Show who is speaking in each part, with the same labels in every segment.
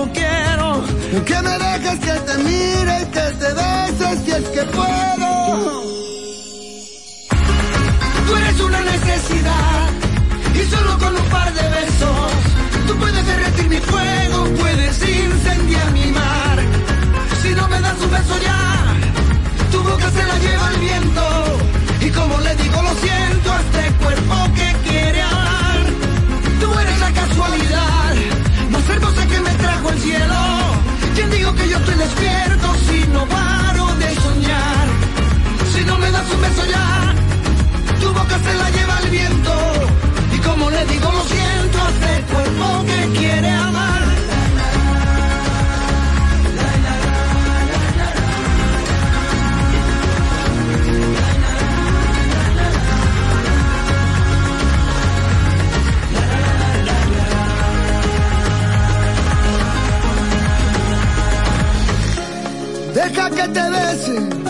Speaker 1: cuando quiero.
Speaker 2: Que me dejes que te mire y que te beses si es que puedo.
Speaker 1: Tú eres una necesidad y solo con un par de besos tú puedes derretir mi fuego, puedes incendiar mi mar. Si no me das un beso ya, tu boca se la lleva el viento y como le digo lo siento a este cuerpo un beso ya, tu boca se la lleva el viento. Y como le digo, lo siento a este cuerpo que quiere amar.
Speaker 2: Deja que te bese.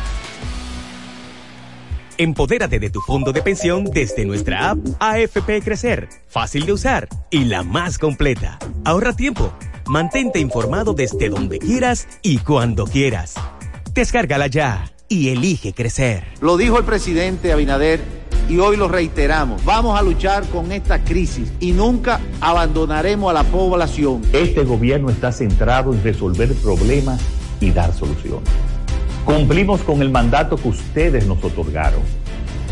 Speaker 3: Empodérate de tu fondo de pensión desde nuestra app AFP Crecer. Fácil de usar y la más completa. Ahorra tiempo. Mantente informado desde donde quieras y cuando quieras. Descárgala ya y elige crecer.
Speaker 4: Lo dijo el presidente Abinader y hoy lo reiteramos. Vamos a luchar con esta crisis y nunca abandonaremos a la población.
Speaker 5: Este gobierno está centrado en resolver problemas y dar soluciones. Cumplimos con el mandato que ustedes nos otorgaron.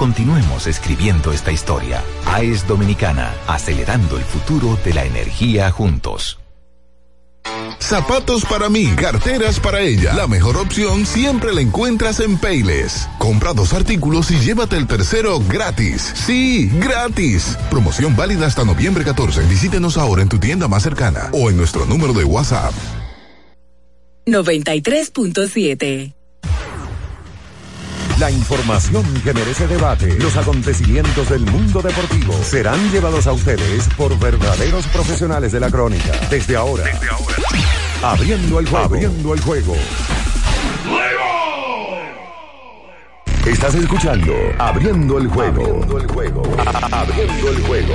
Speaker 6: Continuemos escribiendo esta historia. AES Dominicana, acelerando el futuro de la energía juntos.
Speaker 7: Zapatos para mí, carteras para ella. La mejor opción siempre la encuentras en Payless. Compra dos artículos y llévate el tercero gratis. Sí, gratis. Promoción válida hasta noviembre 14. Visítenos ahora en tu tienda más cercana o en nuestro número de WhatsApp.
Speaker 8: 93.7.
Speaker 9: La información que merece debate, los acontecimientos del mundo deportivo serán llevados a ustedes por verdaderos profesionales de la crónica. Desde ahora, Desde ahora. abriendo el juego, abriendo el juego. Estás escuchando Abriendo el juego. Abriendo el juego. Abriendo el juego.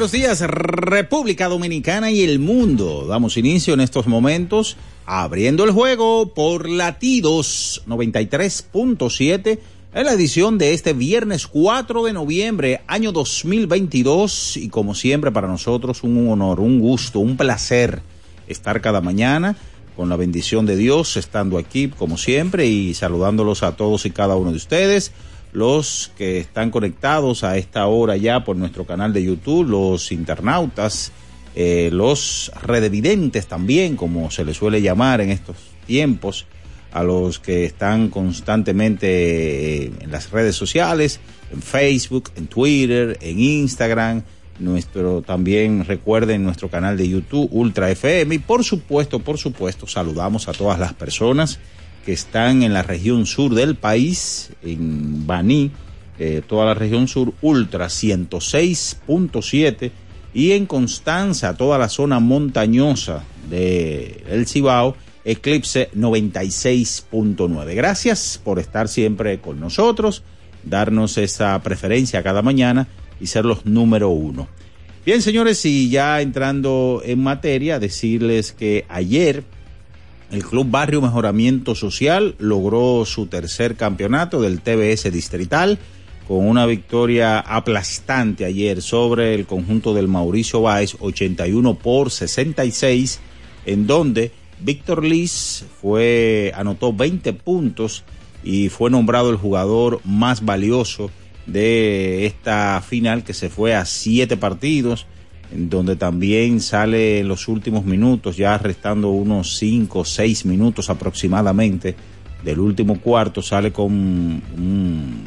Speaker 10: Buenos días, República Dominicana y el mundo. Damos inicio en estos momentos abriendo el juego por latidos 93.7 en la edición de este viernes 4 de noviembre, año 2022. Y como siempre, para nosotros un honor, un gusto, un placer estar cada mañana con la bendición de Dios, estando aquí como siempre y saludándolos a todos y cada uno de ustedes los que están conectados a esta hora ya por nuestro canal de YouTube, los internautas, eh, los redevidentes también, como se les suele llamar en estos tiempos, a los que están constantemente en las redes sociales, en Facebook, en Twitter, en Instagram, nuestro también recuerden nuestro canal de YouTube Ultra FM y por supuesto, por supuesto, saludamos a todas las personas que están en la región sur del país, en Baní, eh, toda la región sur, Ultra 106.7 y en Constanza, toda la zona montañosa de El Cibao, Eclipse 96.9. Gracias por estar siempre con nosotros, darnos esa preferencia cada mañana y ser los número uno. Bien, señores, y ya entrando en materia, decirles que ayer el Club Barrio Mejoramiento Social logró su tercer campeonato del TBS distrital con una victoria aplastante ayer sobre el conjunto del Mauricio Báez, 81 por 66, en donde Víctor Liz fue, anotó 20 puntos y fue nombrado el jugador más valioso de esta final que se fue a siete partidos donde también sale en los últimos minutos, ya restando unos 5 o 6 minutos aproximadamente del último cuarto, sale con un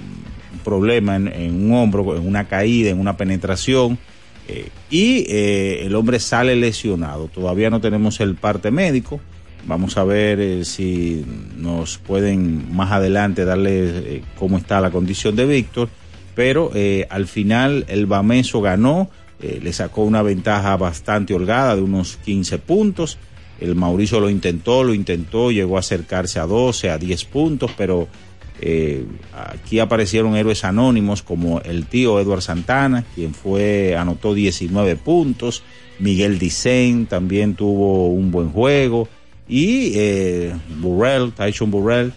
Speaker 10: problema en, un hombro, en una caída, en una penetración, eh, y eh, el hombre sale lesionado. Todavía no tenemos el parte médico. Vamos a ver eh, si nos pueden más adelante darle cómo está la condición de Víctor. Pero al final el Bameso ganó eh, le sacó una ventaja bastante holgada de unos 15 puntos. El Mauricio lo intentó, lo intentó, llegó a acercarse a 12, a 10 puntos, pero eh, aquí aparecieron héroes anónimos como el tío Edward Santana, quien fue, anotó 19 puntos. Miguel Dicen también tuvo un buen juego. Y eh, Burrell, Tyson Burrell,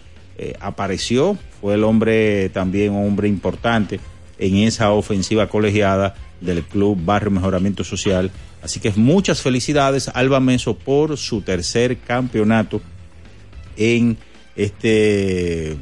Speaker 10: apareció, fue el hombre también hombre importante en esa ofensiva colegiada del Club Barrio Mejoramiento Social. Así que muchas felicidades Alba Meso por su tercer campeonato en este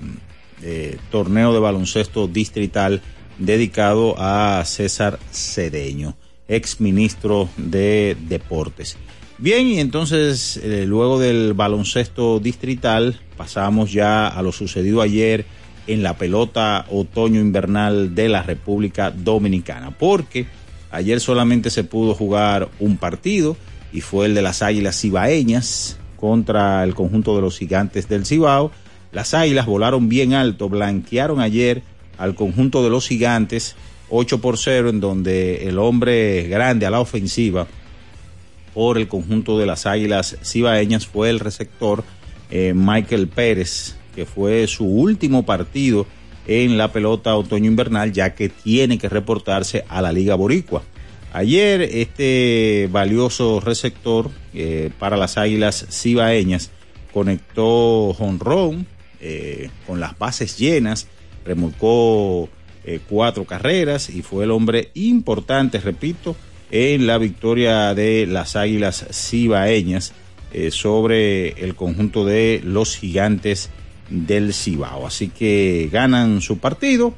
Speaker 10: eh, torneo de baloncesto distrital dedicado a César Cedeño, ex ministro de Deportes. Bien, y entonces eh, luego del baloncesto distrital pasamos ya a lo sucedido ayer en la pelota otoño-invernal de la República Dominicana, porque ayer solamente se pudo jugar un partido y fue el de las Águilas Cibaeñas contra el conjunto de los Gigantes del Cibao. Las Águilas volaron bien alto, blanquearon ayer al conjunto de los Gigantes 8 por 0, en donde el hombre grande a la ofensiva por el conjunto de las Águilas Cibaeñas fue el receptor eh, Michael Pérez, que fue su último partido en la pelota otoño-invernal, ya que tiene que reportarse a la Liga Boricua. Ayer este valioso receptor eh, para las Águilas Cibaeñas conectó jonrón eh, con las bases llenas, remolcó eh, cuatro carreras y fue el hombre importante, repito, en la victoria de las Águilas Cibaeñas sobre el conjunto de los gigantes del Cibao. Así que ganan su partido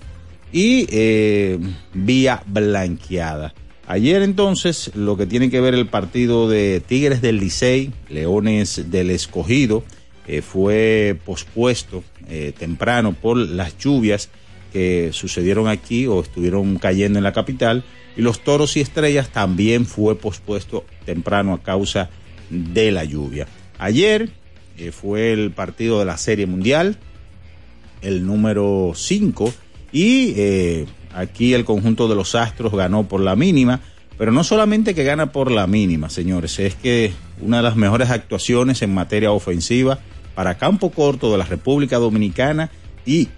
Speaker 10: y eh, vía blanqueada. Ayer entonces lo que tiene que ver el partido de Tigres del Licey, Leones del Escogido, eh, fue pospuesto eh, temprano por las lluvias que sucedieron aquí o estuvieron cayendo en la capital y los Toros y Estrellas también fue pospuesto temprano a causa de la lluvia. Ayer fue el partido de la Serie Mundial, el número 5, y eh, aquí el conjunto de los Astros ganó por la mínima, pero no solamente que gana por la mínima, señores, es que una de las mejores actuaciones en materia ofensiva para campo corto de la República Dominicana y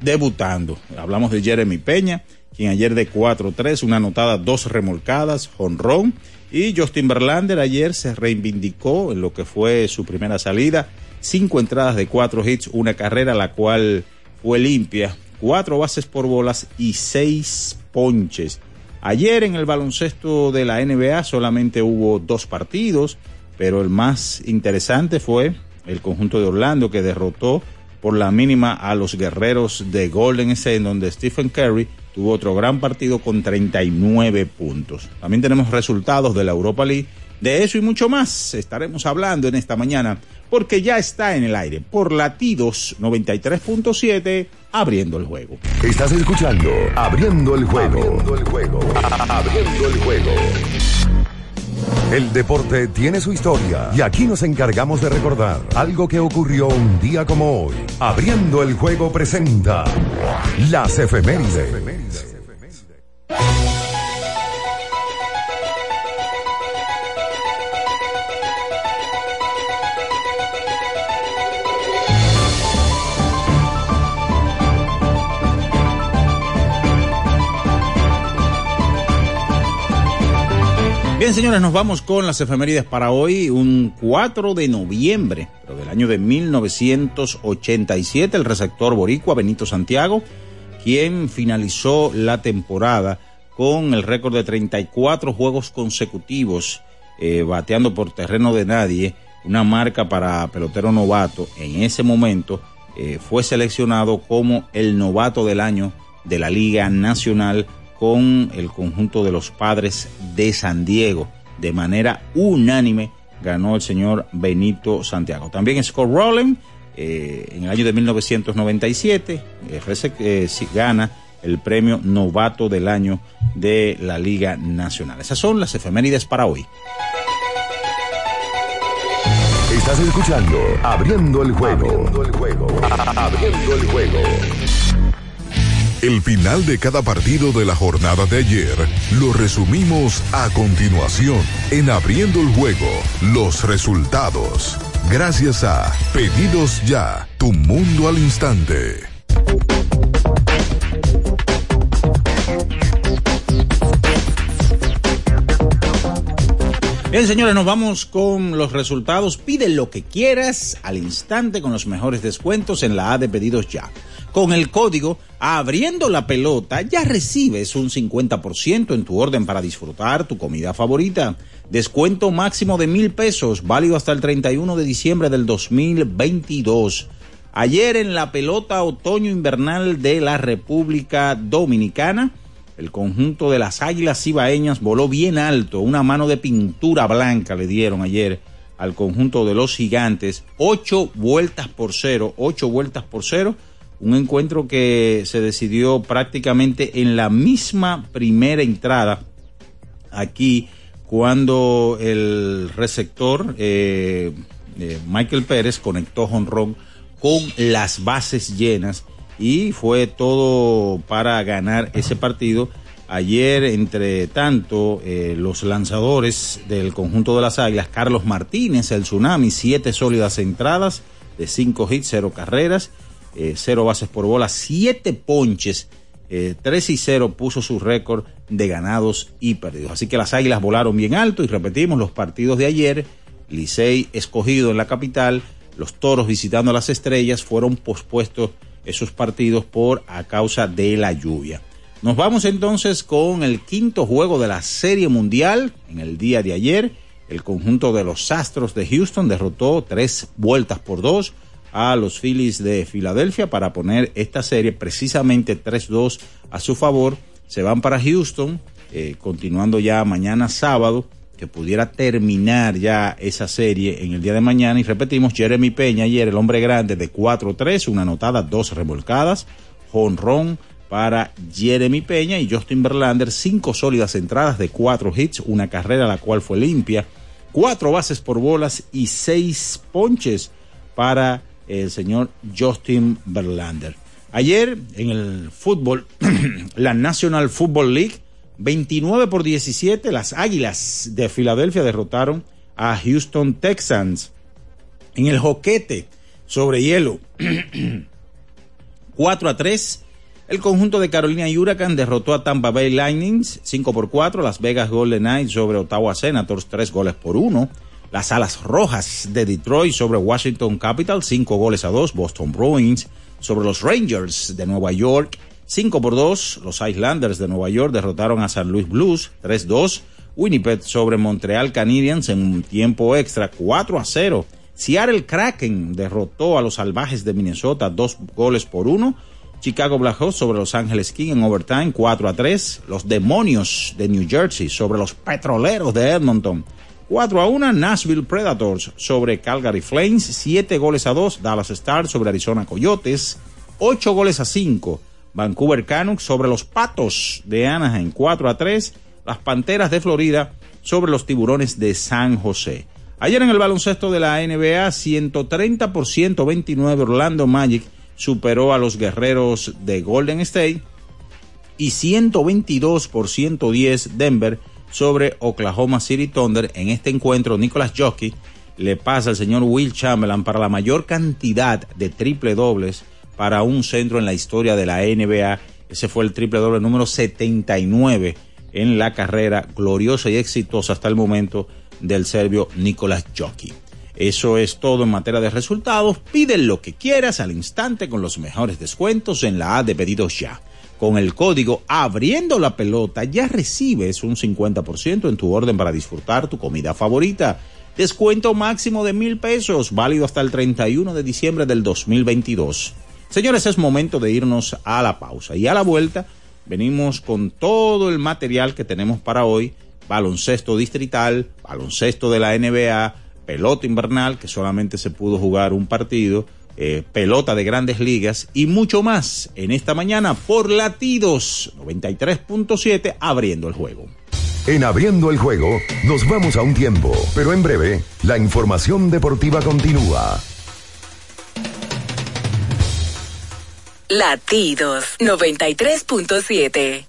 Speaker 10: debutando. Hablamos de Jeremy Peña, quien ayer de 4-3, una anotada, dos remolcadas, jonrón. Y Justin Verlander ayer se reivindicó en lo que fue su primera salida. Cinco entradas de cuatro hits, una carrera la cual fue limpia. Cuatro bases por bolas y seis ponches. Ayer en el baloncesto de la NBA solamente hubo dos partidos, pero el más interesante fue el conjunto de Orlando que derrotó por la mínima a los guerreros de Golden State, en donde Stephen Curry tuvo otro gran partido con 39 puntos. También tenemos resultados de la Europa League. De eso y mucho más estaremos hablando en esta mañana, porque ya está en el aire por latidos 93.7, abriendo el juego.
Speaker 11: Estás escuchando Abriendo el juego. Abriendo el juego. Abriendo el juego. El deporte tiene su historia y aquí nos encargamos de recordar algo que ocurrió un día como hoy. Abriendo el juego presenta las efemérides.
Speaker 10: Bien, señores, nos vamos con las efemérides para hoy, un 4 de noviembre, pero del año de 1987, el receptor boricua Benito Santiago, quien finalizó la temporada con el récord de 34 juegos consecutivos, eh, bateando por terreno de nadie, una marca para pelotero novato. En ese momento eh, fue seleccionado como el novato del año de la Liga Nacional con el conjunto de los padres de San Diego. De manera unánime ganó el señor Benito Santiago. También Scott Rowland, eh, en el año de 1997, eh, gana el premio Novato del Año de la Liga Nacional. Esas son las efemérides para hoy.
Speaker 11: Estás escuchando Abriendo el juego. Abriendo el juego. Abriendo el juego.
Speaker 7: El final de cada partido de la jornada de ayer lo resumimos a continuación en Abriendo el Juego, los resultados. Gracias a Pedidos Ya, tu mundo al instante.
Speaker 10: Bien, señores, nos vamos con los resultados. Pide lo que quieras al instante con los mejores descuentos en la A de Pedidos Ya. Con el código Abriendo la Pelota ya recibes un 50% en tu orden para disfrutar tu comida favorita. Descuento máximo de mil pesos, válido hasta el 31 de diciembre del 2022. Ayer en la pelota otoño invernal de la República Dominicana, el conjunto de las Águilas Cibaeñas voló bien alto, una mano de pintura blanca le dieron ayer al conjunto de los gigantes, ocho vueltas por cero, ocho vueltas por cero un encuentro que se decidió prácticamente en la misma primera entrada aquí cuando el receptor eh, eh, Michael Pérez conectó honrón con las bases llenas y fue todo para ganar ese partido. Ayer, entre tanto, eh, los lanzadores del conjunto de las Águilas, Carlos Martínez, el Tsunami, siete sólidas entradas de cinco hits, cero carreras eh, cero bases por bola, siete ponches, eh, 3 y 0 puso su récord de ganados y perdidos. Así que las águilas volaron bien alto y repetimos los partidos de ayer. Licey escogido en la capital, los toros visitando las estrellas, fueron pospuestos esos partidos por a causa de la lluvia. Nos vamos entonces con el quinto juego de la Serie Mundial en el día de ayer. El conjunto de los Astros de Houston derrotó tres vueltas por dos a los Phillies de Filadelfia para poner esta serie precisamente 3-2 a su favor. Se van para Houston, eh, continuando ya mañana sábado, que pudiera terminar ya esa serie en el día de mañana. Y repetimos, Jeremy Peña ayer, el hombre grande de 4-3, una anotada, dos revolcadas, jonrón para Jeremy Peña y Justin Verlander, cinco sólidas entradas de cuatro hits, una carrera la cual fue limpia, cuatro bases por bolas y seis ponches para el señor Justin Verlander. Ayer en el fútbol, la National Football League, 29 por 17, las Águilas de Filadelfia derrotaron a Houston Texans. En el joquete sobre hielo, 4 a 3, El conjunto de Carolina Huracán derrotó a Tampa Bay Lightnings 5 por 4, Las Vegas Golden Knights sobre Ottawa Senators 3 goles por 1, las Alas Rojas de Detroit sobre Washington Capitals 5 goles a 2, Boston Bruins sobre los Rangers de Nueva York 5 por 2, los Islanders de Nueva York derrotaron a San Luis Blues 3-2, Winnipeg sobre Montreal Canadiens en un tiempo extra 4 a 0. Seattle Kraken derrotó a los Salvajes de Minnesota dos goles por uno. Chicago Blackhawks sobre Los Ángeles King en overtime 4 a 3. Los Demonios de New Jersey sobre los Petroleros de Edmonton 4 a 1. Nashville Predators sobre Calgary Flames 7 goles a 2. Dallas Stars sobre Arizona Coyotes 8 goles a 5. Vancouver Canucks sobre los Patos de Anaheim 4 a 3. Las Panteras de Florida sobre los Tiburones de San José. Ayer en el baloncesto de la NBA, 130 por 129 Orlando Magic superó a los guerreros de Golden State y 122 por 110 Denver sobre Oklahoma City Thunder. En este encuentro, Nicolas Jockey le pasa al señor Will Chamberlain para la mayor cantidad de triple dobles para un centro en la historia de la NBA. Ese fue el triple doble número 79 en la carrera gloriosa y exitosa hasta el momento del serbio Nicolás Jockey. Eso es todo en materia de resultados. Pide lo que quieras al instante con los mejores descuentos en la A de pedidos ya. Con el código abriendo la pelota ya recibes un 50% en tu orden para disfrutar tu comida favorita. Descuento máximo de mil pesos, válido hasta el 31 de diciembre del 2022. Señores, es momento de irnos a la pausa y a la vuelta venimos con todo el material que tenemos para hoy baloncesto distrital, baloncesto de la NBA, pelota invernal, que solamente se pudo jugar un partido, eh, pelota de grandes ligas y mucho más en esta mañana por latidos 93.7 abriendo el juego.
Speaker 11: En abriendo el juego nos vamos a un tiempo, pero en breve la información deportiva continúa.
Speaker 8: Latidos 93.7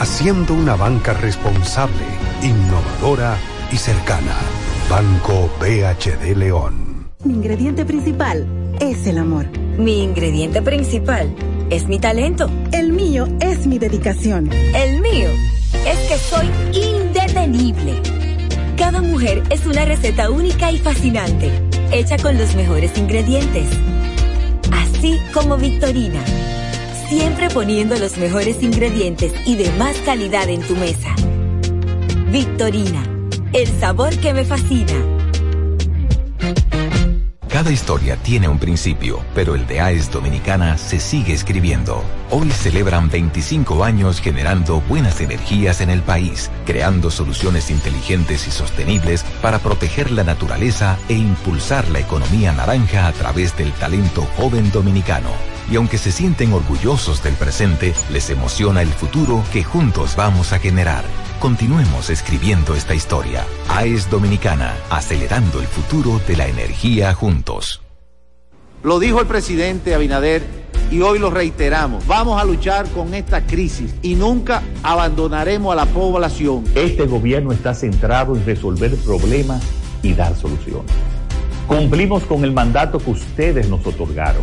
Speaker 12: haciendo una banca responsable, innovadora y cercana. Banco BHD León.
Speaker 13: Mi ingrediente principal es el amor.
Speaker 14: Mi ingrediente principal es mi talento.
Speaker 13: El mío es mi dedicación.
Speaker 14: El mío es que soy indetenible. Cada mujer es una receta única y fascinante, hecha con los mejores ingredientes. Así como Victorina siempre poniendo los mejores ingredientes y de más calidad en tu mesa. Victorina, el sabor que me fascina.
Speaker 6: Cada historia tiene un principio, pero el de AES Dominicana se sigue escribiendo. Hoy celebran 25 años generando buenas energías en el país, creando soluciones inteligentes y sostenibles para proteger la naturaleza e impulsar la economía naranja a través del talento joven dominicano y aunque se sienten orgullosos del presente, les emociona el futuro que juntos vamos a generar. Continuemos escribiendo esta historia. AES Dominicana, acelerando el futuro de la energía juntos.
Speaker 4: Lo dijo el presidente Abinader y hoy lo reiteramos. Vamos a luchar con esta crisis y nunca abandonaremos a la población.
Speaker 5: Este gobierno está centrado en resolver problemas y dar soluciones. Cumplimos con el mandato que ustedes nos otorgaron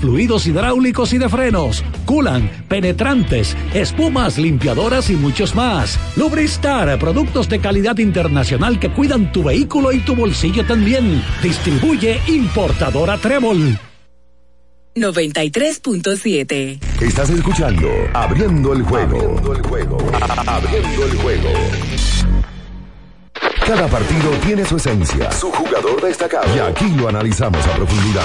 Speaker 15: fluidos hidráulicos y de frenos, culan, penetrantes, espumas, limpiadoras y muchos más. Lubristar, productos de calidad internacional que cuidan tu vehículo y tu bolsillo también. Distribuye importadora Trébol.
Speaker 8: 93.7
Speaker 9: Estás escuchando Abriendo el juego. Abriendo el juego. Abriendo el juego. Cada partido tiene su esencia, su jugador destacado. Y aquí lo analizamos a profundidad.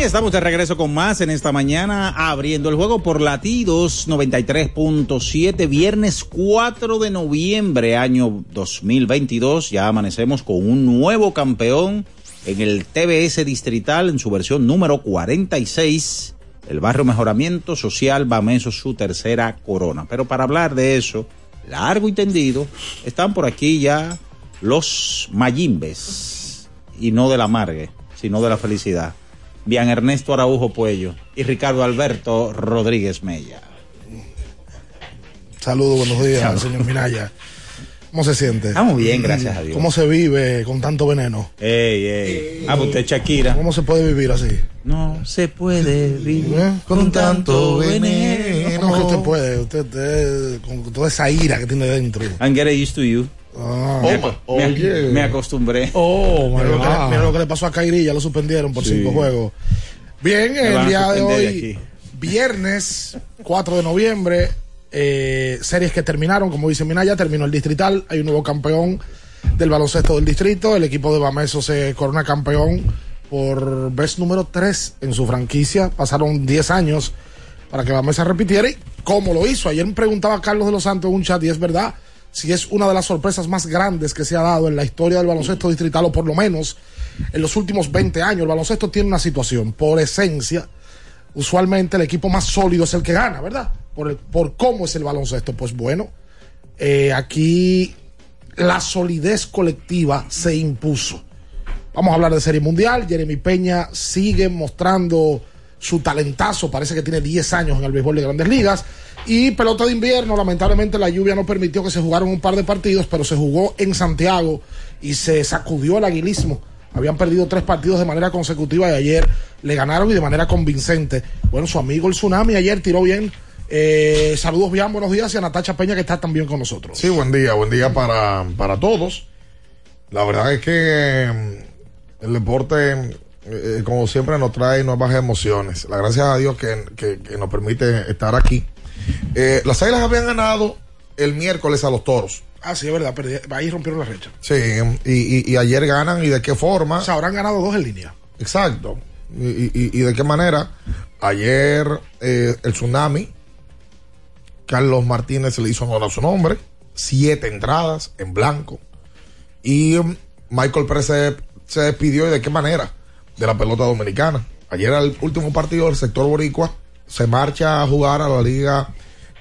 Speaker 10: Estamos de regreso con más en esta mañana, abriendo el juego por latidos 93.7, viernes 4 de noviembre, año 2022. Ya amanecemos con un nuevo campeón en el TBS Distrital en su versión número 46. El barrio Mejoramiento Social Bameso, su tercera corona. Pero para hablar de eso, largo y tendido, están por aquí ya los Mayimbes, y no de la amargue, sino de la felicidad. Bian Ernesto Araujo Puello y Ricardo Alberto Rodríguez Mella.
Speaker 16: Saludos, buenos días,
Speaker 10: Saludos.
Speaker 16: señor Minaya. ¿Cómo se siente?
Speaker 10: Estamos bien, gracias a Dios.
Speaker 16: ¿Cómo se vive con tanto veneno?
Speaker 10: Ey, ey. Ah, pues usted Shakira.
Speaker 16: ¿Cómo se puede vivir así?
Speaker 10: No se puede vivir
Speaker 16: ¿Eh?
Speaker 10: con tanto veneno.
Speaker 16: ¿Cómo que usted puede? Usted, usted, con toda esa ira que tiene dentro.
Speaker 10: I'm getting used to you.
Speaker 16: Ah.
Speaker 10: me, aco- me ac-
Speaker 16: Oye.
Speaker 10: me acostumbré.
Speaker 16: Oh, mira, lo que, le- mira lo que le pasó a Kairi, ya lo suspendieron por
Speaker 10: Sí.
Speaker 16: cinco juegos. Bien,
Speaker 10: Me a
Speaker 16: el día de hoy,
Speaker 10: aquí.
Speaker 16: viernes 4 de noviembre, eh, series que terminaron, como dice Minaya, terminó el distrital, hay un nuevo campeón del baloncesto del distrito, el equipo de Bameso se corona campeón por vez número 3 en su franquicia, pasaron 10 años para que Bamesa repitiera y cómo lo hizo. Ayer me preguntaba Carlos de los Santos en un chat y es verdad, si es una de las sorpresas más grandes que se ha dado en la historia del baloncesto distrital o por lo menos en los últimos 20 años. El baloncesto tiene una situación, por esencia, usualmente el equipo más sólido es el que gana, ¿verdad? Por, el- por cómo es el baloncesto. Pues bueno, eh, aquí la solidez colectiva se impuso. Vamos a hablar de Serie Mundial. Jeremy Peña sigue mostrando su talentazo. Parece que tiene 10 años en el béisbol de grandes ligas. Y pelota de invierno, lamentablemente la lluvia no permitió que se jugaran un par de partidos, pero se jugó en Santiago y se sacudió el aguilismo. Habían perdido tres partidos de manera consecutiva y ayer le ganaron y de manera convincente. Bueno, su amigo el Tsunami ayer tiró bien. Eh, saludos bien, buenos días y a Natacha Peña que está también con nosotros.
Speaker 17: Sí, buen día, buen día para, para todos. La verdad es que eh, el deporte, eh, como siempre, nos trae nuevas emociones. La gracias a Dios que- que nos permite estar aquí. Eh, las águilas habían ganado el miércoles a los toros.
Speaker 16: Ah, sí, es verdad, perdí- ahí rompieron la recha.
Speaker 17: Sí, y, y- y ayer ganan y de qué forma.
Speaker 16: O sea, habrán ganado dos en línea.
Speaker 17: Exacto. Y, y- y de qué manera. Ayer eh, el tsunami, Carlos Martínez le hizo honor a su nombre, siete entradas en blanco. Y um, Michael Pérez se, se despidió y de qué manera de la pelota dominicana. Ayer era el último partido del sector boricua, se marcha a jugar a la liga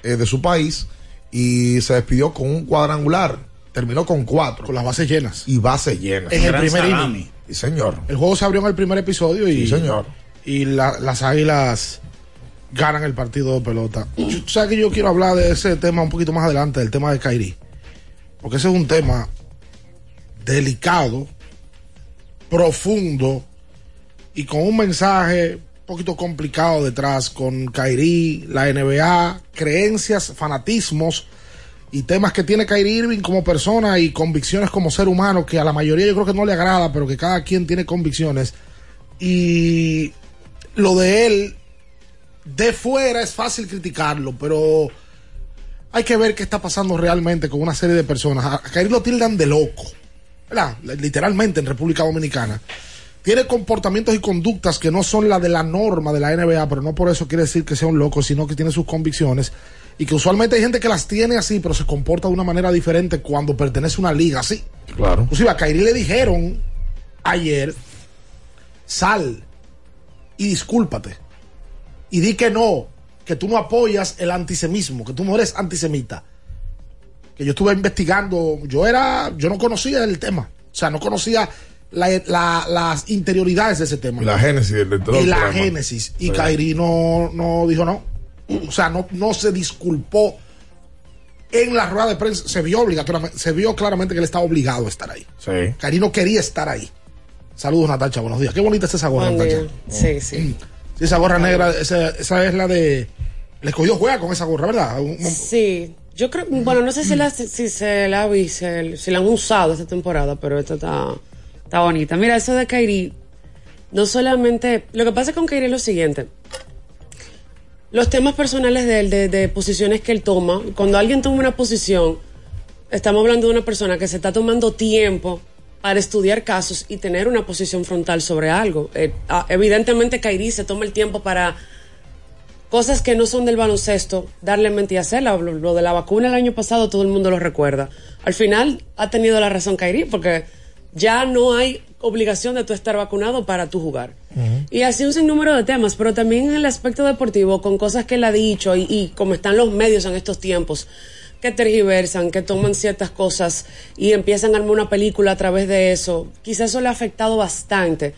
Speaker 17: eh, de su país y se despidió con un cuadrangular. Terminó con cuatro.
Speaker 16: Con las bases llenas.
Speaker 17: Y bases llenas.
Speaker 16: En el primer inning.
Speaker 17: Sí, señor.
Speaker 16: El juego se abrió en el primer episodio y,
Speaker 17: Sí, señor.
Speaker 16: y la- las águilas ganan el partido de pelota. Tú sabes que yo quiero hablar de ese tema un poquito más adelante, del tema de Kairi. Porque ese es un tema delicado, profundo y con un mensaje poquito complicado detrás con Kairi, la NBA, creencias, fanatismos y temas que tiene Kyrie Irving como persona y convicciones como ser humano que a la mayoría yo creo que no le agrada, pero que cada quien tiene convicciones. Y lo de él, de fuera es fácil criticarlo, pero hay que ver qué está pasando realmente con una serie de personas. A Kairi lo tildan de loco. Literalmente en República Dominicana. Tiene comportamientos y conductas que no son la de la norma de la NBA, pero no por eso quiere decir que sea un loco, sino que tiene sus convicciones y que usualmente hay gente que las tiene así, pero se comporta de una manera diferente cuando pertenece a una liga así.
Speaker 17: Claro.
Speaker 16: Inclusive a Kairi le dijeron ayer, sal y discúlpate. Y di que no, que tú no apoyas el antisemismo, que tú no eres antisemita. Que yo estuve investigando, yo era, yo no conocía el tema. O sea, no conocía la- la- las interioridades de ese tema.
Speaker 17: La génesis del
Speaker 16: y la
Speaker 17: programa.
Speaker 16: génesis. Y
Speaker 17: Sí.
Speaker 16: Kairi no, no dijo no. O sea, no, no se disculpó en la rueda de prensa. Se vio obligatoriamente, se vio claramente que él estaba obligado a estar ahí.
Speaker 17: Sí.
Speaker 16: Kairi no quería estar ahí. Saludos, Natacha, buenos días. Qué bonita es esa gorra. Natacha.
Speaker 18: Sí, sí.
Speaker 16: Sí, esa gorra negra, esa, esa es la de. Le escogió juega con esa gorra, ¿verdad? Un- un-
Speaker 18: Sí, yo creo, bueno, no sé si, la, si se la vi, si, si la han usado esta temporada, pero esta está, está bonita. Mira, eso de Kairi, no solamente, lo que pasa con Kairi es lo siguiente. Los temas personales de él, de, posiciones que él toma, cuando alguien toma una posición, estamos hablando de una persona que se está tomando tiempo para estudiar casos y tener una posición frontal sobre algo. Eh, ah, evidentemente Kairi se toma el tiempo para cosas que no son del baloncesto, darle mente y hacerla. Lo, lo de la vacuna el año pasado todo el mundo lo recuerda. Al final ha tenido la razón Kairi porque ya no hay obligación de tú estar vacunado para tú jugar. Y así un sinnúmero de temas, pero también en el aspecto deportivo, con cosas que él ha dicho y, y como están los medios en estos tiempos, que tergiversan, que toman ciertas cosas y empiezan a armar una película a través de eso. Quizás eso le ha afectado bastante.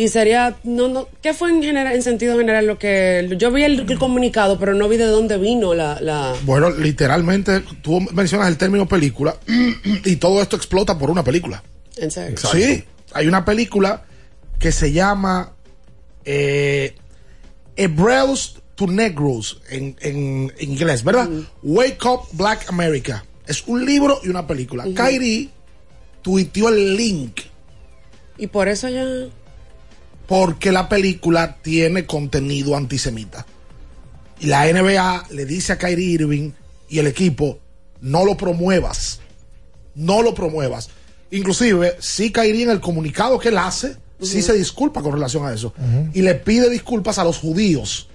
Speaker 18: Y sería, no, no, ¿qué fue en general, en sentido general lo que, yo vi el, el comunicado, pero no vi de dónde vino la, la,
Speaker 16: Bueno, literalmente, tú mencionas el término película y todo esto explota por una película.
Speaker 18: en serio.
Speaker 16: Sí, hay una película que se llama eh, Hebrews to Negros en, en inglés, ¿verdad? Wake Up Black America. Es un libro y una película. Kyrie tuiteó el link
Speaker 18: Y por eso ya,
Speaker 16: porque la película tiene contenido antisemita. Y la NBA le dice a Kyrie Irving y el equipo, no lo promuevas. No lo promuevas. Inclusive, sí Kyrie en el comunicado que él hace, sí se disculpa con relación a eso. Y le pide disculpas a los judíos.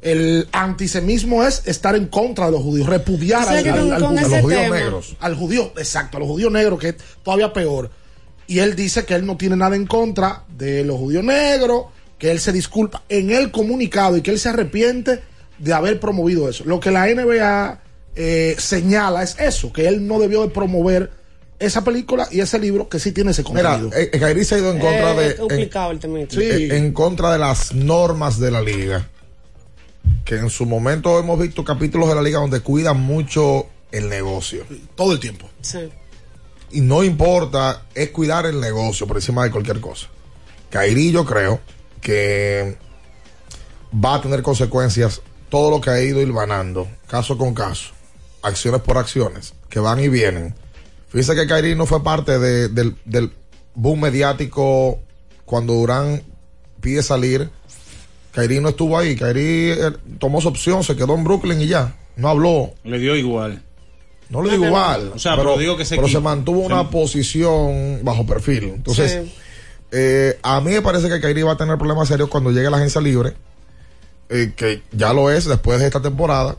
Speaker 16: El antisemismo es estar en contra de los judíos, repudiar
Speaker 18: O sea
Speaker 16: al, al- a los judíos
Speaker 18: tema-
Speaker 16: negros. Al judío, exacto, a los judíos negros, que es todavía peor. Y él dice que él no tiene nada en contra de los judíos negros, que él se disculpa en el comunicado y que él se arrepiente de haber promovido eso. Lo que la NBA eh, señala es eso, que él no debió de promover esa película y ese libro que sí tiene ese
Speaker 17: Mira,
Speaker 16: contenido.
Speaker 17: eh, eh, Kairi se ha ido en contra
Speaker 18: Eh,
Speaker 17: de.
Speaker 18: es complicado el tema.
Speaker 17: en, en contra de las normas de la liga. Que en su momento hemos visto capítulos de la liga donde cuidan mucho el negocio.
Speaker 16: Todo el tiempo.
Speaker 18: Sí.
Speaker 17: Y no importa, es cuidar el negocio por encima de cualquier cosa. Kairi, yo creo que va a tener consecuencias todo lo que ha ido hilvanando, caso con caso, acciones por acciones, que van y vienen. Fíjense que Kairi no fue parte de- del, del boom mediático cuando Durán pide salir. Kairi no estuvo ahí. Kairi eh, tomó su opción, se quedó en Brooklyn y ya. No habló.
Speaker 10: Le dio igual.
Speaker 17: No le digo igual.
Speaker 10: O sea, pero digo que se
Speaker 17: pero se mantuvo una posición bajo perfil. Entonces,
Speaker 18: Sí.
Speaker 17: eh, a mí me parece que Kairi va a tener problemas serios cuando llegue a la agencia libre, eh, que ya lo es después de esta temporada.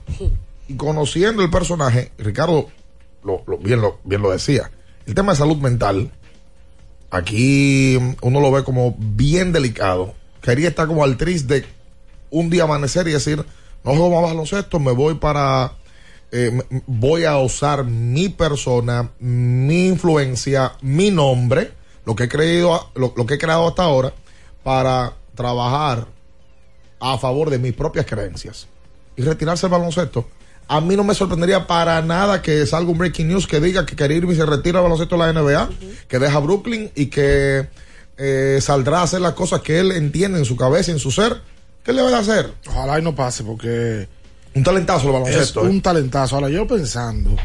Speaker 17: Y conociendo el personaje, Ricardo lo, lo- bien, lo, bien lo decía. El tema de salud mental, aquí uno lo ve como bien delicado. Kairi está como al tris de un día amanecer y decir, no juego más baloncesto, me voy para eh, voy a usar mi persona, mi influencia, mi nombre, lo que he creído, lo, lo que he creado hasta ahora, para trabajar a favor de mis propias creencias y retirarse del baloncesto. A mí no me sorprendería para nada que salga un breaking news que diga que Kyrie se retira del baloncesto de la NBA, que deja Brooklyn y que eh, saldrá a hacer las cosas que él entiende en su cabeza y en su ser. ¿Qué le va a hacer?
Speaker 16: Ojalá y no pase porque
Speaker 17: Un talentazo el
Speaker 16: es
Speaker 17: baloncesto. ¿eh?
Speaker 16: un talentazo. Ahora yo pensando,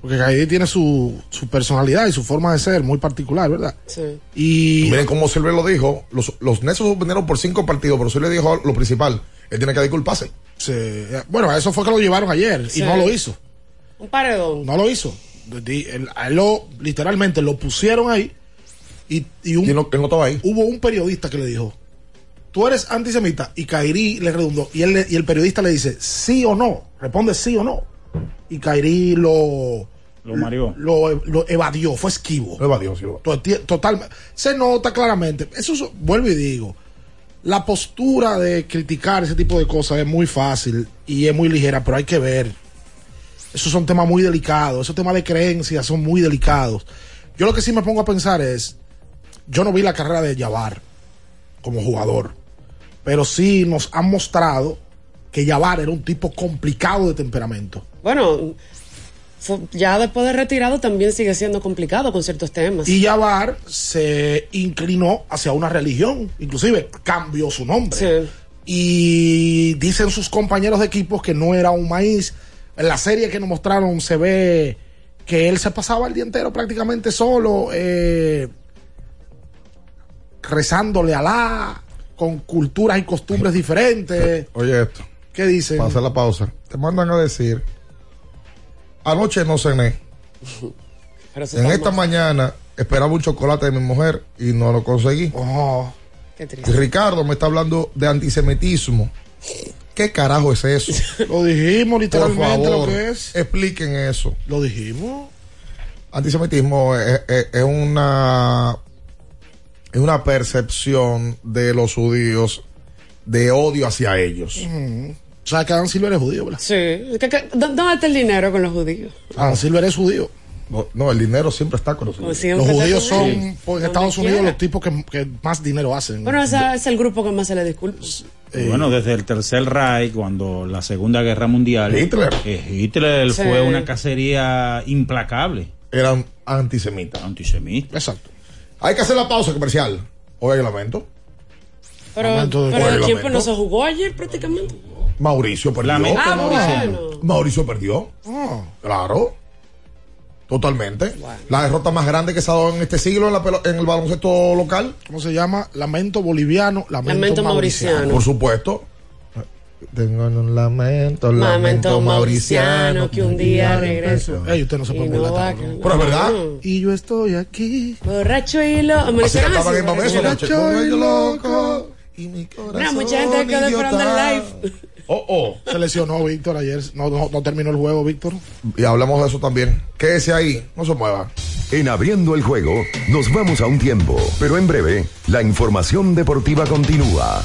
Speaker 16: Porque Kairi tiene su, su personalidad y su forma de ser muy particular, ¿verdad?
Speaker 18: Sí.
Speaker 16: Y
Speaker 17: Miren cómo Silver lo dijo, los, los Nexos suspendieron por cinco partidos, pero Silver dijo lo principal, él tiene que disculparse.
Speaker 16: se- bueno, a eso fue que lo llevaron ayer
Speaker 18: Sí.
Speaker 16: y no lo hizo.
Speaker 18: Un paredón.
Speaker 16: No lo hizo. Él- a él lo, literalmente lo pusieron ahí y, y un,
Speaker 17: Y no, él no estaba ahí.
Speaker 16: hubo un periodista que le dijo, tú eres antisemita y Kairi le redundó y, él le- y el periodista le dice, sí o no, responde sí o no. Y Kairi lo,
Speaker 10: Lo mareó.
Speaker 16: lo, lo evadió, fue esquivo.
Speaker 17: Lo evadió, sí, lo-
Speaker 16: To- ti- Totalmente. Se nota claramente. Eso es- vuelvo y digo. La postura de criticar ese tipo de cosas es muy fácil y es muy ligera, pero hay que ver. Esos son temas muy delicados. Esos temas de creencias son muy delicados. Yo lo que sí me pongo a pensar es. Yo no vi la carrera de Yavar como jugador, pero sí nos han mostrado que Yavar era un tipo complicado de temperamento.
Speaker 18: Bueno, ya después de retirado también sigue siendo complicado con ciertos temas.
Speaker 16: Y Yavar se inclinó hacia una religión, inclusive cambió su nombre. Y dicen sus compañeros de equipos que no era un maíz. En la serie que nos mostraron se ve que él se pasaba el día entero prácticamente solo, eh, rezándole a Alá, con culturas y costumbres diferentes.
Speaker 17: Oye esto,
Speaker 16: ¿Qué dicen?
Speaker 17: hacer la pausa, te mandan a decir, anoche no cené,
Speaker 18: Pero
Speaker 17: en esta mañana esperaba un chocolate de mi mujer y no lo conseguí.
Speaker 18: Qué
Speaker 17: Y
Speaker 18: triste.
Speaker 17: Ricardo me está hablando de antisemitismo. ¿Qué carajo es eso?
Speaker 16: Lo dijimos
Speaker 17: Por
Speaker 16: literalmente
Speaker 17: favor,
Speaker 16: lo que es.
Speaker 17: expliquen eso.
Speaker 16: Lo dijimos.
Speaker 17: Antisemitismo es, es- es una es una percepción de los judíos de odio hacia ellos.
Speaker 16: O sea, que Adam Silver es judío, ¿verdad?
Speaker 18: Sí. ¿Qué- qué- dó- ¿Dónde está el dinero con los judíos?
Speaker 16: Adam Silver es judío.
Speaker 17: No, no, el dinero siempre está con los judíos.
Speaker 18: siempre
Speaker 16: Los judíos son, pues, en Estados Unidos,
Speaker 18: quiera.
Speaker 16: los tipos que, que más dinero hacen.
Speaker 18: Bueno, ese es el grupo que más se le disculpa.
Speaker 16: Eh,
Speaker 10: Bueno, desde el Tercer Reich, cuando la Segunda Guerra Mundial.
Speaker 17: Hitler.
Speaker 10: eh, Hitler
Speaker 18: Sí.
Speaker 10: fue una cacería implacable.
Speaker 17: Eran antisemitas.
Speaker 10: Antisemita.
Speaker 16: Exacto.
Speaker 17: Hay que hacer la pausa comercial. Hoy hay lamento.
Speaker 18: Pero,
Speaker 16: Momento de-
Speaker 18: pero el tiempo
Speaker 17: lamento.
Speaker 18: no se jugó ayer prácticamente.
Speaker 17: Mauricio perdió.
Speaker 10: Lamento,
Speaker 18: Ah,
Speaker 10: Mauricio.
Speaker 18: bueno.
Speaker 17: Mauricio perdió.
Speaker 16: Ah,
Speaker 17: Claro. Totalmente. La derrota más grande que se ha dado en este siglo en, la pelo- en el baloncesto local.
Speaker 16: ¿Cómo se llama? Lamento boliviano, lamento,
Speaker 18: Lamento
Speaker 16: mauriciano.
Speaker 18: mauriciano.
Speaker 17: Por supuesto. Tengo un lamento,
Speaker 18: Lamento mauriciano que un día regreso.
Speaker 16: Ey, usted no se puede
Speaker 18: no
Speaker 16: ¿no?
Speaker 17: Pero es verdad.
Speaker 16: Y yo estoy aquí.
Speaker 18: Borracho y lo.
Speaker 17: Así
Speaker 18: Amanecieron
Speaker 17: cantaban
Speaker 18: así,
Speaker 17: en Bameso
Speaker 18: borracho.
Speaker 16: y loco.
Speaker 17: Y mi corazón
Speaker 18: Mira, mucha gente quedó esperando el live.
Speaker 17: Oh, oh.
Speaker 16: Se lesionó Víctor ayer. No, no, no terminó el juego, Víctor.
Speaker 17: Y hablamos de eso también. Quédese ahí, no se mueva.
Speaker 9: En abriendo el juego, nos vamos a un tiempo, pero en breve, la información deportiva continúa.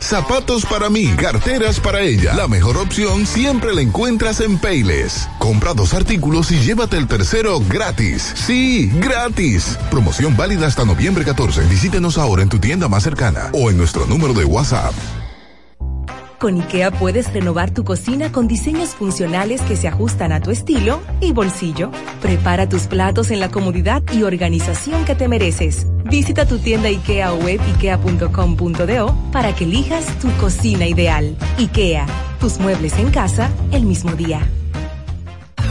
Speaker 7: Zapatos para mí, carteras para ella. La mejor opción siempre la encuentras en Payless. Compra dos artículos y llévate el tercero gratis. Sí, gratis. Promoción válida hasta noviembre 14. Visítenos ahora en tu tienda más cercana o en nuestro número de WhatsApp.
Speaker 19: Con IKEA puedes renovar tu cocina con diseños funcionales que se ajustan a tu estilo y bolsillo. Prepara tus platos en la comodidad y organización que te mereces. Visita tu tienda IKEA o web ikea.com.do para que elijas tu cocina ideal. IKEA, tus muebles en casa el mismo día.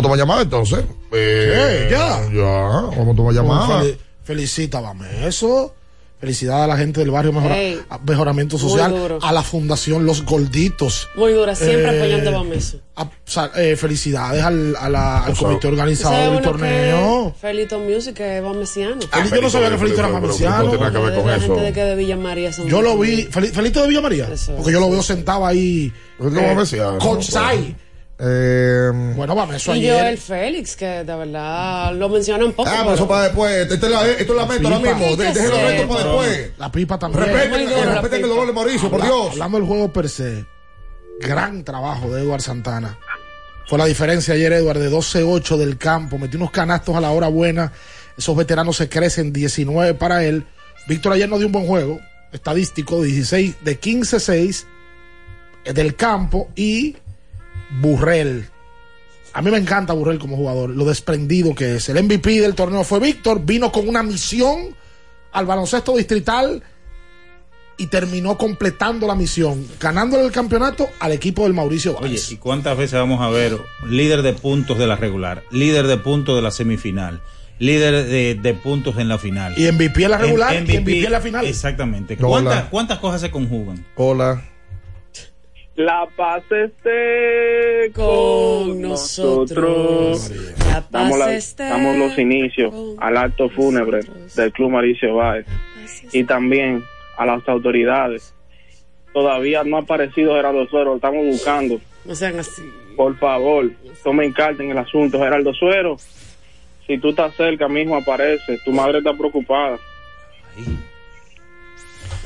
Speaker 17: Vamos a tomar llamada entonces. Eh,
Speaker 16: Sí, ya.
Speaker 17: Ya, vamos a tomar llamada.
Speaker 16: Fel- Felicítame eso. Felicidades a la gente del barrio Mejora- Mejoramiento Social, a la Fundación Los Gorditos.
Speaker 18: Muy dura, siempre
Speaker 16: Eh,
Speaker 18: apoyando a Bameso.
Speaker 16: a- o sea, eh, felicidades al, a la- al
Speaker 17: O sea,
Speaker 16: comité organizador
Speaker 18: ¿Sabes
Speaker 16: del torneo.
Speaker 18: Felito Music que es bamesiano.
Speaker 16: Ah, yo no sabía que Felito era mamesiano.
Speaker 17: No que ver con
Speaker 18: la
Speaker 17: eso.
Speaker 18: gente de que de Villa María son
Speaker 16: Yo lo vi, Fel- Felito de Villa María, porque yo lo veo sentado ahí.
Speaker 17: Felito
Speaker 16: eh,
Speaker 17: Mamesiano,
Speaker 16: Coachside.
Speaker 17: Eh,
Speaker 16: Bueno, vamos, eso
Speaker 18: Y
Speaker 16: ayer.
Speaker 18: Joel Félix, que de verdad lo mencionan poco.
Speaker 17: Ah, pero eso para después. Esto es la, esto es la meta ahora mismo. De- Dejen los retos para
Speaker 16: Pero
Speaker 17: después.
Speaker 16: La pipa también.
Speaker 17: Respeten, eh, respeten el dolor de Mauricio, por
Speaker 16: Habla-
Speaker 17: Dios.
Speaker 16: Hablando del juego per se, gran trabajo de Eduard Santana. Fue la diferencia ayer, Eduard, de 12-8 del campo. Metió unos canastos a la hora buena. Esos veteranos se crecen 19 para él. Víctor ayer no dio un buen juego. Estadístico, 16 de 15-6 eh, del campo. Y Burrell. A mí me encanta Burrell como jugador, lo desprendido que es. El MVP del torneo fue Víctor, vino con una misión al baloncesto distrital y terminó completando la misión, ganándole el campeonato al equipo del Mauricio
Speaker 10: Oye,
Speaker 16: Báez.
Speaker 10: ¿y cuántas veces vamos a ver líder de puntos de la regular, líder de puntos de la semifinal, líder de, de puntos en la final?
Speaker 16: Y MVP en la regular
Speaker 10: En-
Speaker 16: y MVP en la final.
Speaker 10: Exactamente. ¿Cuántas, ¿Cuántas cosas se conjugan?
Speaker 17: Hola.
Speaker 20: La paz esté con nosotros.
Speaker 18: La paz
Speaker 20: Damos, la-
Speaker 18: esté
Speaker 20: damos los inicios al acto fúnebre del Club Mauricio Báez y también a las autoridades. Todavía no ha aparecido Gerardo Suero, lo estamos buscando.
Speaker 18: No sean así.
Speaker 20: Por favor, tomen carta en el asunto. Geraldo Suero, si tú estás cerca mismo aparece. Tu madre está preocupada.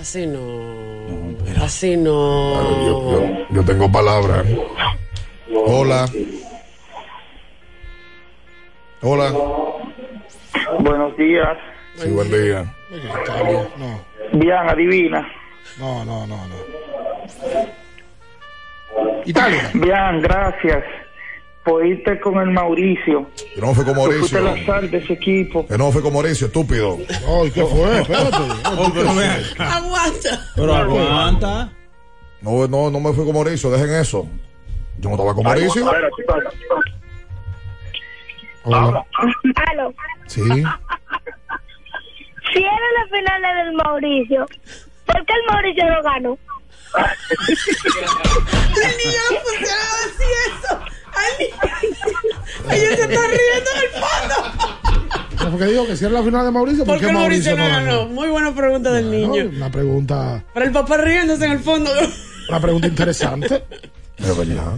Speaker 18: Así no. Así no.
Speaker 17: Yo, yo- yo tengo palabras. Hola. Hola.
Speaker 21: Buenos días.
Speaker 17: Sí, buen día.
Speaker 16: No,
Speaker 21: Bien, adivina.
Speaker 16: no, no, no, no. Italia.
Speaker 21: Bien, gracias. Irte con el Mauricio.
Speaker 17: Que no fue con
Speaker 21: Tú fuiste
Speaker 17: Mauricio.
Speaker 21: la sal de ese equipo.
Speaker 17: Que no fue con Mauricio, estúpido.
Speaker 16: Ay, ¿qué fue? Espérate.
Speaker 18: Aguanta.
Speaker 17: Pero aguanta. No, no, no me fui con Mauricio, dejen eso. Yo no estaba con Mauricio. Hola.
Speaker 22: Aló.
Speaker 17: Sí.
Speaker 22: Si era la final del Mauricio, ¿por qué el Mauricio no ganó?
Speaker 18: El niño no pusieron a decir eso. Ella se está riendo en el fondo.
Speaker 16: Porque digo que si era la final de Mauricio, ¿por,
Speaker 18: ¿Por qué Mauricio no ganó? Muy buena pregunta del niño.
Speaker 16: Una pregunta,
Speaker 18: Para el papá riéndose en el fondo.
Speaker 16: una pregunta interesante.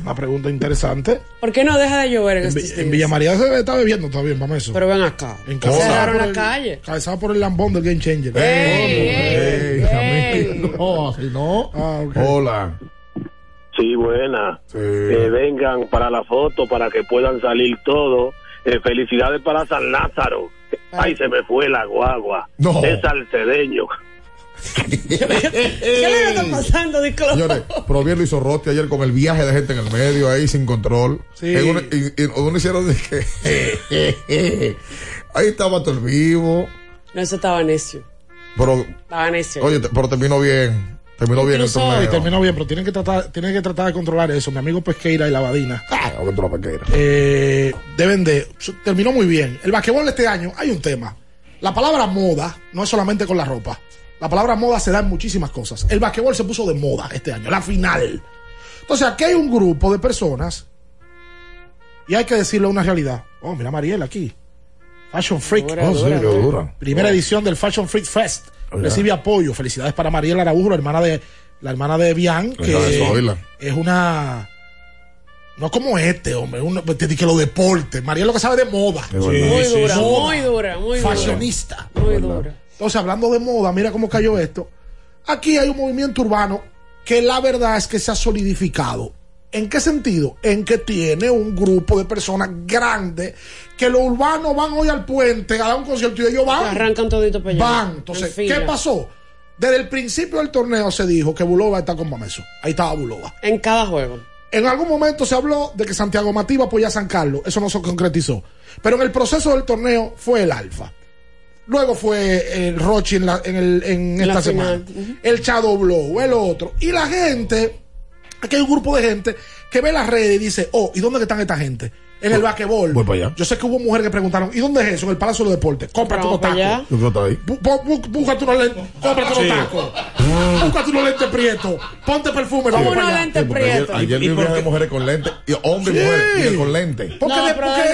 Speaker 16: Una pregunta interesante.
Speaker 18: ¿Por qué no deja de llover en
Speaker 16: En,
Speaker 18: estos
Speaker 16: en? Villa María se está bebiendo todavía, vamos eso.
Speaker 18: Pero ven acá.
Speaker 16: Encabezado
Speaker 18: Cerraron
Speaker 16: por
Speaker 18: la
Speaker 16: el-
Speaker 18: calle.
Speaker 16: Cabezado por el lambón del Game Changer.
Speaker 17: Ey, amigo, no, así no.
Speaker 16: Ah,
Speaker 17: Hola.
Speaker 23: Sí, buena. Que vengan para la foto para que puedan salir todos. Eh, felicidades para San Lázaro. Ay, se me fue la guagua.
Speaker 17: No.
Speaker 23: Es salcedeño.
Speaker 18: ¿Qué le está pasando, Disclo?
Speaker 17: Señores, pero bien lo hizo Rotti ayer con el viaje de gente en el medio ahí sin control.
Speaker 18: Sí.
Speaker 17: En una- y, y uno hicieron de que ahí estaba todo el vivo.
Speaker 18: No, eso estaba necio.
Speaker 17: Pero,
Speaker 18: Estaba necio.
Speaker 17: oye, pero terminó bien. Terminó bien el torneo.
Speaker 16: y terminó bien, pero tienen que tratar, tienen que tratar de controlar eso. Mi amigo Pesqueira y la Badina.
Speaker 17: Ah, controla Pesqueira.
Speaker 16: Eh, deben de. Terminó muy bien. El basquetbol este año hay un tema. La palabra moda no es solamente con la ropa. La palabra moda se da en muchísimas cosas. El basquetbol se puso de moda este año, la final. Entonces aquí hay un grupo de personas y hay que decirle una realidad. Oh, mira a Mariela aquí. Fashion Freak.
Speaker 17: Dura, Oh, dura, dura.
Speaker 16: Primera
Speaker 17: Oh.
Speaker 16: edición del Fashion Freak Fest.
Speaker 17: Oh.
Speaker 16: Recibe apoyo. Felicidades para Mariela Araújo, la hermana de la hermana de Bian, que es una no como este, hombre, uno, te di que los deportes. Mariela lo que sabe de moda.
Speaker 18: Muy dura, muy dura, muy dura.
Speaker 16: Fashionista.
Speaker 18: Muy dura.
Speaker 16: Entonces, hablando de moda, mira cómo cayó esto. Aquí hay un movimiento urbano que la verdad es que se ha solidificado. ¿En qué sentido? En que tiene un grupo de personas grande que los urbanos van hoy al puente a dar un concierto y ellos van.
Speaker 18: Arrancan todito para allá.
Speaker 16: Van.
Speaker 18: En
Speaker 16: Entonces. ¿qué pasó? Desde el principio del torneo se dijo que Bulova está con Bameso. Ahí estaba Bulova.
Speaker 18: En cada juego.
Speaker 16: En algún momento se habló de que Santiago Matías apoya a San Carlos. Eso no se concretizó. Pero en el proceso del torneo fue el Alfa. Luego fue el Rochi en, la- en, el- en
Speaker 18: En la
Speaker 16: esta semana. El Shadow Blow, el otro. Y la gente, aquí hay un grupo de gente que ve las redes y dice, oh, ¿y dónde están esta gente? En el basquetbol.
Speaker 17: Voy para allá.
Speaker 16: Yo sé que hubo mujeres que preguntaron, ¿y dónde es eso? En el Palacio de los Deportes. Cómprate unos tacos.
Speaker 17: Yo creo que está ahí.
Speaker 16: Bú- bú- bú- Búscate unos lentes, cómprate unos tacos. Búscate unos lentes prietos. Ponte perfume.
Speaker 18: ¿Cómo
Speaker 16: vamos
Speaker 18: unos lentes prietos?
Speaker 17: ayer
Speaker 18: ¿Y
Speaker 17: vi de mujeres con lentes, y hombres y mujeres con lentes.
Speaker 16: Porque,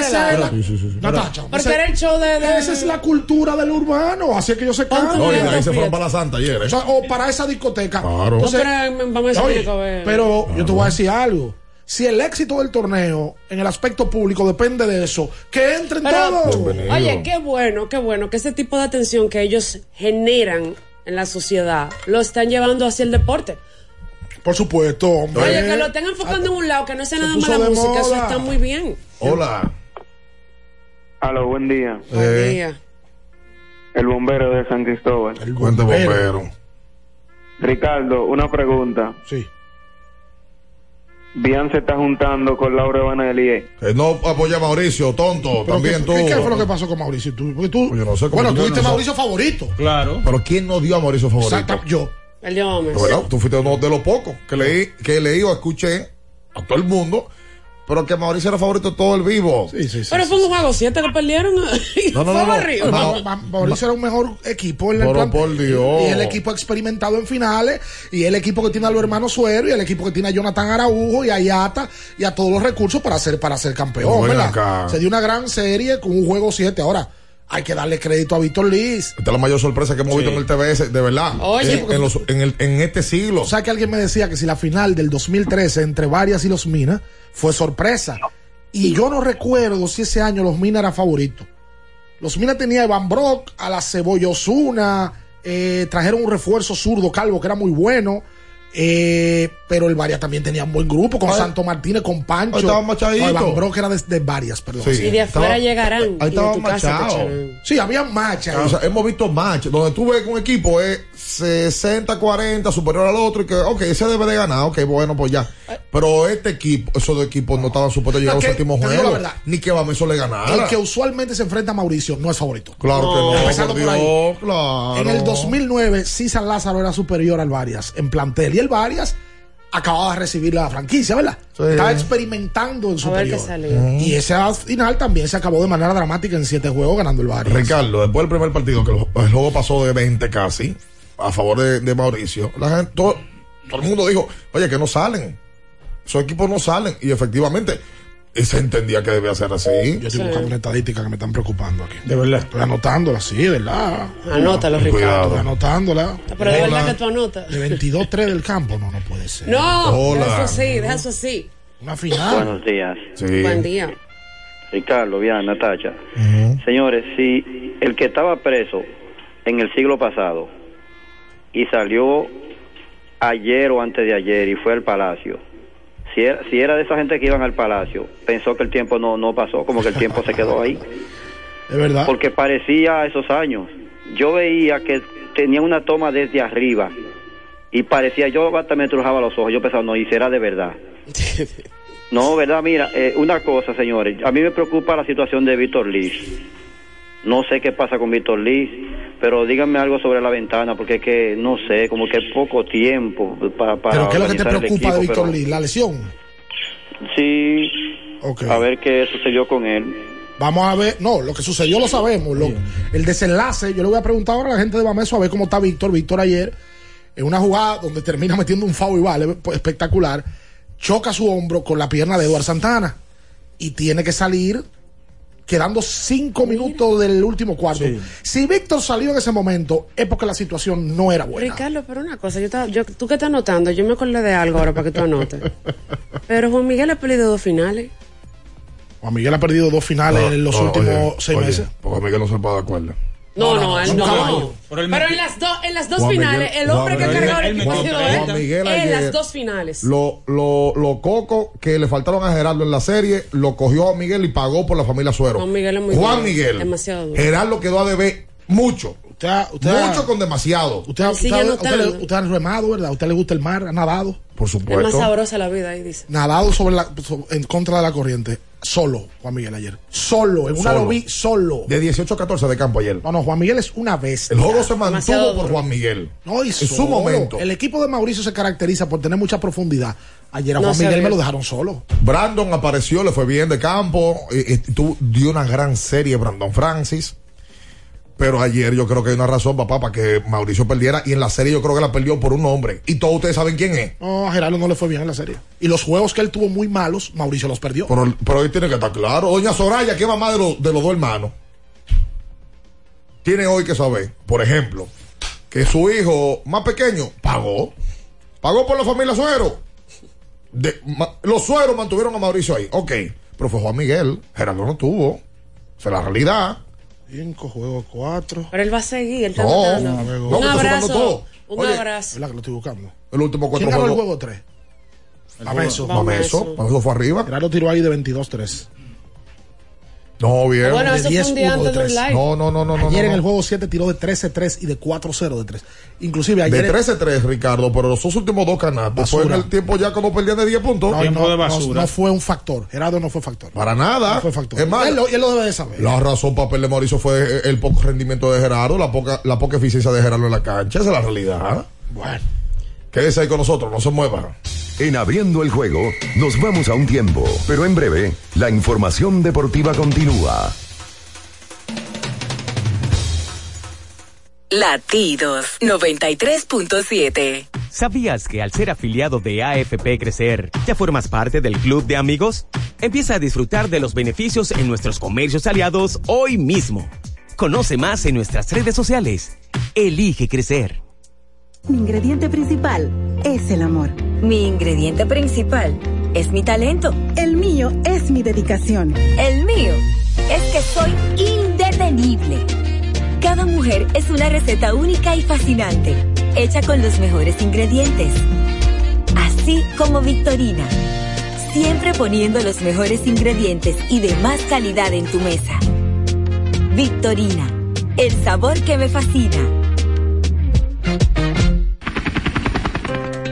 Speaker 16: esa es la. Natacha,
Speaker 18: Porque
Speaker 16: esa-
Speaker 18: era el show de.
Speaker 16: esa es la cultura del urbano, así es que yo sé
Speaker 18: Ponte
Speaker 17: No, y ahí se fueron para la Santa ayer, ¿eh?
Speaker 16: o, para esa discoteca.
Speaker 17: Claro.
Speaker 18: Que
Speaker 16: pero yo te voy a decir algo. Si el éxito del torneo en el aspecto público depende de eso, que entren
Speaker 18: Pero,
Speaker 16: todos.
Speaker 17: Bienvenido.
Speaker 18: Oye, qué bueno, qué bueno que ese tipo de atención que ellos generan en la sociedad lo están llevando hacia el deporte.
Speaker 16: Por supuesto, hombre.
Speaker 18: Oye, que lo estén enfocando en un lado, que no sea
Speaker 16: Se
Speaker 18: nada más la
Speaker 16: de
Speaker 18: música, eso
Speaker 16: moda.
Speaker 18: está muy bien.
Speaker 17: Hola.
Speaker 21: Aló, buen día.
Speaker 18: Buen
Speaker 17: Eh,
Speaker 18: día.
Speaker 21: El bombero de San Cristóbal.
Speaker 17: Cuente bombero.
Speaker 21: Ricardo, una pregunta.
Speaker 16: Sí.
Speaker 21: Bian se está juntando con Laura Vanelli.
Speaker 17: Que no apoya a Mauricio, tonto.
Speaker 16: Pero
Speaker 17: También
Speaker 16: ¿qué,
Speaker 17: tú.
Speaker 16: qué- fue lo que pasó con Mauricio? Tú, porque tú,
Speaker 17: Pues yo no sé cómo
Speaker 16: bueno,
Speaker 17: tú
Speaker 16: tú fuiste
Speaker 17: no-
Speaker 16: Mauricio favorito.
Speaker 10: Claro.
Speaker 17: Pero ¿quién no dio a Mauricio favorito?
Speaker 16: Exacto, yo.
Speaker 18: El de.
Speaker 17: Tú fuiste uno de los pocos que leí, que leí o escuché a todo el mundo, pero que Mauricio era favorito de todo el vivo.
Speaker 16: Sí, sí, sí.
Speaker 18: Pero fue un juego 7 que perdieron.
Speaker 17: No, no,
Speaker 18: Fue
Speaker 17: no, no.
Speaker 18: barrido.
Speaker 17: No.
Speaker 16: Ma- Ma- Mauricio era un mejor equipo en el
Speaker 17: Pero
Speaker 16: plan-
Speaker 17: por Dios.
Speaker 16: Y el equipo experimentado en finales, y el equipo que tiene a los hermanos Suero, y el equipo que tiene a Jonathan Araujo, y a Yata, y a todos los recursos para ser, para ser campeón. Se dio una gran serie con un juego 7. Ahora, hay que darle crédito a Víctor Liz.
Speaker 17: Esta es la mayor sorpresa que hemos visto en el TBS, de verdad.
Speaker 16: Oye.
Speaker 17: En, en los- en el- en este siglo.
Speaker 16: O sea que alguien me decía que si la final del 2013 entre Varias y los Minas fue sorpresa. Y yo no recuerdo si ese año los Minas era favorito. Los Minas tenía a Evan Brock, a la Cebolla Osuna, eh, trajeron un refuerzo zurdo calvo que era muy bueno. Eh, pero el Varias también tenía un buen grupo con
Speaker 17: Ay.
Speaker 16: Santo Martínez, con Pancho.
Speaker 17: Ahí estaba machadito.
Speaker 16: No, Evan Brock era de, de Varias, perdón.
Speaker 17: Sí.
Speaker 18: Y de afuera
Speaker 17: Estaba-
Speaker 18: llegarán.
Speaker 17: ahí
Speaker 18: y de
Speaker 17: estaba
Speaker 18: tu casa te
Speaker 17: machado.
Speaker 18: echarán.
Speaker 16: Sí, había.
Speaker 17: O sea, hemos visto match donde tú ves que un equipo es 60-40 superior al otro y que, ok, ese debe de ganar, ok, bueno, pues ya. Pero este equipo, esos dos equipos no estaban supuestos a llegar a un
Speaker 16: Es que,
Speaker 17: séptimo
Speaker 16: te digo
Speaker 17: juego.
Speaker 16: la verdad.
Speaker 17: Ni que Bameso le ganara.
Speaker 16: el que usualmente se enfrenta a Mauricio no es favorito.
Speaker 17: Claro que no,
Speaker 16: Empezando
Speaker 17: por
Speaker 16: por ahí.
Speaker 17: Dios, claro.
Speaker 16: En el 2009, sí San Lázaro era superior al Varias en plantel. Y Varias acababa de recibir la franquicia, ¿verdad? Estaba experimentando en
Speaker 18: A ver qué
Speaker 16: superior.
Speaker 18: salía.
Speaker 16: Y ese final también se acabó de manera dramática en siete juegos ganando el Varias.
Speaker 17: Ricardo, después del primer partido, que el juego pasó de 20 casi, a favor de, de Mauricio, la gente, todo, todo el mundo dijo, oye, que no salen. Esos equipos no salen. Y efectivamente, y se entendía que debía ser así.
Speaker 16: Yo estoy buscando una estadística que me están preocupando aquí.
Speaker 10: De verdad.
Speaker 16: Estoy anotándola, sí, de verdad.
Speaker 18: Anótalo,
Speaker 16: Estoy
Speaker 18: Ricardo.
Speaker 16: anotándola.
Speaker 18: Pero de verdad que tú anotas.
Speaker 16: De 22-3 del campo, no, no puede ser.
Speaker 18: No,
Speaker 16: Hola.
Speaker 18: deja eso así, deja eso así.
Speaker 16: Una final.
Speaker 24: Buenos días.
Speaker 18: Buen día.
Speaker 24: Ricardo, bien, Natacha. Señores, si el que estaba preso en el siglo pasado y salió ayer o antes de ayer y fue al palacio, si era, si era de esa gente que iban al palacio, pensó que el tiempo no, no pasó, como que el tiempo se quedó ahí.
Speaker 16: Es verdad.
Speaker 24: Porque parecía a esos años. Yo veía que tenía una toma desde arriba y parecía, yo hasta me trujaba los ojos, yo pensaba, no, y será de verdad. No, verdad, mira, eh, una cosa, señores, a mí me preocupa la situación de Víctor Liz. No sé qué pasa con Víctor Liz, pero díganme algo sobre la ventana, porque es que, no sé, como que poco tiempo para, para
Speaker 16: ¿Pero qué es lo que te preocupa de Víctor
Speaker 24: pero
Speaker 16: Lee? ¿La lesión?
Speaker 24: Sí, a ver qué sucedió con él.
Speaker 16: Vamos a ver, no, lo que sucedió lo sabemos. lo- el desenlace, yo le voy a preguntar ahora a la gente de Bameso a ver cómo está Víctor. Víctor ayer, en una jugada donde termina metiendo un foul y vale, pues, espectacular, choca su hombro con la pierna de Eduard Santana y tiene que salir quedando cinco minutos del último cuarto. Si Víctor salió en ese momento, es porque la situación no era buena.
Speaker 18: Ricardo, pero una cosa, yo, estaba- yo tú que estás anotando, yo me acordé de algo ahora para que tú anotes. Pero Juan Miguel ha perdido dos finales.
Speaker 16: Juan Miguel ha perdido dos finales en los
Speaker 17: No,
Speaker 16: últimos
Speaker 17: oye,
Speaker 16: seis
Speaker 17: oye,
Speaker 16: meses.
Speaker 17: Porque Miguel no se puede de acuerdo.
Speaker 18: No, no, él no. Pero, en las dos, en las dos
Speaker 17: Juan
Speaker 18: finales,
Speaker 17: Miguel-
Speaker 18: el hombre que ha
Speaker 17: Juan
Speaker 18: cargado el
Speaker 17: Miguel-
Speaker 18: equipo ha sido
Speaker 17: Juan-
Speaker 18: él.
Speaker 17: Juan Miguel
Speaker 18: En las dos finales.
Speaker 17: Lo, lo, lo coco que le faltaron a Gerardo en la serie, lo cogió a Miguel y pagó por la familia Suero.
Speaker 18: Juan Miguel es muy
Speaker 17: Juan
Speaker 18: duro,
Speaker 17: Miguel.
Speaker 18: demasiado duro.
Speaker 17: Gerardo quedó a deber mucho. mucho con demasiado.
Speaker 16: Usted, usted, ha- usted, usted ha remado, ¿verdad? ¿A usted le gusta el mar? ¿Ha nadado?
Speaker 17: Por
Speaker 18: Es más sabrosa la vida, ahí dice.
Speaker 16: Nadado sobre la, so- en contra de la corriente. Solo, Juan Miguel ayer. Solo, en una
Speaker 17: Solo.
Speaker 16: lo vi solo.
Speaker 17: De 18 a 14 de campo ayer.
Speaker 16: No, no, Juan Miguel es una bestia.
Speaker 17: El juego se mantuvo
Speaker 16: Demasiado
Speaker 17: por. Juan Miguel.
Speaker 16: No, y
Speaker 17: en su momento.
Speaker 16: El equipo de Mauricio se caracteriza por tener mucha profundidad. Ayer a
Speaker 17: No
Speaker 16: Juan Miguel
Speaker 17: ve.
Speaker 16: me lo dejaron solo.
Speaker 17: Brandon apareció, le fue bien de campo. Y, y tuvo- dio una gran serie Brandon Francis. Pero ayer yo creo que hay una razón, papá, para que Mauricio perdiera. Y en la serie yo creo que la perdió por un hombre. Y todos ustedes saben quién es.
Speaker 16: No, a Gerardo no le fue bien en la serie. Y los juegos que él tuvo muy malos, Mauricio los perdió.
Speaker 17: Pero, pero hoy tiene que estar claro. Doña Soraya, que es mamá de, los- de los dos hermanos, tiene hoy que saber, por ejemplo, que su hijo más pequeño pagó. Pagó por la familia Suero. De- ma- los Sueros mantuvieron a Mauricio ahí. Ok. Pero fue Juan Miguel. Gerardo no tuvo. Esa es la realidad.
Speaker 16: Cinco juegos, cuatro.
Speaker 18: Pero él va a seguir, él está
Speaker 17: No,
Speaker 18: anotando.
Speaker 17: no,
Speaker 18: Un abrazo.
Speaker 17: todo.
Speaker 18: Un
Speaker 17: Oye,
Speaker 18: abrazo.
Speaker 16: ¿Verdad que lo estoy buscando?
Speaker 17: El último cuatro
Speaker 16: ¿Quién ganó el
Speaker 17: juegos.
Speaker 16: juego 3?
Speaker 17: El
Speaker 16: Bameso.
Speaker 17: juego- Bameso. Bameso fue arriba.
Speaker 16: Gerardo tiró ahí de 22-3.
Speaker 17: No, bien.
Speaker 18: Bueno,
Speaker 16: De
Speaker 18: eso fue
Speaker 16: 10,
Speaker 18: un día
Speaker 16: de
Speaker 18: antes de un
Speaker 16: tres.
Speaker 18: live.
Speaker 17: No, no, no, no. no,
Speaker 16: Ayer
Speaker 17: no,
Speaker 16: en el
Speaker 17: no.
Speaker 16: juego 7 tiró de 13-3 y de 4-0 de 3. Inclusive ayer.
Speaker 17: De 13-3, Ricardo, pero los dos últimos dos canastos fue en
Speaker 16: Basura.
Speaker 17: el tiempo ya cuando perdían de 10 puntos.
Speaker 16: No, no, no, no fue un factor. Gerardo no fue factor.
Speaker 17: Para nada.
Speaker 16: No fue factor.
Speaker 17: Es más,
Speaker 16: él, lo, él lo debe de saber.
Speaker 17: la razón para perder Mauricio fue el poco rendimiento de Gerardo, la poca, la poca eficiencia de Gerardo en la cancha. Esa es la realidad.
Speaker 16: Bueno.
Speaker 17: Quédese ahí con nosotros, no se muevan.
Speaker 9: En abriendo el juego, nos vamos a un tiempo, pero en breve, la información deportiva continúa.
Speaker 8: Latidos 93.7.
Speaker 3: ¿Sabías que al ser afiliado de AFP Crecer, ya formas parte del club de amigos? Empieza a disfrutar de los beneficios en nuestros comercios aliados hoy mismo. Conoce más en nuestras redes sociales. Elige crecer.
Speaker 25: Mi ingrediente principal es el amor.
Speaker 14: Mi ingrediente principal es mi talento.
Speaker 25: El mío es mi dedicación.
Speaker 14: El mío es que soy indetenible. Cada mujer es una receta única y fascinante, hecha con los mejores ingredientes. Así como Victorina, siempre poniendo los mejores ingredientes y de más calidad en tu mesa. Victorina, el sabor que me fascina.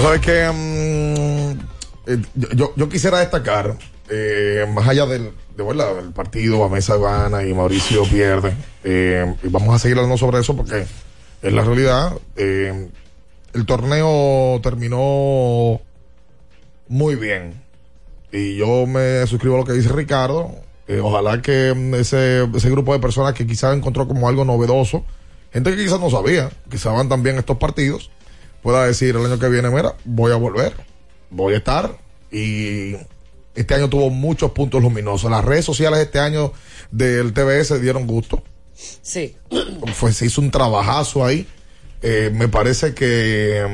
Speaker 17: Tú sabes que mm, eh, yo- yo, quisiera destacar, eh, más allá del, de, ¿verdad? del partido, Mesa gana y Mauricio pierde, eh, y vamos a seguir hablando sobre eso porque es la realidad. el torneo terminó muy bien. Y yo me suscribo a lo que dice Ricardo. Ojalá que mm, ese, ese grupo de personas que quizás encontró como algo novedoso, gente que quizás no sabía, que se van también estos partidos, pueda decir el año que viene, mira, voy a volver, voy a estar. Y este año tuvo muchos puntos luminosos. Las redes sociales este año del TBS dieron gusto.
Speaker 18: Sí.
Speaker 17: Fue, se hizo un trabajazo ahí. Eh, me parece que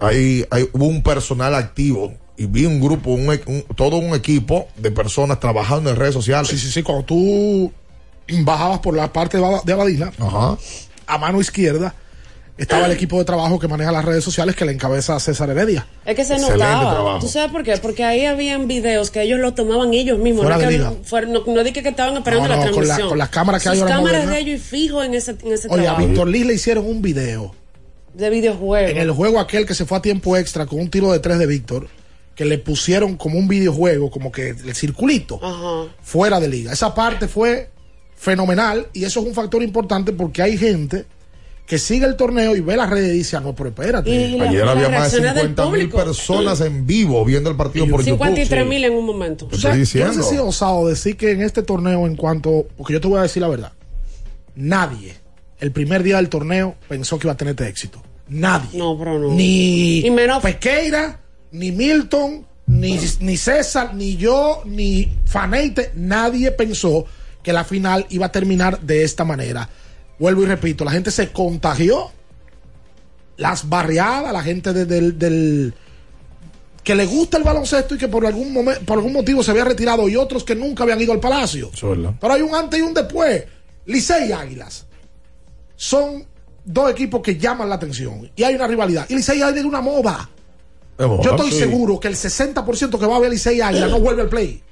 Speaker 17: mm, hay, hay, hubo un personal activo y vi un grupo, un, e- un- todo un equipo de personas trabajando en redes sociales.
Speaker 16: Sí, sí, sí. Cuando tú bajabas por la parte de Abadila, a mano izquierda estaba el equipo de trabajo que maneja las redes sociales que le encabeza a César Heredia.
Speaker 18: Es que se
Speaker 16: Excelente
Speaker 18: notaba.
Speaker 16: trabajo.
Speaker 18: ¿Tú sabes por qué? Porque ahí habían videos que ellos lo tomaban ellos mismos.
Speaker 16: Fuera
Speaker 18: no,
Speaker 16: de
Speaker 18: que,
Speaker 16: liga.
Speaker 18: fuera- no, no dije que estaban esperando
Speaker 16: No,
Speaker 18: la
Speaker 16: no, con la-
Speaker 18: transmisión.
Speaker 16: con las cámaras que hay
Speaker 18: Sus
Speaker 16: ahora
Speaker 18: cámaras
Speaker 16: modernas.
Speaker 18: de ellos y fijo en ese, en ese
Speaker 16: Oye, a
Speaker 18: trabajo.
Speaker 16: Víctor Liz le hicieron un video
Speaker 18: De videojuegos.
Speaker 16: en el juego aquel que se fue a tiempo extra con un tiro de tres de Víctor, que le pusieron como un videojuego, como que el circulito,
Speaker 18: Ajá.
Speaker 16: fuera de liga. Esa parte fue fenomenal y eso es un factor importante porque hay gente que sigue el torneo y ve las redes y dice, ah, no, pero espérate.
Speaker 18: Y
Speaker 17: Ayer había más de
Speaker 18: reacciones del
Speaker 17: 50 mil personas en vivo viendo el partido por
Speaker 18: 53
Speaker 17: YouTube.
Speaker 18: mil en un momento.
Speaker 16: O sea, yo no sé si osado decir que en este torneo, en cuanto. Porque yo te voy a decir la verdad. Nadie, el primer día del torneo, pensó que iba a tener este éxito. Nadie.
Speaker 18: No, pero no.
Speaker 16: Ni
Speaker 18: Y menos-
Speaker 16: Pequeira, ni Milton, ni, ni César, ni yo, ni Faneite. Nadie pensó que la final iba a terminar de esta manera. Vuelvo y repito, la gente se contagió. Las barriadas, la gente de- del, del- que le gusta el baloncesto y que por algún momento, por algún motivo se había retirado y otros que nunca habían ido al palacio. Pero hay un antes y un después. Licey y Águilas son dos equipos que llaman la atención y hay una rivalidad. Y Licey Águila es una moda. Yo estoy
Speaker 17: sí.
Speaker 16: seguro que el 60% que va a ver Licey Águila no vuelve al play.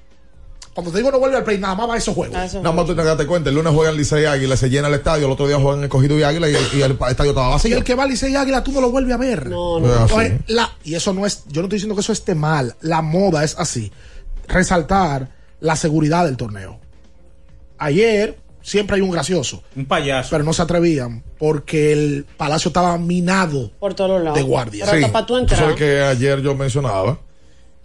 Speaker 16: Cuando te digo no vuelve al play, nada más va a esos juegos.
Speaker 17: Nada más tú te das cuenta, el lunes juegan Licey Águila, se llena el estadio, el otro día juegan Escogido y Águila y el, y el estadio estaba
Speaker 16: Y
Speaker 17: vacío.
Speaker 16: el que va a Licey Águila, tú no lo vuelves a ver.
Speaker 18: No,
Speaker 17: no. Es.
Speaker 16: Entonces, la- y eso no es, yo no estoy diciendo que eso esté mal. La moda es así. Resaltar la seguridad del torneo. Ayer siempre hay un gracioso.
Speaker 10: Un payaso.
Speaker 16: Pero no se atrevían porque el palacio estaba minado
Speaker 18: Por todos lados.
Speaker 16: de guardia.
Speaker 18: Pero hasta para tú
Speaker 17: Tú
Speaker 18: entrar.
Speaker 17: sabes que ayer yo mencionaba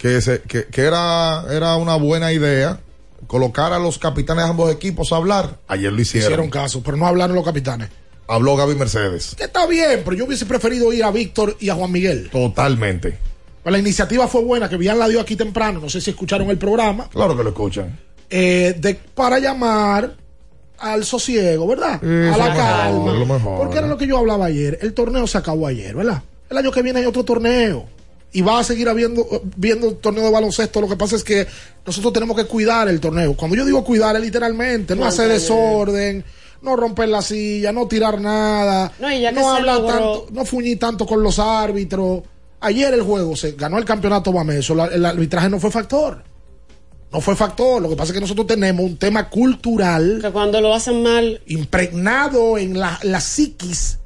Speaker 17: que, se- que, que era, era una buena idea colocar a los capitanes de ambos equipos a hablar. Ayer lo hicieron.
Speaker 16: Hicieron caso, pero no hablaron los capitanes.
Speaker 17: Habló Gaby Mercedes.
Speaker 16: Que está bien, pero yo hubiese preferido ir a Víctor y a Juan Miguel.
Speaker 17: Totalmente.
Speaker 16: Pues la iniciativa fue buena, que Bian la dio aquí temprano, no sé si escucharon el programa,
Speaker 17: Claro que lo escuchan.
Speaker 16: eh, de, para llamar al sosiego, ¿verdad? A la calma.
Speaker 17: mejor, lo mejor.
Speaker 16: Porque era lo que yo hablaba ayer. El torneo se acabó ayer, ¿verdad? El año que viene hay otro torneo. Y va a seguir habiendo viendo torneo de baloncesto. Lo que pasa es que nosotros tenemos que cuidar el torneo. Cuando yo digo cuidar es literalmente no hacer desorden, no romper la silla, no tirar nada,
Speaker 18: No, y ya
Speaker 16: no hablar
Speaker 18: logró-
Speaker 16: tanto, no fuñir tanto con los árbitros. Ayer el juego se ganó el campeonato Bameso, la- el arbitraje no fue factor. No fue factor. Lo que pasa es que nosotros tenemos un tema cultural
Speaker 18: Que cuando lo hacen mal,
Speaker 16: impregnado en la, la psiquis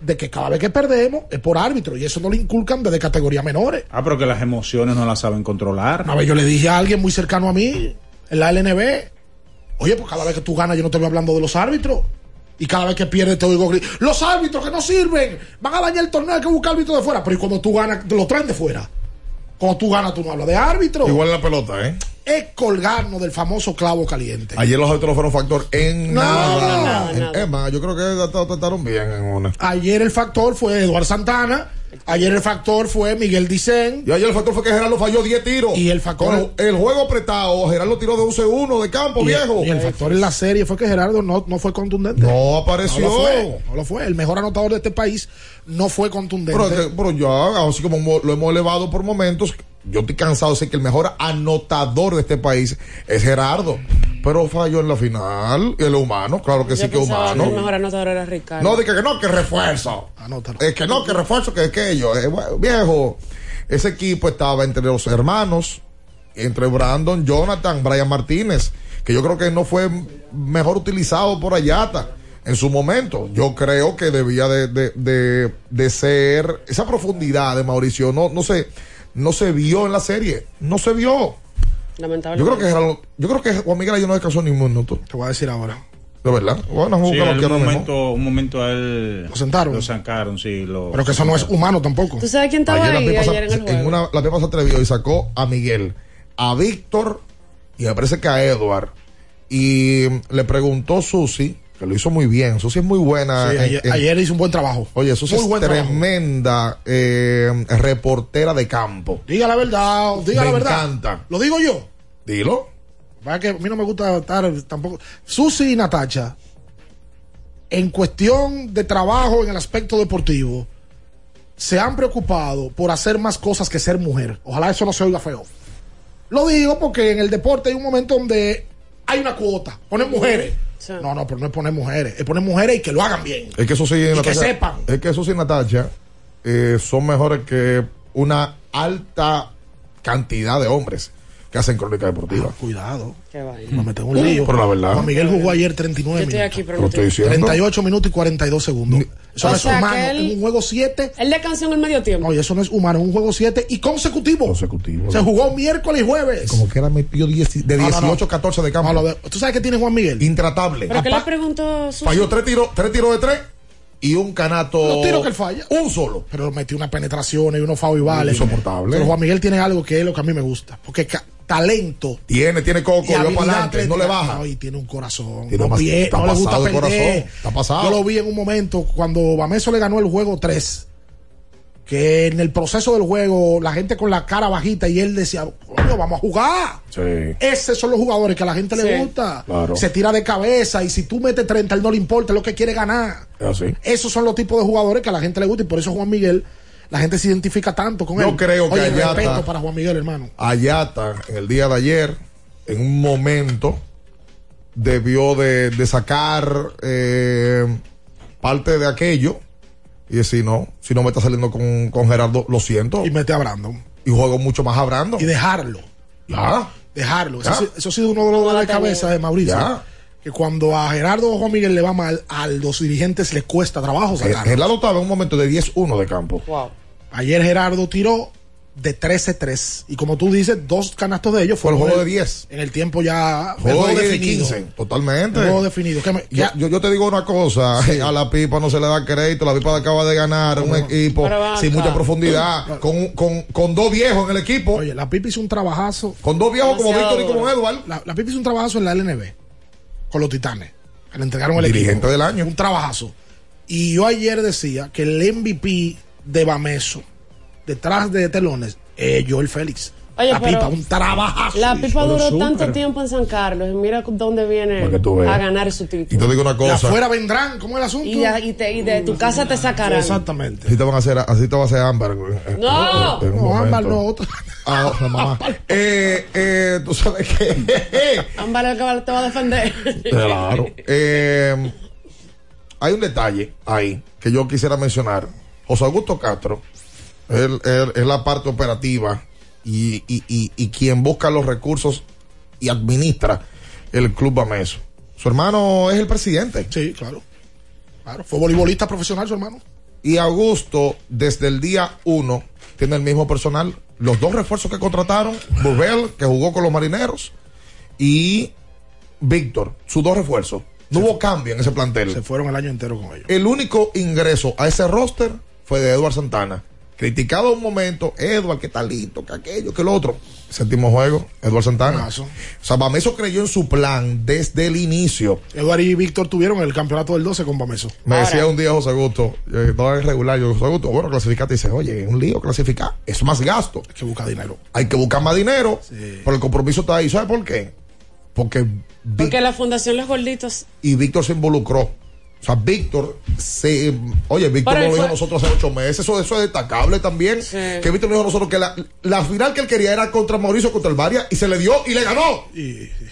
Speaker 16: de que cada vez que perdemos es por árbitro y eso no lo inculcan desde categorías menores.
Speaker 10: Ah, pero que las emociones no las saben controlar.
Speaker 16: Una vez yo le dije a alguien muy cercano a mí, en la LNB, oye, pues cada vez que tú ganas yo no te voy hablando de los árbitros. Y cada vez que pierdes te oigo gritar, los árbitros que no sirven, van a dañar el torneo, hay que buscar árbitros de fuera. Pero y cuando tú ganas, te lo traen de fuera. Cuando tú ganas, tú no hablas de árbitro.
Speaker 17: Igual en la pelota, ¿eh?
Speaker 16: Es colgarnos del famoso clavo caliente.
Speaker 17: Ayer los árbitros no fueron factor en
Speaker 16: No,
Speaker 17: nada.
Speaker 16: nada,
Speaker 17: En-
Speaker 16: nada.
Speaker 17: Es más, yo creo que trataron bien en una.
Speaker 16: Ayer el factor fue Eduardo Santana. Ayer el factor fue Miguel Dicen.
Speaker 17: Y ayer el factor fue que Gerardo falló 10 tiros.
Speaker 16: Y el factor.
Speaker 17: El, el juego apretado, Gerardo tiró de 11-1 de campo,
Speaker 16: y,
Speaker 17: viejo.
Speaker 16: y el factor en la serie fue que Gerardo no, no fue contundente.
Speaker 17: No apareció.
Speaker 16: No lo fue. No lo fue. El mejor anotador de este país no fue contundente.
Speaker 17: Pero, que- pero ya, así como mo- lo hemos elevado por momentos, yo estoy cansado de decir que el mejor anotador de este país es Gerardo. Pero falló en la final. Y el humano, claro que
Speaker 18: yo
Speaker 17: sí que
Speaker 18: que el
Speaker 17: humano.
Speaker 18: mejor anotador era Ricardo.
Speaker 17: No, dije que no, que refuerzo.
Speaker 16: Anótalo.
Speaker 17: Es que no, que refuerzo, que aquello. Eh, bueno, viejo, ese equipo estaba entre los hermanos, entre Brandon, Jonathan, Brian Martínez, que yo creo que no fue mejor utilizado por Ayata en su momento. Yo creo que debía de, de, de, de ser esa profundidad de Mauricio, no, no se, no se vio en la serie, no se vio. Yo creo que Gerardo- yo creo que Juan Miguel ayer no descansó ni un minuto.
Speaker 16: Te voy a decir ahora.
Speaker 17: De verdad. Bueno,
Speaker 10: Sí, en
Speaker 17: mismo.
Speaker 10: momento, un momento a él.
Speaker 16: Lo sentaron.
Speaker 10: Lo sacaron, sí. Lo,
Speaker 16: Pero que eso no es humano tampoco.
Speaker 18: ¿Tú sabes quién estaba
Speaker 17: Ayer
Speaker 18: ahí ayer en el juego?
Speaker 17: en una, la Pepa se atrevió y sacó a Miguel, a Víctor y me parece que a Edward. Y le preguntó Susi, que lo hizo muy bien. Susi es muy buena.
Speaker 16: Sí, ayer,
Speaker 17: en-
Speaker 16: ayer hizo un buen trabajo.
Speaker 17: oye, Susi
Speaker 16: Muy
Speaker 17: es tremenda eh, reportera de campo.
Speaker 16: Diga la verdad, diga
Speaker 17: Me
Speaker 16: la verdad.
Speaker 17: encanta.
Speaker 16: Lo digo yo.
Speaker 17: Dilo.
Speaker 16: Va que a mí no me gusta estar tampoco. Susi y Natacha, en cuestión de trabajo en el aspecto deportivo, se han preocupado por hacer más cosas que ser mujer. Ojalá eso no se oiga feo. Lo digo porque en el deporte hay un momento donde hay una cuota. Ponen mujeres. No, no, pero no es poner mujeres. Es poner mujeres y que lo hagan bien.
Speaker 17: Es que Susi y,
Speaker 16: Y que sepan.
Speaker 17: Es que Susi y Natacha eh, son mejores que una alta cantidad de hombres que hacen crónica deportiva.
Speaker 16: Cuidado.
Speaker 18: Qué.
Speaker 16: Nos metemos un lío.
Speaker 17: Pero la verdad.
Speaker 16: Juan Miguel jugó ayer 39
Speaker 18: Yo estoy
Speaker 16: minutos.
Speaker 18: aquí, pero
Speaker 17: estoy diciendo.
Speaker 16: 38 minutos y 42 segundos. Eso
Speaker 18: O
Speaker 16: no es humano.
Speaker 18: él-
Speaker 16: En un juego 7.
Speaker 18: Él descansó en el medio tiempo.
Speaker 16: Oye, eso no es humano. En un juego 7 y consecutivo.
Speaker 17: Consecutivo.
Speaker 16: Se jugó miércoles y jueves.
Speaker 17: Como que era metido 10 de
Speaker 16: No, no,
Speaker 17: 18
Speaker 16: no.
Speaker 17: 14 de campo.
Speaker 16: No, lo de- ¿Tú sabes qué tiene Juan Miguel?
Speaker 17: Intratable.
Speaker 18: ¿Pero qué le preguntó Susi?
Speaker 17: Falló tres tiros, tres tiros de tres y un canato.
Speaker 16: Los tiros que él falla.
Speaker 17: Un solo.
Speaker 16: Pero metió una penetración y unos foul y vale.
Speaker 17: Insoportable.
Speaker 16: Pero Juan Miguel tiene algo que es lo que a mí me gusta. Porque talento
Speaker 17: Tiene, tiene coco, va para adelante, no le baja.
Speaker 16: No, y tiene un corazón.
Speaker 17: Tiene
Speaker 16: no,
Speaker 17: más-
Speaker 16: pie-
Speaker 17: está
Speaker 16: no le gusta perder.
Speaker 17: corazón, está pasado.
Speaker 16: Yo lo vi en un momento cuando Bameso le ganó el juego 3. Que en el proceso del juego, la gente con la cara bajita y él decía, coño, vamos a jugar.
Speaker 17: Sí.
Speaker 16: Esos son los jugadores que a la gente le gusta.
Speaker 17: Claro.
Speaker 16: Se tira de cabeza y si tú metes 30, él no le importa, es lo que quiere ganar.
Speaker 17: Así.
Speaker 16: Esos son los tipos de jugadores que a la gente le gusta y por eso Juan Miguel, la gente se identifica tanto con
Speaker 17: Yo
Speaker 16: él.
Speaker 17: creo que
Speaker 16: Oye,
Speaker 17: Ayata-
Speaker 16: respeto para Juan Miguel, hermano.
Speaker 17: Ayata, en el día de ayer, en un momento, debió de, de sacar eh, parte de aquello y decir, no, si no me está saliendo con, con Gerardo, lo siento.
Speaker 16: Y mete a Brandon.
Speaker 17: Y juego mucho más a Brandon.
Speaker 16: Y dejarlo.
Speaker 17: Ya.
Speaker 16: Dejarlo.
Speaker 17: Ya.
Speaker 16: Eso, eso ha sido uno de los dolores de cabeza de Mauricio.
Speaker 17: Ya.
Speaker 16: Que cuando a Gerardo o Juan Miguel le va mal, a los dirigentes les cuesta trabajo sacarlo.
Speaker 17: Gerardo estaba en un momento de 10-1 de campo.
Speaker 16: Ayer Gerardo tiró de 13-3. Y como tú dices, dos canastos de ellos
Speaker 17: Fue el
Speaker 16: fueron
Speaker 17: juego de 10.
Speaker 16: En el tiempo ya. el
Speaker 17: Juego de 10 y
Speaker 16: definido.
Speaker 17: 15. Totalmente.
Speaker 16: El juego definido. Me-
Speaker 17: Yo,
Speaker 16: que-
Speaker 17: yo, yo te digo una cosa, a la pipa no se le da crédito, la pipa acaba de ganar un equipo sin mucha profundidad, con, con, con dos viejos en el equipo.
Speaker 16: Oye, la Pipa hizo un trabajazo.
Speaker 17: Con dos viejos como Víctor y como. Edward.
Speaker 16: La, la Pipa hizo un trabajazo en la LNB. Con los Titanes. Que le entregaron el
Speaker 17: Dirigente
Speaker 16: equipo.
Speaker 17: del año.
Speaker 16: Un trabajazo. Y yo ayer decía que el MVP de Bameso, detrás de telones, es Joel Félix.
Speaker 18: Oye,
Speaker 16: la
Speaker 18: pero
Speaker 16: Pipa, un trabajazo.
Speaker 18: La pipa duró tanto tiempo en San Carlos. y Mira dónde viene a ganar su
Speaker 17: Y
Speaker 18: título.
Speaker 17: te digo una cosa.
Speaker 16: afuera vendrán, ¿cómo es el asunto?
Speaker 18: Y, y te- y de tu casa te sacarán.
Speaker 16: Exactamente.
Speaker 17: Así te van a hacer, así te va a hacer Ámbar. eh,
Speaker 18: No.
Speaker 17: en un
Speaker 16: No, Ámbar,
Speaker 17: momento.
Speaker 16: no, otro.
Speaker 17: Ah, la mamá. eh, eh, tú sabes que.
Speaker 18: Ámbar es el que te va a defender.
Speaker 17: Claro. Eh, hay un detalle ahí que yo quisiera mencionar. José Augusto Castro él, él- es la parte operativa y, y- y- y quien busca los recursos y administra el Club Bameso. Su hermano es el presidente.
Speaker 16: Sí, claro. Claro. Fue voleibolista profesional su hermano.
Speaker 17: Y Augusto, desde el día uno, tiene el mismo personal. Los dos refuerzos que contrataron, Burbel, que jugó con los marineros, y Víctor, sus dos refuerzos. No hubo cambio en ese plantel.
Speaker 16: Se fueron el año entero con ellos.
Speaker 17: El único ingreso a ese roster fue de Eduard Santana. Criticado un momento, Eduard, que talito, que aquello, que lo otro. Séptimo juego, Eduard Santana. O sea, Bameso creyó en su plan desde el inicio.
Speaker 16: Eduardo y Víctor tuvieron el campeonato del 12 con Bameso.
Speaker 17: Me decía un día José Augusto, eh, no es regular, yo José Augusto, bueno, clasificate. Dice, oye, es un lío clasificar, es más gasto.
Speaker 16: Hay que buscar dinero.
Speaker 17: Hay que buscar más dinero, pero el compromiso está ahí. ¿Sabe por qué? Porque Vic-
Speaker 18: Porque la Fundación Los Gorditos.
Speaker 17: y Víctor se involucró. O sea, Víctor se. Oye, Víctor nos lo dijo a nosotros hace ocho meses. Eso, eso es destacable también.
Speaker 18: Sí.
Speaker 17: Que Víctor nos dijo a nosotros que la, la final que él quería era contra Mauricio, contra el Varia, y se le dio y le ganó.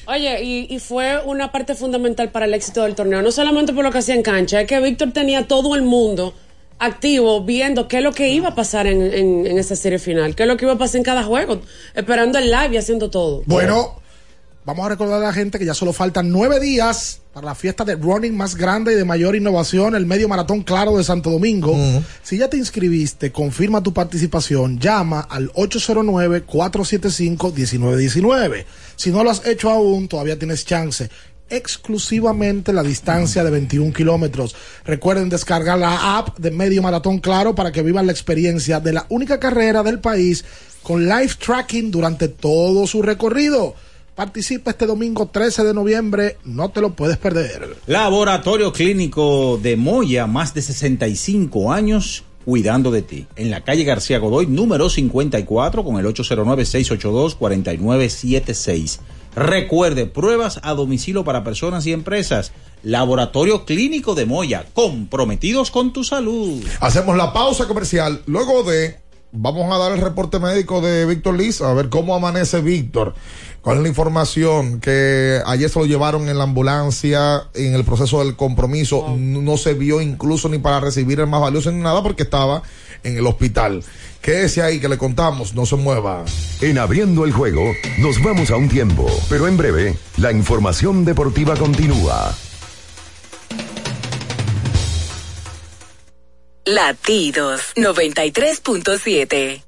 Speaker 18: Oye, y, y fue una parte fundamental para el éxito del torneo. No solamente por lo que hacía en cancha, es que Víctor tenía todo el mundo activo viendo qué es lo que iba a pasar en, en, en esa serie final, qué es lo que iba a pasar en cada juego, esperando el live y haciendo todo.
Speaker 16: Bueno, vamos a recordar a la gente que ya solo faltan nueve días para la fiesta de running más grande y de mayor innovación, el medio maratón claro de Santo Domingo. Si ya te inscribiste, confirma tu participación, llama al 809-475-1919. Si no lo has hecho aún, todavía tienes chance. Exclusivamente la distancia de 21 kilómetros. Recuerden descargar la app de Medio Maratón Claro para que vivan la experiencia de la única carrera del país con live tracking durante todo su recorrido. Participa este domingo 13 de noviembre, no te lo puedes perder.
Speaker 10: Laboratorio Clínico de Moya, más de 65 años cuidando de ti. En la calle García Godoy, número 54, con el 809-682-4976. Recuerde, pruebas a domicilio para personas y empresas. Laboratorio Clínico de Moya, comprometidos con tu salud.
Speaker 17: Hacemos la pausa comercial. Luego de. Vamos a dar el reporte médico de Víctor Liz, a ver cómo amanece Víctor. ¿Cuál es la información? Que ayer se lo llevaron en la ambulancia, en el proceso del compromiso. No, no se vio incluso ni para recibir el más valioso ni nada porque estaba en el hospital. Quédese ahí que le contamos, no se mueva.
Speaker 11: En abriendo el juego, nos vamos a un tiempo, pero en breve, la información deportiva continúa.
Speaker 8: Latidos 93.7.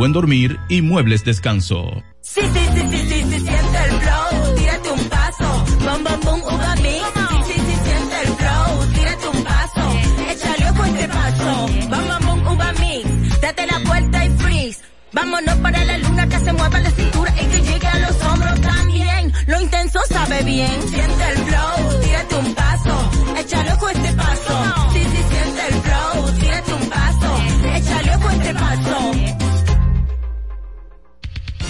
Speaker 26: buen dormir y muebles descanso.
Speaker 27: Sí, sí, sí, sí, sí, sí siente el flow, tírate un paso. Bom, bom, bom,
Speaker 28: uva mix. Sí, sí, sí, siente el flow, tírate un paso. Échale ojo este paso. Bom, bom, bom, uva mix. Date la vuelta y freeze. Vámonos para la luna que se mueva la cintura y que llegue a los hombros también. Lo intenso sabe bien. Siente el flow, tírate un paso. Échale ojo este paso.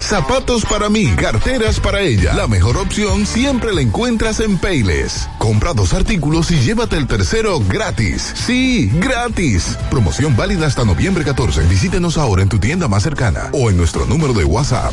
Speaker 7: Zapatos para mí, carteras para ella. La mejor opción siempre la encuentras en Payless. Compra dos artículos y llévate el tercero gratis. Sí, gratis. Promoción válida hasta noviembre 14. Visítenos ahora en tu tienda más cercana o en nuestro número de WhatsApp.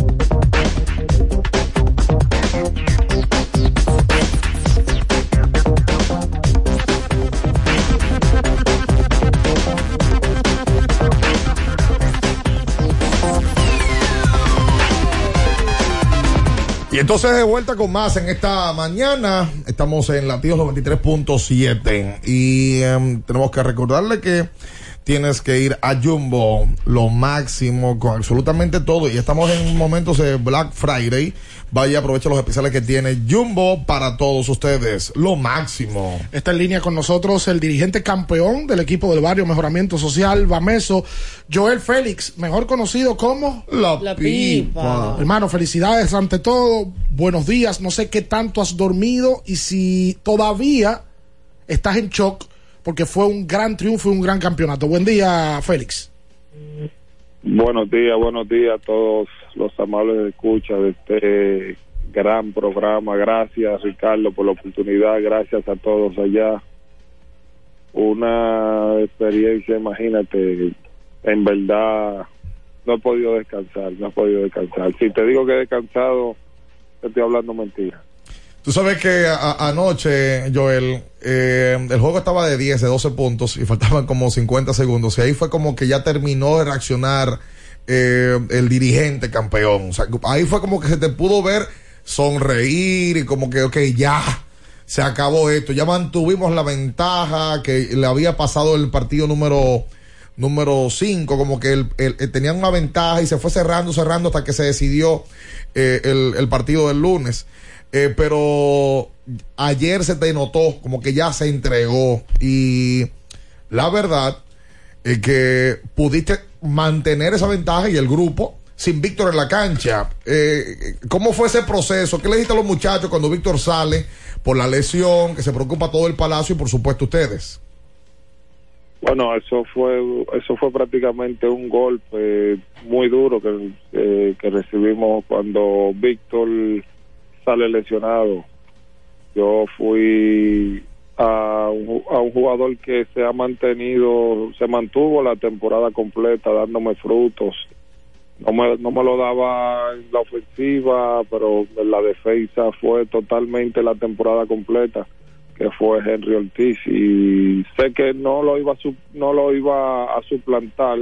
Speaker 17: Y entonces de vuelta con más en esta mañana. Estamos en latidos 93.7 y em, tenemos que recordarle que tienes que ir a Jumbo, lo máximo con absolutamente todo. Y estamos en momentos de Black Friday. Vaya, aprovecha los especiales que tiene Jumbo para todos ustedes. Lo máximo.
Speaker 16: Está en línea con nosotros el dirigente campeón del equipo del barrio Mejoramiento Social, Bameso, Joel Félix, mejor conocido como
Speaker 17: La,
Speaker 18: La Pipa.
Speaker 16: Hermano, felicidades ante todo. Buenos días. No sé qué tanto has dormido y si todavía estás en shock porque fue un gran triunfo y un gran campeonato. Buen día, Félix.
Speaker 29: Buenos días, buenos días a todos los amables de escucha de este gran programa. Gracias, Ricardo, por la oportunidad. Gracias a todos allá. Una experiencia, imagínate, en verdad no he podido descansar, no he podido descansar. Si te digo que he descansado, te estoy hablando mentira.
Speaker 17: Tú sabes que a- anoche, Joel, eh, el juego estaba de 10, de 12 puntos y faltaban como 50 segundos. Y ahí fue como que ya terminó de reaccionar eh, el dirigente campeón. O sea, ahí fue como que se te pudo ver sonreír y como que, ok, ya se acabó esto. Ya mantuvimos la ventaja que le había pasado el partido número número 5, como que el, el- el- tenían una ventaja y se fue cerrando, cerrando hasta que se decidió eh, el partido del lunes. Eh, pero ayer se te notó como que ya se entregó y la verdad es que pudiste mantener esa ventaja y el grupo sin Víctor en la cancha. Eh, ¿Cómo fue ese proceso? ¿Qué le dijiste a los muchachos cuando Víctor sale por la lesión, que se preocupa todo el palacio y por supuesto ustedes?
Speaker 29: Bueno, eso fue eso fue prácticamente un golpe muy duro que, eh, que recibimos cuando Víctor sale lesionado. Yo fui a un, a un jugador que se ha mantenido, se mantuvo la temporada completa dándome frutos. No me, no me lo daba en la ofensiva, pero en la defensa fue totalmente la temporada completa que fue Henry Ortiz y sé que no lo iba a no lo iba a suplantar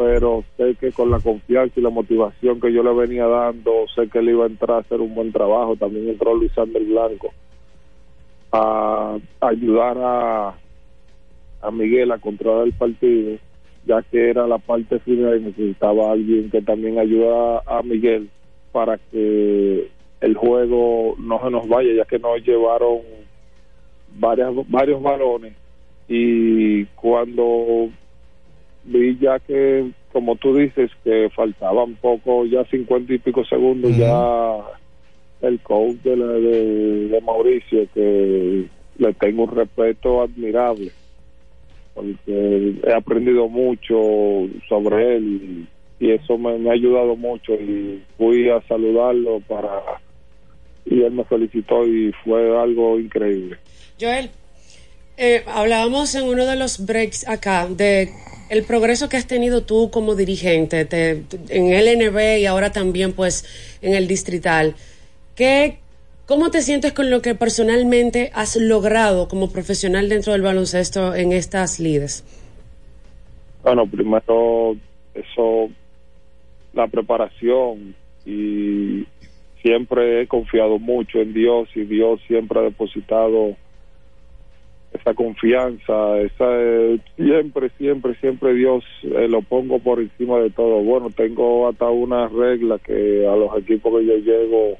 Speaker 29: pero sé que con la confianza y la motivación que yo le venía dando sé que él iba a entrar a hacer un buen trabajo. También entró Luis Ander Blanco a ayudar a Miguel a controlar el partido ya que era la parte final y necesitaba alguien que también ayudara a Miguel para que el juego no se nos vaya, ya que nos llevaron varias, varios balones. Y cuando vi ya que, como tú dices, que faltaban poco, ya cincuenta y pico segundos, ya el coach de, la- de, de Mauricio, que le tengo un respeto admirable, porque he aprendido mucho sobre él y, y eso me, me ha ayudado mucho y fui a saludarlo para y él me felicitó y fue algo increíble.
Speaker 18: Joel, eh, hablábamos en uno de los breaks acá de el progreso que has tenido tú como dirigente te- en el NB y ahora también pues en el distrital. ¿Qué, ¿Cómo te sientes con lo que personalmente has logrado como profesional dentro del baloncesto en estas lides?
Speaker 29: Bueno, primero eso, la preparación y siempre he confiado mucho en Dios y Dios siempre ha depositado esa confianza, esa eh, siempre, siempre, siempre Dios eh, lo pongo por encima de todo. Bueno, tengo hasta una regla que a los equipos que yo llego,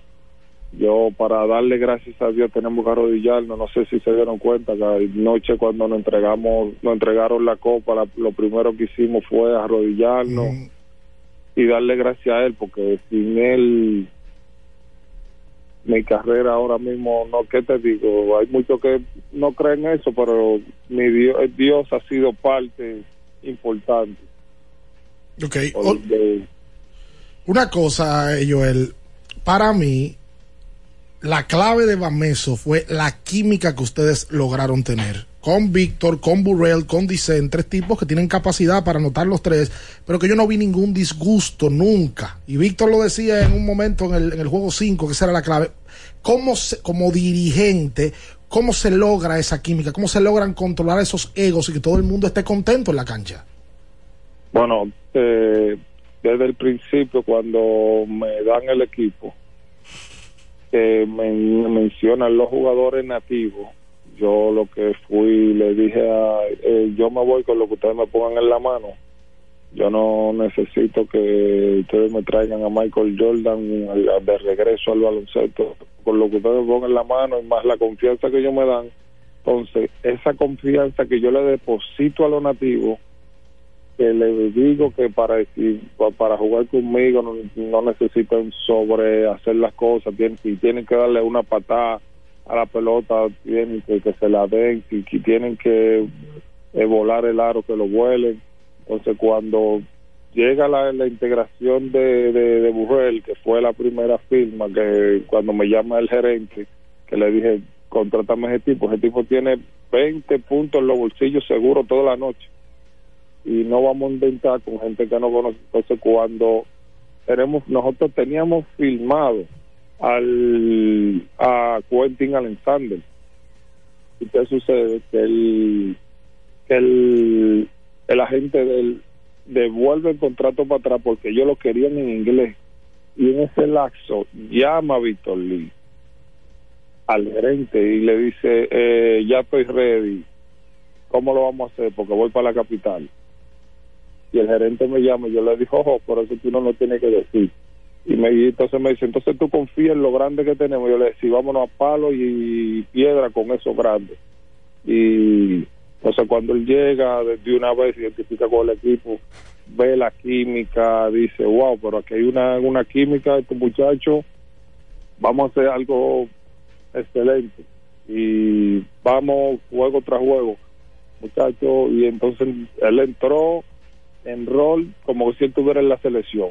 Speaker 29: yo para darle gracias a Dios tenemos que arrodillarnos. No sé si se dieron cuenta que anoche cuando nos entregamos, nos entregaron la copa, la- lo primero que hicimos fue arrodillarnos y darle gracias a él, porque sin él mi carrera ahora mismo, no, ¿qué te digo? Hay muchos que no creen eso, pero mi Dios, Dios ha sido parte importante.
Speaker 16: Ok.
Speaker 29: De-
Speaker 16: Una cosa, eh, Joel, para mí, la clave de Bameso fue la química que ustedes lograron tener. Con Víctor, con Burrell, con Dicen, tres tipos que tienen capacidad para anotar los tres, pero que yo no vi ningún disgusto nunca. Y Víctor lo decía en un momento en el, en el juego 5, que esa era la clave. ¿Cómo se- como dirigente, cómo se logra esa química? ¿Cómo se logran controlar esos egos y que todo el mundo esté contento en la cancha?
Speaker 29: Bueno, eh, desde el principio cuando me dan el equipo, me, me mencionan los jugadores nativos, yo lo que fui, le dije a, eh, yo me voy con lo que ustedes me pongan en la mano. Yo no necesito que ustedes me traigan a Michael Jordan de regreso al baloncesto. Con lo que ustedes me pongan en la mano y más la confianza que ellos me dan. Entonces, esa confianza que yo le deposito a los nativos, que le digo que para para jugar conmigo no, no necesitan sobre hacer las cosas, tienen, si tienen que darle una patada a la pelota, tienen que, que se la den, si, si tienen que eh, volar el aro, que lo vuelen. Entonces cuando llega la, la integración de, de, de Burrell, que fue la primera firma, que cuando me llama el gerente, que le dije, contrátame a ese tipo, ese tipo tiene 20 puntos en los bolsillos seguros toda la noche y no vamos a inventar con gente que no conoce. Entonces, cuando tenemos, nosotros teníamos filmado al a Quentin Alexander, ¿y qué sucede? Que el, que el, el agente del devuelve el contrato para atrás porque ellos lo querían en inglés y en ese lapso llama a Víctor Lee al gerente y le dice eh, ya estoy ready ¿cómo lo vamos a hacer? porque voy para la capital y el gerente me llama y yo le digo, ojo, por eso tú no lo tienes que decir. Y, me, entonces me dice, entonces tú confías en lo grande que tenemos. Yo le decía, vámonos a palo y piedra con eso grande. Y entonces cuando él llega, de, una vez identifica con el equipo, ve la química, dice, wow, pero aquí hay una, una química, este muchacho, vamos a hacer algo excelente. Y vamos juego tras juego, muchacho, y entonces él entró en rol como si él estuviera en la selección.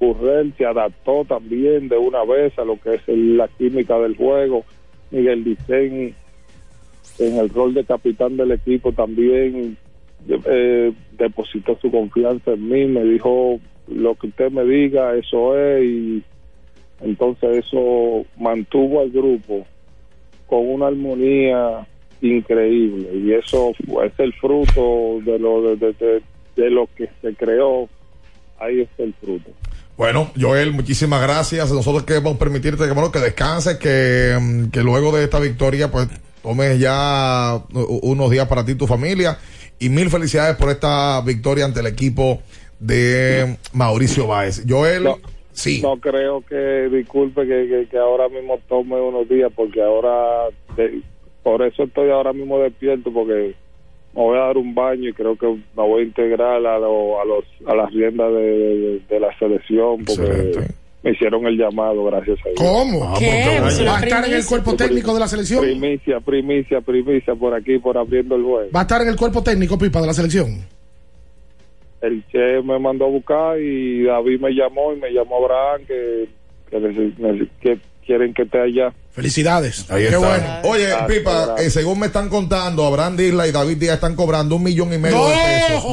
Speaker 29: Burrell se adaptó también de una vez a lo que es la química del juego. Miguel Dicen en el rol de capitán del equipo también eh, depositó su confianza en mí, me dijo lo que usted me diga, eso es, y entonces eso mantuvo al grupo con una armonía increíble y eso es el fruto de lo de, de- de- de lo que se creó ahí está el fruto
Speaker 17: Bueno, Joel, muchísimas gracias. Nosotros queremos permitirte que, bueno, que descanses, que, mm, que luego de esta victoria, pues tomes ya unos días para ti y tu familia y mil felicidades por esta victoria ante el equipo de Mauricio Báez. Joel,
Speaker 29: No,
Speaker 17: sí.
Speaker 29: No creo que, disculpe que, que, que ahora mismo tome unos días porque ahora, por eso estoy ahora mismo despierto porque me voy a dar un baño y creo que me voy a integrar a, lo- a, los, a las riendas de, de- de la selección porque me hicieron el llamado, gracias a Dios.
Speaker 16: ¿Cómo?
Speaker 29: ¿Qué?
Speaker 16: ¿Va a estar en el cuerpo técnico de la selección?
Speaker 29: Primicia, primicia, primicia por aquí, por abriendo el juego.
Speaker 16: ¿Va a estar en el cuerpo técnico, Pipa, de la selección?
Speaker 29: el Che me mandó a buscar y David me llamó y me llamó Abraham que, que, que quieren que esté allá.
Speaker 16: Felicidades.
Speaker 17: Ahí
Speaker 16: Qué
Speaker 17: está.
Speaker 16: bueno.
Speaker 17: Oye,
Speaker 29: Gracias,
Speaker 17: Pipa,
Speaker 29: gracias.
Speaker 17: eh, según me están contando, Abraham Disla y David Díaz están cobrando un millón y medio
Speaker 16: ¡No!
Speaker 17: de pesos.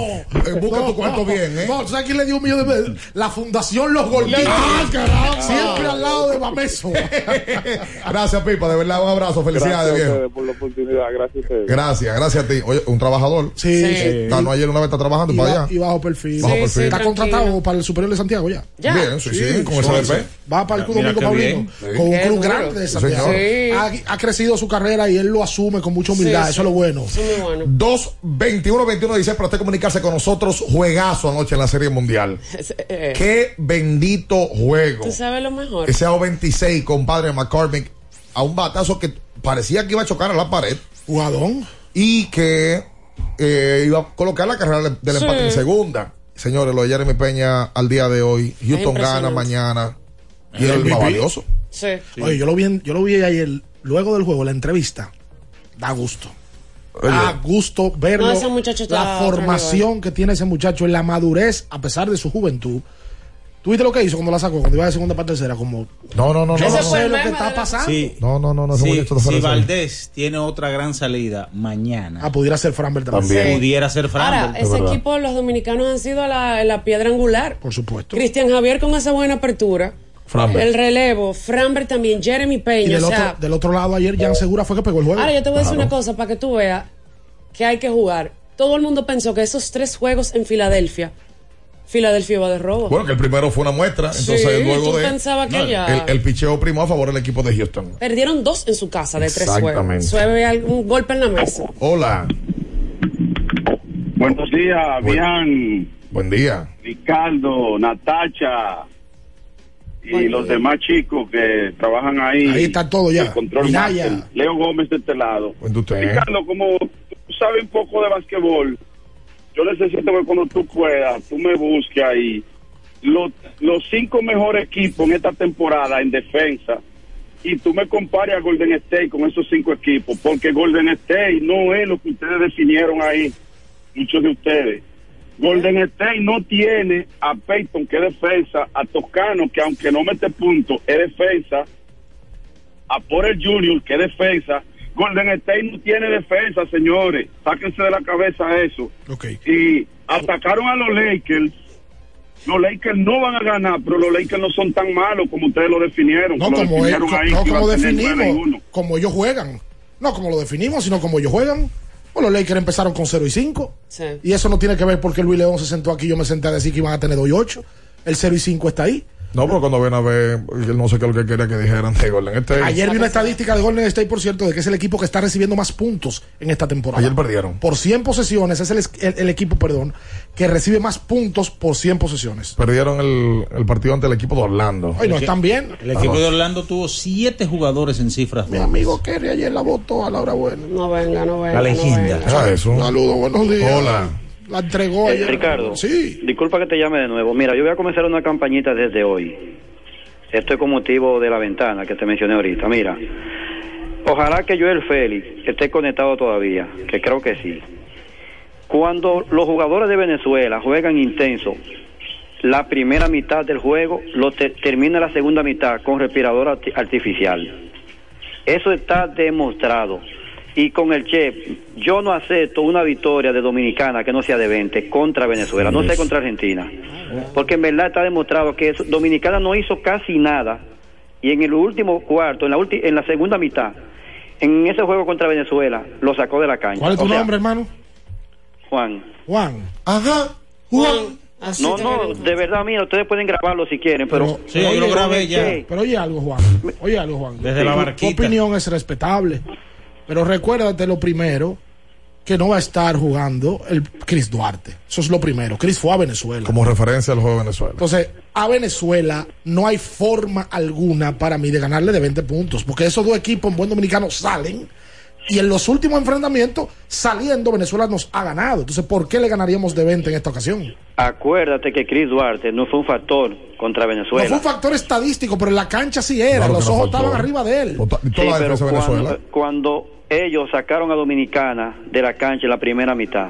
Speaker 17: Eh, busca
Speaker 16: No,
Speaker 17: tu cuarto
Speaker 16: no,
Speaker 17: bien, ¿eh?
Speaker 16: No, ¿tú ¿sabes quién le dio un millón de pesos? La Fundación Los Gorditos.
Speaker 17: ¡Ah, caramba!
Speaker 16: Siempre al lado de Bameso.
Speaker 17: Gracias, Pipa, de verdad, un abrazo.
Speaker 29: Gracias
Speaker 17: Felicidades,
Speaker 29: a
Speaker 17: viejo.
Speaker 29: ustedes por la oportunidad. Gracias a ustedes.
Speaker 17: Gracias, gracias a ti. Oye, un trabajador.
Speaker 16: Sí,
Speaker 17: Eh,
Speaker 16: sí.
Speaker 17: Ganó ayer una vez, está trabajando
Speaker 16: Y,
Speaker 17: para allá.
Speaker 16: y bajo perfil.
Speaker 17: Bajo Sí, perfil. sí,
Speaker 16: Está
Speaker 17: tranquilo.
Speaker 16: contratado para el Superior de Santiago ya.
Speaker 17: ¿Ya? Bien, sí, sí, con el CDP.
Speaker 16: Va para el Club Domingo Paulino.
Speaker 17: Sí.
Speaker 16: Con un club grande de
Speaker 17: Sí,
Speaker 16: Santiago.
Speaker 17: Señor.
Speaker 16: Ha, ha crecido su carrera y él lo asume con mucha humildad.
Speaker 17: Sí,
Speaker 16: Eso es lo bueno.
Speaker 17: 2 21 21 dice para usted comunicarse con nosotros. Juegazo anoche en la Serie Mundial.
Speaker 18: Eh,
Speaker 17: Qué bendito juego.
Speaker 18: Tú sabes lo mejor.
Speaker 17: Ese AO26, compadre McCormick, a un batazo que parecía que iba a chocar a la pared.
Speaker 16: Jugadón.
Speaker 17: Y que eh, iba a colocar la carrera del
Speaker 16: Sí.
Speaker 17: empate en segunda. Señores, lo de Jeremy Peña al día de hoy. Houston gana mañana. Y es el más valioso.
Speaker 18: Sí.
Speaker 16: Oye, yo lo vi, en- yo lo vi ayer, luego del juego, la entrevista. Da gusto. Da gusto verlo.
Speaker 18: No, ese muchacho está
Speaker 16: la formación que tiene ese muchacho en la madurez, a pesar de su juventud. ¿Tú viste lo que hizo cuando la sacó? Cuando iba de segunda para tercera, como.
Speaker 17: No, no, no,
Speaker 16: Yo
Speaker 17: no.
Speaker 16: no
Speaker 17: no,
Speaker 16: sé
Speaker 17: no.
Speaker 16: lo que está pasando.
Speaker 10: Sí.
Speaker 17: No, no, no, no. ese
Speaker 10: Sí, si. Valdés tiene otra gran salida mañana.
Speaker 16: Ah, pudiera ser Framber también.
Speaker 10: También. Pudiera ser Framber.
Speaker 18: Ahora, ese equipo, los dominicanos han sido la, la piedra angular.
Speaker 16: Por supuesto.
Speaker 18: Cristian Javier con esa buena apertura.
Speaker 16: Framber.
Speaker 18: El relevo, Framber también, Jeremy
Speaker 16: Y
Speaker 18: Peña.
Speaker 16: del,
Speaker 18: o sea,
Speaker 16: otro, del otro lado, ayer Jan Segura fue que pegó el juego.
Speaker 18: ahora yo te voy a decir
Speaker 16: Claro.
Speaker 18: una cosa para que tú veas que hay que jugar. Todo el mundo pensó que esos tres juegos en Filadelfia, Filadelfia iba de robo.
Speaker 17: Bueno, que el primero fue una muestra. Entonces,
Speaker 18: Sí,
Speaker 17: luego
Speaker 18: tú
Speaker 17: de.
Speaker 18: pensabas que ya-
Speaker 17: El, el picheo primo a favor del equipo de Houston.
Speaker 18: Perdieron dos en su casa de tres juegos.
Speaker 17: Exactamente.
Speaker 18: Sueve un golpe en la mesa.
Speaker 17: Hola.
Speaker 30: Buenos días, Bian,
Speaker 17: Buen día.
Speaker 30: Ricardo, Natacha y los demás chicos que trabajan ahí.
Speaker 16: Ahí está todo ya.
Speaker 30: El control master. Leo Gómez de este lado.
Speaker 17: usted.
Speaker 30: Ricardo, como tú sabes un poco de basquetbol, yo necesito que cuando tú puedas, tú me busques ahí los, los cinco mejores equipos en esta temporada en defensa y tú me compares a Golden State con esos cinco equipos, porque Golden State no es lo que ustedes definieron ahí, muchos de ustedes. Golden State no tiene a Peyton, que defensa, a Toscano, que aunque no mete puntos, es defensa, a Porter Junior, que defensa. Golden State no tiene defensa, señores. Sáquense de la cabeza eso. Y atacaron a los Lakers. Los Lakers no van a ganar, pero los Lakers no son tan malos como ustedes lo definieron.
Speaker 16: No
Speaker 30: Lo
Speaker 16: como,
Speaker 30: definieron ahí,
Speaker 16: no como definimos, como ellos juegan. No como lo definimos, sino como ellos juegan. Pues los Lakers empezaron con 0 y 5. Y eso no tiene que ver porque Luis León se sentó aquí y yo me senté a decir que iban a tener 2 y 8. El 0 y 5 está ahí.
Speaker 17: No, pero cuando ven a ver, no sé qué es lo que quería que dijeran de Golden State.
Speaker 16: Ayer vi una estadística de Golden State, por cierto, de que es el equipo que está recibiendo más puntos en esta temporada.
Speaker 17: Ayer perdieron.
Speaker 16: Por 100 posesiones, es el, el- el equipo, perdón, que recibe más puntos por 100 posesiones.
Speaker 17: Perdieron el, el partido ante el equipo de Orlando.
Speaker 16: Ay, no están bien.
Speaker 10: El equipo de Orlando tuvo siete jugadores en cifras.
Speaker 16: Mi amigo Kerry ayer la votó a la hora buena.
Speaker 18: No venga, no venga.
Speaker 10: La leyenda.
Speaker 17: Ah, eso.
Speaker 16: Saludos, buenos días.
Speaker 17: Hola.
Speaker 16: La entregó
Speaker 24: Eh,
Speaker 16: ayer.
Speaker 24: Ricardo,
Speaker 16: Sí.
Speaker 24: disculpa que te llame de nuevo. Mira, yo voy a comenzar una campañita desde hoy. Esto es con motivo de la ventana que te mencioné ahorita. Mira, ojalá que Joel Félix esté conectado todavía, que creo que sí. Cuando los jugadores de Venezuela juegan intenso, la primera mitad del juego lo te- termina la segunda mitad con respirador arti- artificial. Eso está demostrado. Y con el Chef, yo no acepto una victoria de Dominicana que no sea de 20 contra Venezuela, no sé contra Argentina. Porque en verdad está demostrado que eso- Dominicana no hizo casi nada. Y en el último cuarto, en la, ulti- en la segunda mitad, en ese juego contra Venezuela, lo sacó de la cancha.
Speaker 16: ¿Cuál es tu
Speaker 24: O sea,
Speaker 16: nombre, hermano?
Speaker 24: Juan.
Speaker 16: Juan. Ajá. Juan.
Speaker 24: No, no, de verdad, mira, ustedes pueden grabarlo si quieren, pero...
Speaker 16: Oye,
Speaker 24: Oye, ¿qué?
Speaker 16: Pero oye algo, Juan. Oye algo, Juan.
Speaker 24: Desde la barquita.
Speaker 16: Tu opinión es respetable. Pero recuérdate lo primero, que no va a estar jugando el Chris Duarte. Eso es lo primero. Chris fue a Venezuela.
Speaker 17: Como referencia al juego de Venezuela.
Speaker 16: Entonces, a Venezuela no hay forma alguna para mí de ganarle de 20 puntos, porque esos dos equipos en buen dominicano salen y en los últimos enfrentamientos, saliendo, Venezuela nos ha ganado. Entonces, ¿por qué le ganaríamos de 20 en esta ocasión?
Speaker 24: Acuérdate que Chris Duarte no fue un factor contra Venezuela.
Speaker 16: No fue un factor estadístico, pero en la cancha sí era.
Speaker 24: Claro
Speaker 16: los
Speaker 24: no
Speaker 16: ojos
Speaker 24: faltó.
Speaker 16: estaban arriba de él.
Speaker 24: Sí, pero cuando, cuando ellos sacaron a Dominicana de la cancha en la primera mitad,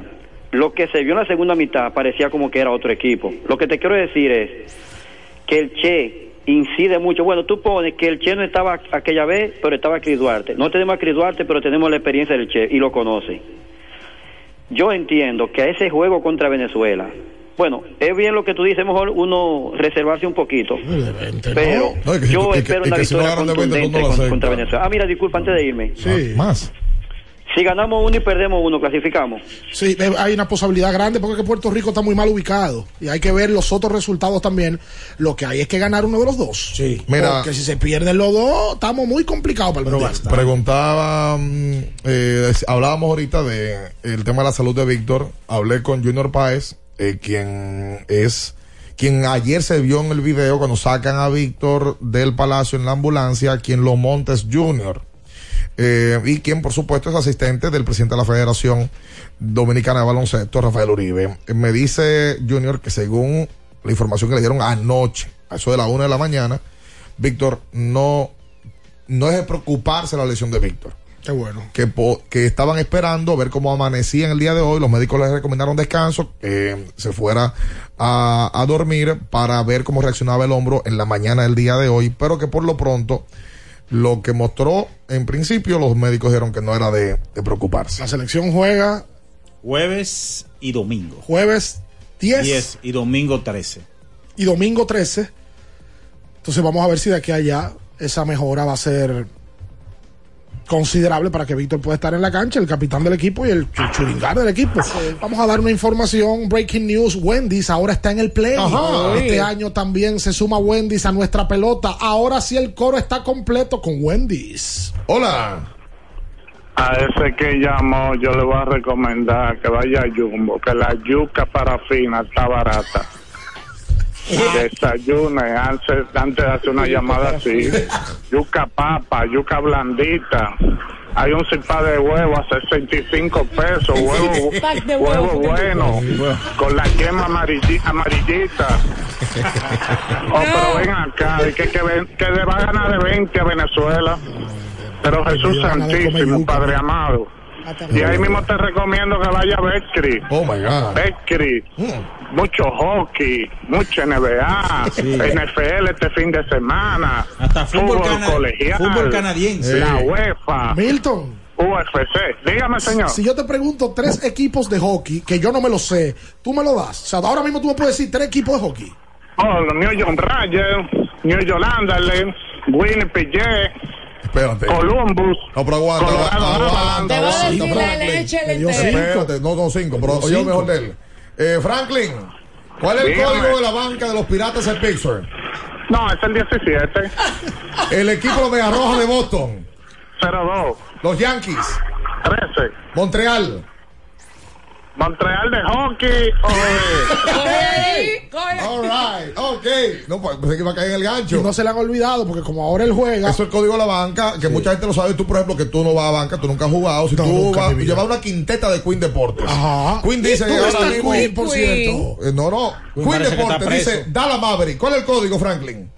Speaker 24: lo que se vio en la segunda mitad parecía como que era otro equipo. Lo que te quiero decir es que el Che incide mucho. Bueno, tú pones que el Che no estaba aquella vez, pero estaba Chris Duarte. No tenemos a Chris Duarte, pero tenemos la experiencia del Che y lo conoce. Yo entiendo que a ese juego contra Venezuela, bueno, es bien lo que tú dices, mejor uno reservarse un poquito. Pero
Speaker 17: No, que
Speaker 24: yo
Speaker 17: que-
Speaker 24: espero una victoria
Speaker 17: ganan de 20, tú
Speaker 24: contundente
Speaker 17: no lo
Speaker 24: con-
Speaker 17: aceptas.
Speaker 24: contra Venezuela. Ah, mira, disculpa, antes de irme.
Speaker 16: Sí.
Speaker 17: Más.
Speaker 24: Si ganamos uno y perdemos uno, clasificamos.
Speaker 16: Sí, hay una posibilidad grande porque es que Puerto Rico está muy mal ubicado y hay que ver los otros resultados también. Lo que hay es que ganar uno de los dos. Sí.
Speaker 17: Mira-
Speaker 16: Porque si se pierden los dos, estamos muy complicados para el mundial.
Speaker 17: Preguntaba, mm, eh, hablábamos ahorita de el tema de la salud de Víctor. Hablé con Junior Páez, eh, quien es quien ayer se vio en el video cuando sacan a Víctor del palacio en la ambulancia, quien lo monta es Junior. Eh, y quien por supuesto es asistente del presidente de la Federación Dominicana de Baloncesto, Rafael Uribe. Eh, Me dice Junior que según la información que le dieron anoche, a eso de la una de la mañana, Víctor no, no es de preocuparse la lesión de Víctor.
Speaker 16: Qué bueno.
Speaker 17: Que, que estaban esperando ver cómo amanecía en el día de hoy. Los médicos les recomendaron descanso, que se fuera a, a dormir para ver cómo reaccionaba el hombro en la mañana del día de hoy, pero que por lo pronto lo que mostró en principio los médicos dijeron que no era de, de preocuparse.
Speaker 16: La selección juega
Speaker 10: Jueves y domingo.
Speaker 16: jueves 10,
Speaker 10: 10 y domingo 13.
Speaker 16: y domingo 13. Entonces vamos a ver si de aquí a allá esa mejora va a ser considerable para que Víctor pueda estar en la cancha, el capitán del equipo y el chu- churingar del equipo. Vamos a dar una información, breaking news, Wendy's ahora está en el play.
Speaker 17: Ajá.
Speaker 16: Este año también se suma Wendy's a nuestra pelota. Ahora sí el coro está completo con Wendy's.
Speaker 17: Hola.
Speaker 30: A ese que llamó, yo le voy a recomendar que vaya a Jumbo, que la yuca parafina está barata. Desayune antes, antes de hacer una llamada así. Yuca papa, yuca blandita. Hay un cipá de huevo a 65 pesos, huevo, huevo
Speaker 31: huevo.
Speaker 30: bueno, con la quema amarilli- amarillita. Oh, pero ven acá, y que, que, ven- que le va a ganar de 20 a Venezuela. Pero Jesús Santísimo, Padre amado. Y ahí mismo te recomiendo que vaya a Betcris.
Speaker 17: Oh my God.
Speaker 30: Betcris. Mucho hockey, mucho NBA, NFL este fin de semana.
Speaker 10: Hasta fútbol cana-
Speaker 30: colegial.
Speaker 10: fútbol canadiense.
Speaker 30: La. UEFA.
Speaker 16: Milton.
Speaker 30: UFC. Dígame, señor.
Speaker 16: Si yo te pregunto tres equipos de hockey que yo no me lo sé, tú me lo das. O sea, ahora mismo tú me puedes decir tres equipos de hockey.
Speaker 30: Oh, los New York Rangers, New York Anderlecht, Winnipeg
Speaker 17: Espérate.
Speaker 30: Columbus.
Speaker 17: No, pero aguanta,
Speaker 30: Colorado
Speaker 17: aguanta, aguanta,
Speaker 18: la
Speaker 17: Franklin.
Speaker 18: leche
Speaker 16: cinco.
Speaker 17: Espérate, no, no, cinco, pero
Speaker 16: Cinco.
Speaker 17: oye lo mejor de él. Eh, Franklin, ¿cuál es el
Speaker 30: Dígame.
Speaker 17: código de la banca de los piratas de Pittsburgh?
Speaker 30: No, es el 17.
Speaker 17: El equipo de Arroja de Boston.
Speaker 30: 02.
Speaker 17: Los Yankees.
Speaker 30: 13.
Speaker 17: Montreal.
Speaker 30: Montreal de hockey. o de-
Speaker 17: All right, ok. No, pues pensé que iba a caer en el
Speaker 16: Y
Speaker 17: gancho.
Speaker 16: no se le han olvidado porque como ahora él juega,
Speaker 17: Eso es el código de la banca, que mucha gente lo sabe. Tú, por ejemplo, que tú no vas a banca, tú nunca has jugado. Si
Speaker 16: No,
Speaker 17: tú vas, llevas una quinteta de Queen Deportes.
Speaker 16: Ajá.
Speaker 17: Queen dice que
Speaker 16: ¿Dónde
Speaker 17: ahora
Speaker 16: está
Speaker 17: mismo-
Speaker 16: Queen, por cierto?
Speaker 17: Eh, no, no. Queen Deportes dice Dala Maverick. ¿Cuál es el código, Franklin?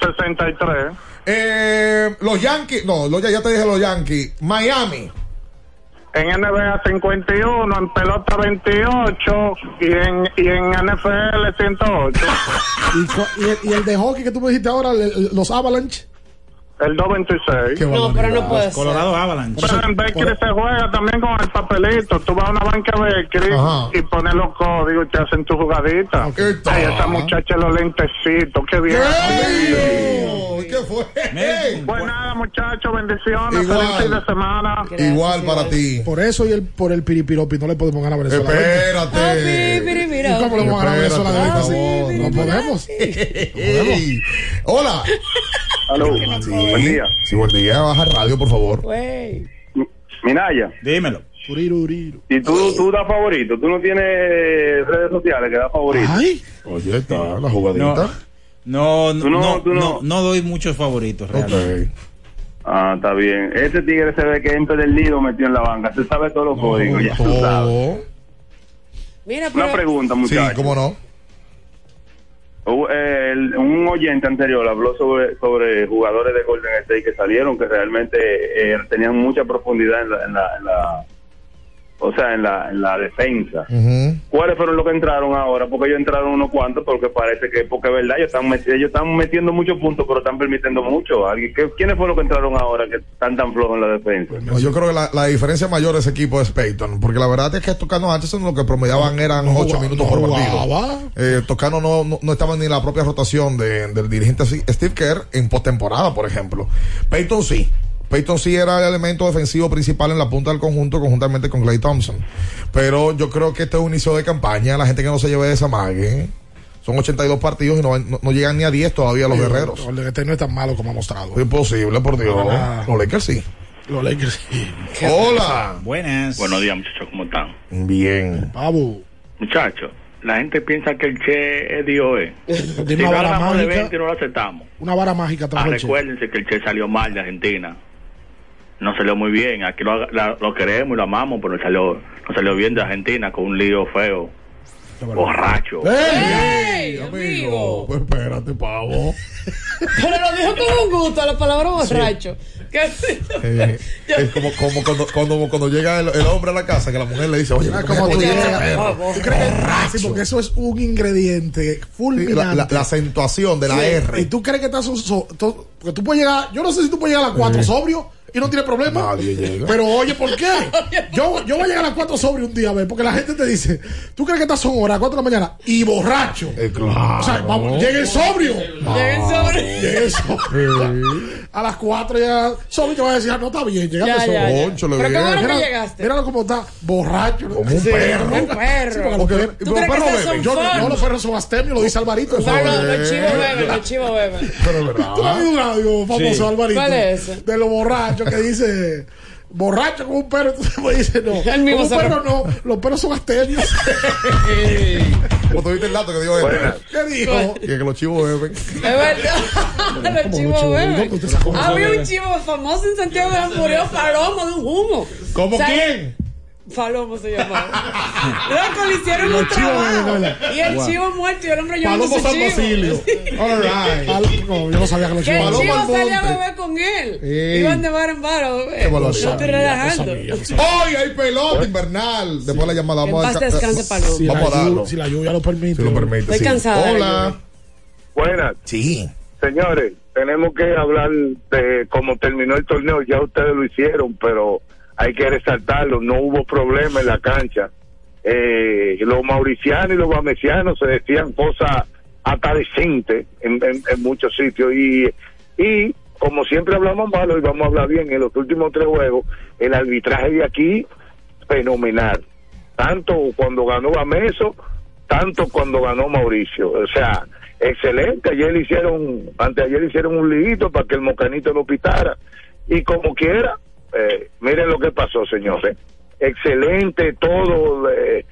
Speaker 30: 63.
Speaker 17: Eh, los Yankees, no, los, ya te dije los Yankees. Miami.
Speaker 30: En NBA 51, en pelota 28 y en, y en NFL 108.
Speaker 16: y, y el, y el de hockey que tú me dijiste ahora, el- los Avalanche.
Speaker 30: El 226.
Speaker 16: Qué
Speaker 18: No, pero no puede ser.
Speaker 10: Colorado Avalanche.
Speaker 30: Pero en Bakery se juega también con el papelito. Tú vas a una banca
Speaker 17: Ajá.
Speaker 30: y pones los códigos y te hacen tu jugadita.
Speaker 17: Ok.
Speaker 30: Ay, esa muchacha los lentecitos, qué bien.
Speaker 17: ¡Ey! ¿Qué fue?
Speaker 30: Pues nada, muchachos, bendiciones.
Speaker 17: Igual.
Speaker 30: Feliz fin de semana.
Speaker 18: Gracias,
Speaker 17: Igual para ti.
Speaker 16: Por eso y el, por el piripiropi no le podemos ganar a Venezuela.
Speaker 17: Espérate.
Speaker 16: ¿Y cómo le vamos a ganar a Venezuela
Speaker 17: Espérate,
Speaker 16: veinte?
Speaker 17: por
Speaker 16: No podemos.
Speaker 17: Hola.
Speaker 30: Aló,
Speaker 17: Sí. Sí, buen día. Baja el radio, por favor.
Speaker 30: Minaya,
Speaker 10: dímelo.
Speaker 32: Y tú, tú das favorito, tú no tienes redes sociales que das favorito.
Speaker 17: Oye, está la jugadita.
Speaker 10: No, no,
Speaker 32: no-
Speaker 10: no,
Speaker 32: no-
Speaker 10: no, no doy muchos favoritos, realmente.
Speaker 32: Ah, está bien. Ese tigre se ve que entra del nido metió en la banca. Se sabe todos los códigos. Ya.
Speaker 18: Mira, pero...
Speaker 32: Una pregunta, muchachos.
Speaker 17: Sí, cómo no.
Speaker 32: Eh, el- un oyente anterior habló sobre, sobre jugadores de Golden State que salieron que realmente eh, tenían mucha profundidad en la, en la, en la- o sea, en la, en la defensa. ¿Cuáles fueron los que entraron ahora? Porque ellos entraron unos cuantos, porque parece que, porque es verdad, ellos están, ellos están metiendo muchos puntos, pero están permitiendo mucho. ¿Alguien- qué- ¿Quiénes fueron los que entraron ahora que están tan flojos en la defensa?
Speaker 17: No, yo creo que la, la diferencia mayor de ese equipo es Peyton, porque la verdad es que Tocano Hutchinson lo que promediaban eran 8 minutos por partido. Eh, Tocano no, no, no estaba ni en la propia rotación de- del dirigente Steve Kerr en postemporada, por ejemplo. Peyton sí. Peyton sí era el elemento defensivo principal en la punta del conjunto, conjuntamente con Clay Thompson. Pero yo creo que este es un inicio de campaña. La gente que no se lleve de esa mague. Son 82 partidos y no, no- no llegan ni a 10 todavía los guerreros.
Speaker 16: El Golden State no es tan malo como ha mostrado.
Speaker 17: Es imposible, por Dios.
Speaker 16: Ah.
Speaker 17: Los Lakers sí.
Speaker 16: Los Lakers sí.
Speaker 17: Hola.
Speaker 10: Buenas.
Speaker 33: Buenos días, muchachos, ¿cómo están?
Speaker 17: Bien.
Speaker 16: Pavo.
Speaker 33: Muchachos, la gente piensa que el Che es Dios, ¿eh?
Speaker 16: Tiene
Speaker 33: Si
Speaker 16: una vara
Speaker 33: hablamos de
Speaker 16: mágica.
Speaker 33: 20, no lo aceptamos.
Speaker 16: Una vara mágica
Speaker 33: Ah,
Speaker 16: el Che.
Speaker 33: recuérdense que el Che salió mal de Argentina. No salió muy bien. Aquí lo, la- lo queremos y lo amamos, pero salió, no salió bien de Argentina con un lío feo. Borracho.
Speaker 16: ¡Ey!
Speaker 18: amigo!
Speaker 17: Pues espérate, pavo.
Speaker 18: Pero lo dijo con un gusto, la palabra borracho. ¿Qué?
Speaker 17: Eh, es como, como cuando, cuando, cuando llega el, el hombre a la casa, que la mujer le dice, oye,
Speaker 16: Ah,
Speaker 17: ¿cómo
Speaker 16: como tú llegas. ¿Tú crees que- sí, porque eso es un ingrediente
Speaker 17: Sí,
Speaker 16: fulminante.
Speaker 17: la, la- la acentuación de la
Speaker 16: Sí,
Speaker 17: R.
Speaker 16: Y tú crees que estás un so- to- porque tú puedes llegar, yo no sé si tú puedes llegar a las 4
Speaker 17: Sí.
Speaker 16: sobrio y no tiene problema.
Speaker 17: Nadie llega.
Speaker 16: Pero oye, ¿por qué? Yo, yo voy a llegar a las 4 sobrio un día, a ver, porque la gente te dice, tú crees que estás son horas, 4 de la mañana y borracho.
Speaker 17: Eh, claro.
Speaker 16: O sea, vamos, llega el sobrio.
Speaker 18: Llega el sobrio.
Speaker 16: Llega el sobrio. A las 4 ya sobrio te va a decir, ah, no está bien, llegaste
Speaker 18: Ya,
Speaker 16: sobrio.
Speaker 18: Pero. ¿cómo era que llegaste?
Speaker 16: Míralo como está, borracho. Como
Speaker 17: un perro.
Speaker 18: Un perro.
Speaker 16: Sí, porque los
Speaker 17: ¿Tú
Speaker 16: los
Speaker 18: crees que
Speaker 16: perros beben. Yo-? No, los perros son astemios, lo dice Alvarito. eso.
Speaker 18: No, los chivos
Speaker 17: Eh,
Speaker 18: beben, los chivos beben.
Speaker 17: Pero es verdad.
Speaker 16: ¿Tú no has visto un audio famoso,
Speaker 17: Sí.
Speaker 16: Alvarito?
Speaker 18: ¿Cuál es?
Speaker 16: De los borrachos que dice... Borracho como un perro, entonces me dice no.
Speaker 18: El mismo
Speaker 16: como un perro no, los perros son astemios.
Speaker 17: Como tú viste el dato que dijo él.
Speaker 16: ¿Qué dijo?
Speaker 17: Y que los chivos beben.
Speaker 18: Es verdad. Los chivos
Speaker 16: chivo?
Speaker 18: beben. Había un chivo famoso en Santiago de murió Palomo de un humo.
Speaker 17: ¿Cómo
Speaker 18: O sea,
Speaker 17: quién?
Speaker 18: Palomo se llamaba. Loco, le hicieron
Speaker 16: Los
Speaker 18: un
Speaker 16: chivos
Speaker 18: trabajo. Y el
Speaker 16: Wow.
Speaker 18: chivo muerto y el hombre llevando
Speaker 16: Palomo
Speaker 18: su
Speaker 16: San
Speaker 18: chivo.
Speaker 16: Basilio. All right. Pal- no, yo no sabía que los
Speaker 18: Que el
Speaker 16: chivos
Speaker 18: chivo
Speaker 17: al
Speaker 18: salía a beber con él.
Speaker 17: Ey.
Speaker 18: Iban de bar en bar. a beber.
Speaker 17: Qué
Speaker 18: No estoy relajando.
Speaker 17: ¡Ay, hay pelota invernal! Después la llamada. Vamos a
Speaker 18: descanse, Palomo.
Speaker 16: Si, la
Speaker 17: Vamos a darlo.
Speaker 16: lluvia, si la lluvia lo permite.
Speaker 17: Si lo permite.
Speaker 18: Estoy
Speaker 17: sí.
Speaker 18: cansada
Speaker 17: Hola.
Speaker 32: Buenas.
Speaker 17: Sí.
Speaker 32: Señores, tenemos que hablar de cómo terminó el torneo. Ya ustedes lo hicieron, pero hay que resaltarlo. No hubo problema en la cancha. Eh, los mauricianos y los bamesianos se decían cosas hasta en, muchos sitios. Y, y como siempre hablamos malo y vamos a hablar bien, en los últimos tres juegos, el arbitraje de aquí, fenomenal. Tanto cuando ganó Bameso, tanto cuando ganó Mauricio. O sea, excelente. Ayer le hicieron, anteayer hicieron un liguito para que el mocanito lo pitara. Y como quiera, eh, lo que pasó, señores. Excelente todo. eh,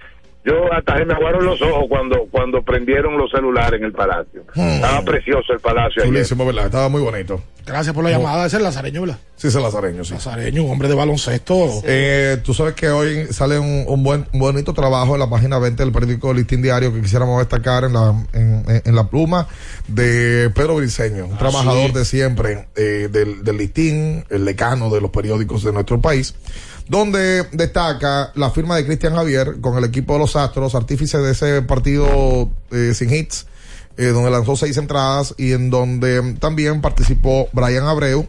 Speaker 32: yo hasta se me aguaron los ojos cuando cuando prendieron los celulares en el palacio. Estaba precioso el palacio ayer.
Speaker 17: Chulísimo, ¿verdad? Estaba muy bonito.
Speaker 16: Gracias por la llamada. Ese es Lazareño, ¿verdad?
Speaker 17: Sí, es el lazareño, sí.
Speaker 16: Lazareño, un hombre de baloncesto.
Speaker 17: Eh, tú sabes que hoy sale un, un buen un bonito trabajo en la página 20 del periódico Listín Diario que quisiéramos destacar en la, en, en- en la pluma de Pedro Briseño, un trabajador de siempre eh, del, del Listín, el decano de los periódicos de nuestro país, donde destaca la firma de Cristian Javier con el equipo de los Astros, artífice de ese partido eh, sin hits, eh, donde lanzó seis entradas y en donde también participó Brian Abreu,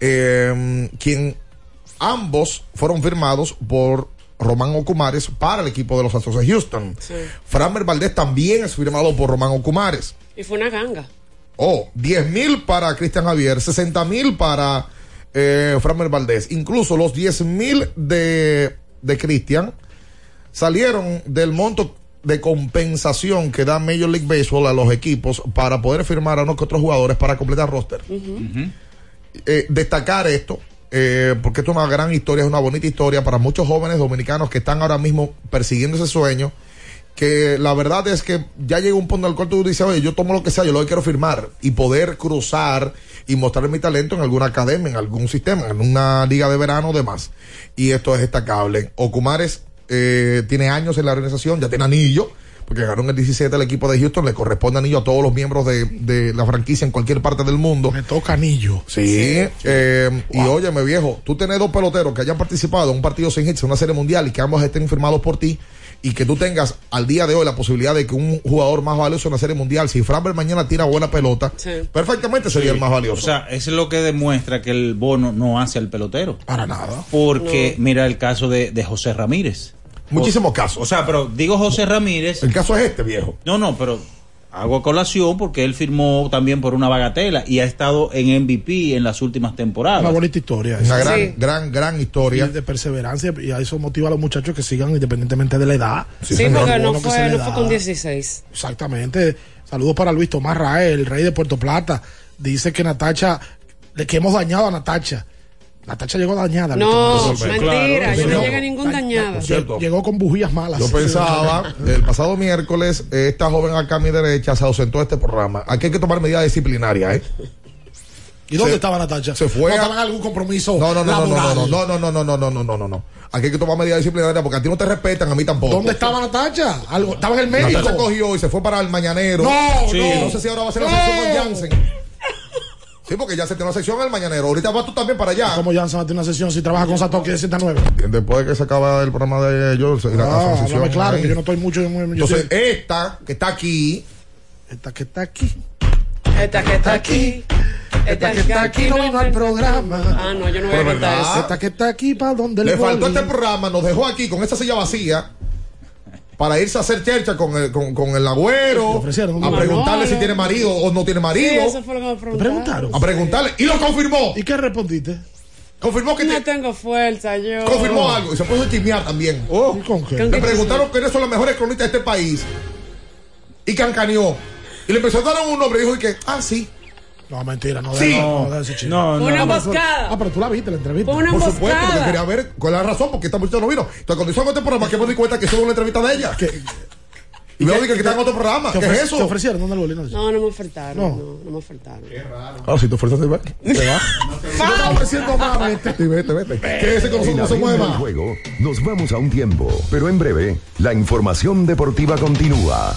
Speaker 17: eh, quien ambos fueron firmados por Román Ocumares para el equipo de los Astros de Houston.
Speaker 18: Sí.
Speaker 17: Framer Valdés también es firmado por Román Ocumares.
Speaker 18: Y fue una ganga.
Speaker 17: Oh, 10 mil para Cristian Javier, 60 mil para eh, Framer Valdés. Incluso los 10 mil de, de Cristian salieron del monto de compensación que da Major League Baseball a los equipos para poder firmar a unos que otros jugadores para completar roster. Eh, destacar esto, eh, porque esto es una gran historia, es una bonita historia para muchos jóvenes dominicanos que están ahora mismo persiguiendo ese sueño. Que la verdad es que ya llega un punto en el cual tú dices, oye, yo tomo lo que sea, yo lo que quiero firmar y poder cruzar y mostrar mi talento en alguna academia, en algún sistema, en una liga de verano o demás. Y esto es destacable. Ocumares eh, tiene años en la organización, ya tiene anillo, porque ganó en el 17 el equipo de Houston, le corresponde anillo a todos los miembros de, de la franquicia en cualquier parte del mundo.
Speaker 16: Me toca anillo.
Speaker 17: Sí, eh, y óyeme viejo, tú tenés dos peloteros que hayan participado en un partido sin hits, en una serie mundial y que ambos estén firmados por ti y que tú tengas al día de hoy la posibilidad de que un jugador más valioso en la serie mundial, si Framber mañana tira buena pelota, perfectamente sería
Speaker 10: Sí.
Speaker 17: el más valioso.
Speaker 10: O sea, eso es lo que demuestra que el bono no hace al pelotero.
Speaker 16: Para nada.
Speaker 10: Porque mira el caso de, de José Ramírez.
Speaker 17: Muchísimos casos.
Speaker 10: O sea, pero digo José Ramírez.
Speaker 17: El caso es este, viejo.
Speaker 10: No, no, pero hago a colación porque él firmó también por una bagatela y ha estado en MVP en las últimas temporadas.
Speaker 16: Una bonita historia.
Speaker 17: Una
Speaker 16: esa.
Speaker 17: gran, gran, gran historia.
Speaker 16: Y de perseverancia y a eso motiva a los muchachos que sigan independientemente de la edad.
Speaker 18: Sí, porque no fue, no fue con 16.
Speaker 16: Exactamente. Saludos para Luis Tomás Rael, el rey de Puerto Plata. Dice que Natacha, de que hemos dañado a Natacha. Natacha llegó dañada.
Speaker 18: No, mentira, yo no llegué a ningún dañado.
Speaker 17: cierto.
Speaker 16: Llegó con bujías malas.
Speaker 17: Yo pensaba, el pasado miércoles, esta joven acá a mi derecha se ausentó de este programa. Aquí hay que tomar medidas disciplinarias, ¿eh?
Speaker 16: ¿Y dónde
Speaker 17: Se-
Speaker 16: estaba Natacha?
Speaker 17: Se fue
Speaker 16: ¿No
Speaker 17: a-
Speaker 16: algún compromiso
Speaker 17: No, no, no, no, no,
Speaker 16: laboral?
Speaker 17: no, no, no, no, no, no, no, no, no, no, no. Aquí hay que tomar medidas disciplinarias porque a ti no te respetan, a mí tampoco.
Speaker 16: ¿Dónde estaba Natacha? Algo, estaba en el médico.
Speaker 17: Natacha cogió y se fue para el mañanero.
Speaker 16: No,
Speaker 17: Sí.
Speaker 16: no.
Speaker 17: No sé si ahora va a ser la
Speaker 16: No.
Speaker 17: sección con Jansen. Sí, porque ya se tiene una sección en el mañanero. Ahorita vas tú también para allá.
Speaker 16: Como Jansen va a tener una sesión si trabaja con Satoki de 7 a 9?
Speaker 17: Después de que se acaba el programa de ellos, a su
Speaker 16: Ah,
Speaker 17: sesión
Speaker 16: háblame claro,
Speaker 17: ahí.
Speaker 16: que yo no estoy mucho. Yo
Speaker 17: Entonces,
Speaker 16: soy-
Speaker 17: esta que está aquí.
Speaker 16: Esta que está aquí.
Speaker 18: Esta que está aquí.
Speaker 16: Esta que está aquí no vino al programa.
Speaker 18: Ah, no, yo no voy a cantar.
Speaker 16: Esta que está aquí para donde
Speaker 17: Le
Speaker 16: el
Speaker 17: faltó este programa, nos dejó aquí con esa silla vacía para irse a hacer chercha con el, con, con el agüero,
Speaker 16: ofrecieron
Speaker 17: a
Speaker 16: un
Speaker 17: preguntarle si tiene marido o no tiene
Speaker 18: Sí,
Speaker 17: marido,
Speaker 18: eso fue lo que me preguntaron.
Speaker 16: preguntaron?
Speaker 17: a preguntarle y lo confirmó.
Speaker 16: ¿Y qué respondiste?
Speaker 17: Confirmó que
Speaker 18: No
Speaker 17: te-
Speaker 18: tengo fuerza, yo.
Speaker 17: confirmó algo y se puso a chismear también. Oh,
Speaker 16: ¿Y con qué?
Speaker 18: ¿Con
Speaker 17: le
Speaker 18: qué
Speaker 17: preguntaron quiénes son las mejores cronistas de este país y cancaneó. Y le empezó a dar un nombre y dijo y que, ah, sí.
Speaker 16: No, mentira, no,
Speaker 17: Sí.
Speaker 16: no, no, de ese chico.
Speaker 10: No, no.
Speaker 18: una emboscada.
Speaker 16: Ah, pero tú la viste, la entrevista.
Speaker 18: Una
Speaker 17: Por supuesto, porque quería ver cuál es la razón porque esta muchacha no vino. Entonces, cuando hizo este programa, que me di cuenta que es una entrevista de ella.
Speaker 16: ¿Qué-
Speaker 17: Y me dijo que está en otro programa.
Speaker 16: ¿Te,
Speaker 17: ¿Qué es eso?
Speaker 16: ¿Te ofrecieron? ¿Dónde el boli? No,
Speaker 18: No, no me ofertaron.
Speaker 16: No.
Speaker 18: No, no, me ofertaron.
Speaker 17: Ah, si te ofreces, te va. Te va.
Speaker 16: Yo estaba ofreciendo más, vete.
Speaker 17: Vete, vete. Que ese con
Speaker 9: En
Speaker 17: no se mueva.
Speaker 9: juego, nos vamos a un tiempo, pero en breve, la información deportiva continúa.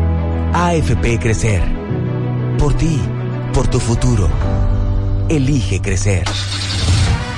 Speaker 34: AFP Crecer. Por ti, por tu futuro. Elige crecer.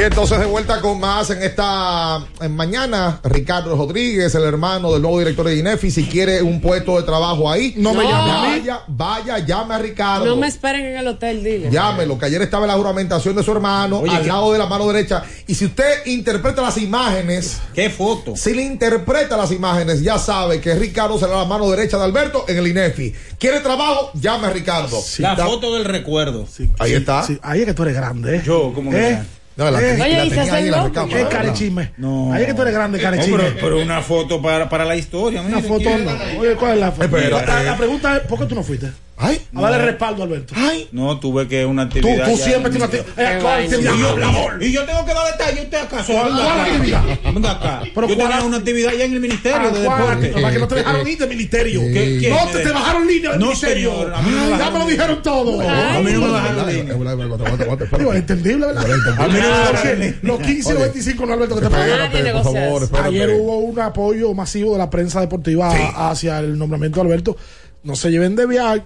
Speaker 17: Y entonces de vuelta con más en esta en mañana, Ricardo Rodríguez, el hermano del nuevo director de INEFI, si quiere un puesto de trabajo ahí,
Speaker 18: No me llame a mí.
Speaker 17: Vaya, vaya, llame a Ricardo.
Speaker 18: No me esperen en el hotel, dile.
Speaker 17: Llámelo, que ayer estaba en la juramentación de su hermano,
Speaker 10: Oye,
Speaker 17: al
Speaker 10: ¿qué?
Speaker 17: lado de la mano derecha. Y si usted interpreta las imágenes.
Speaker 10: ¿Qué foto?
Speaker 17: Si le interpreta las imágenes, ya sabe que Ricardo será la mano derecha de Alberto en el INEFI. ¿Quiere trabajo? Llame a Ricardo.
Speaker 10: la foto del recuerdo.
Speaker 17: Ahí está.
Speaker 16: Sí, ahí es que tú eres grande, ¿eh?
Speaker 10: Yo, ¿cómo que
Speaker 16: ¿Eh?
Speaker 10: grande?
Speaker 17: No, la tenía-
Speaker 18: Oye,
Speaker 17: la
Speaker 18: ¿y se
Speaker 17: tenía ahí en la recámara,
Speaker 16: ¿Qué
Speaker 17: ¿verdad?
Speaker 16: carechisme?
Speaker 10: No.
Speaker 16: Ahí es que tú eres grande,
Speaker 10: No,
Speaker 16: carechisme.
Speaker 10: pero, pero una foto para, para la historia.
Speaker 16: Una foto no. Oye, ¿cuál es la foto?
Speaker 17: Espera,
Speaker 16: la,
Speaker 17: eh.
Speaker 16: la pregunta es, ¿por qué tú no fuiste?
Speaker 17: Ay,
Speaker 16: A darle respaldo, Alberto.
Speaker 17: ay.
Speaker 10: No, tuve que una
Speaker 16: Tú,
Speaker 10: actividad.
Speaker 16: tú
Speaker 10: ya-
Speaker 16: siempre tienes una actividad.
Speaker 10: Y yo, tengo que dar detalles. ¿Usted acaso?
Speaker 16: ¿Cuál actividad?
Speaker 10: Venga acá.
Speaker 16: Pero
Speaker 10: yo
Speaker 16: ¿cuál-
Speaker 10: tenía una actividad ya en el Ministerio
Speaker 16: Ah,
Speaker 10: de. Deporte.
Speaker 16: Para que no te dejaron ir del ministerio.
Speaker 10: ¿Qué- quién
Speaker 16: No, te, bajaron línea del
Speaker 10: No,
Speaker 16: ministerio.
Speaker 10: señor, a mí no me
Speaker 16: Ay, ya me lo dijeron todo.
Speaker 10: A mí no me bajaron línea.
Speaker 16: entendible, ¿verdad?
Speaker 10: A mí no me
Speaker 16: Ah,
Speaker 10: bajaron línea.
Speaker 16: Los 15 y los 25 no, Alberto, que te pagaron. Ayer hubo un apoyo masivo de la prensa deportiva hacia el nombramiento de Alberto. No se lleven de viaje.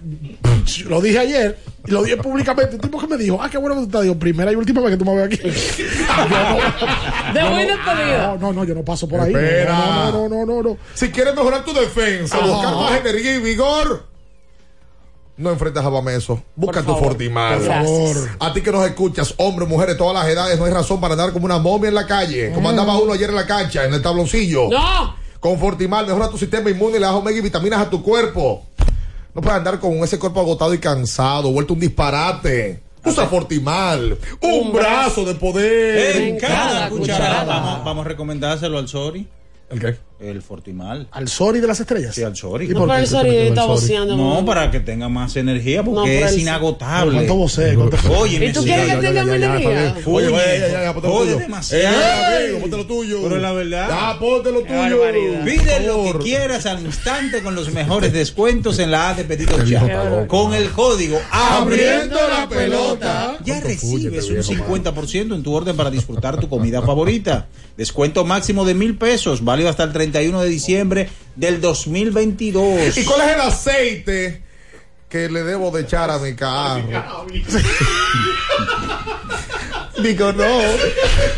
Speaker 16: Lo dije ayer y lo dije públicamente. El tipo que me dijo, ah, qué bueno que tú estás. Digo, primera y última vez que tú me ves aquí.
Speaker 18: De
Speaker 16: Yo
Speaker 18: muy
Speaker 16: no, no, no, no, yo no paso por ahí. No,
Speaker 17: Espera.
Speaker 16: No, no, no, no, no.
Speaker 17: Si quieres mejorar tu defensa,
Speaker 16: Ajá.
Speaker 17: buscar más energía y vigor, no enfrentes a Bameso. Busca
Speaker 18: Por
Speaker 17: tu. Fortimal.
Speaker 16: Por favor.
Speaker 17: A ti que nos escuchas, hombres, mujeres, todas las edades, no hay razón para andar como una momia en la calle. Como andaba uno ayer en la cancha, en el tabloncillo.
Speaker 18: No.
Speaker 17: Con Fortimal, mejora tu sistema inmune y le das omega y vitaminas a tu cuerpo. No puedes andar con ese cuerpo agotado y cansado, vuelto un disparate. Usa Fortimal, un brazo de poder.
Speaker 10: En cada
Speaker 18: cada
Speaker 10: cucharada.
Speaker 18: cucharada.
Speaker 10: Vamos, vamos a recomendárselo al Sori.
Speaker 17: ¿El qué?
Speaker 10: El Fortimal.
Speaker 16: Al Sori de las estrellas.
Speaker 10: Sí, al Sori.
Speaker 16: ¿Y
Speaker 18: No,
Speaker 16: qué
Speaker 18: el Sori está
Speaker 16: Sori?
Speaker 18: voceando.
Speaker 10: No, para que tenga más energía, porque es inagotable.
Speaker 16: ¿Cuánto vocé?
Speaker 10: Oye,
Speaker 18: ¿Y tú quieres que tenga más energía?
Speaker 17: Oye, oye, ya, ya, ya, ponte lo tuyo.
Speaker 10: demasiado.
Speaker 17: Ponte lo tuyo.
Speaker 10: Pero la verdad.
Speaker 17: Ya, ponte lo tuyo.
Speaker 10: Pide lo que quieras al instante con los mejores descuentos en la A de Ya.
Speaker 17: viejo
Speaker 10: Con el código
Speaker 17: Abriendo la pelota.
Speaker 10: Ya
Speaker 17: ¿Cuánto
Speaker 10: recibes un
Speaker 17: viejo,
Speaker 10: 50% en tu orden para disfrutar tu comida favorita. Descuento máximo de mil pesos, válido hasta el 31 de diciembre del 2022.
Speaker 17: ¿Y cuál es el aceite que le debo de echar a mi carro? Digo, no.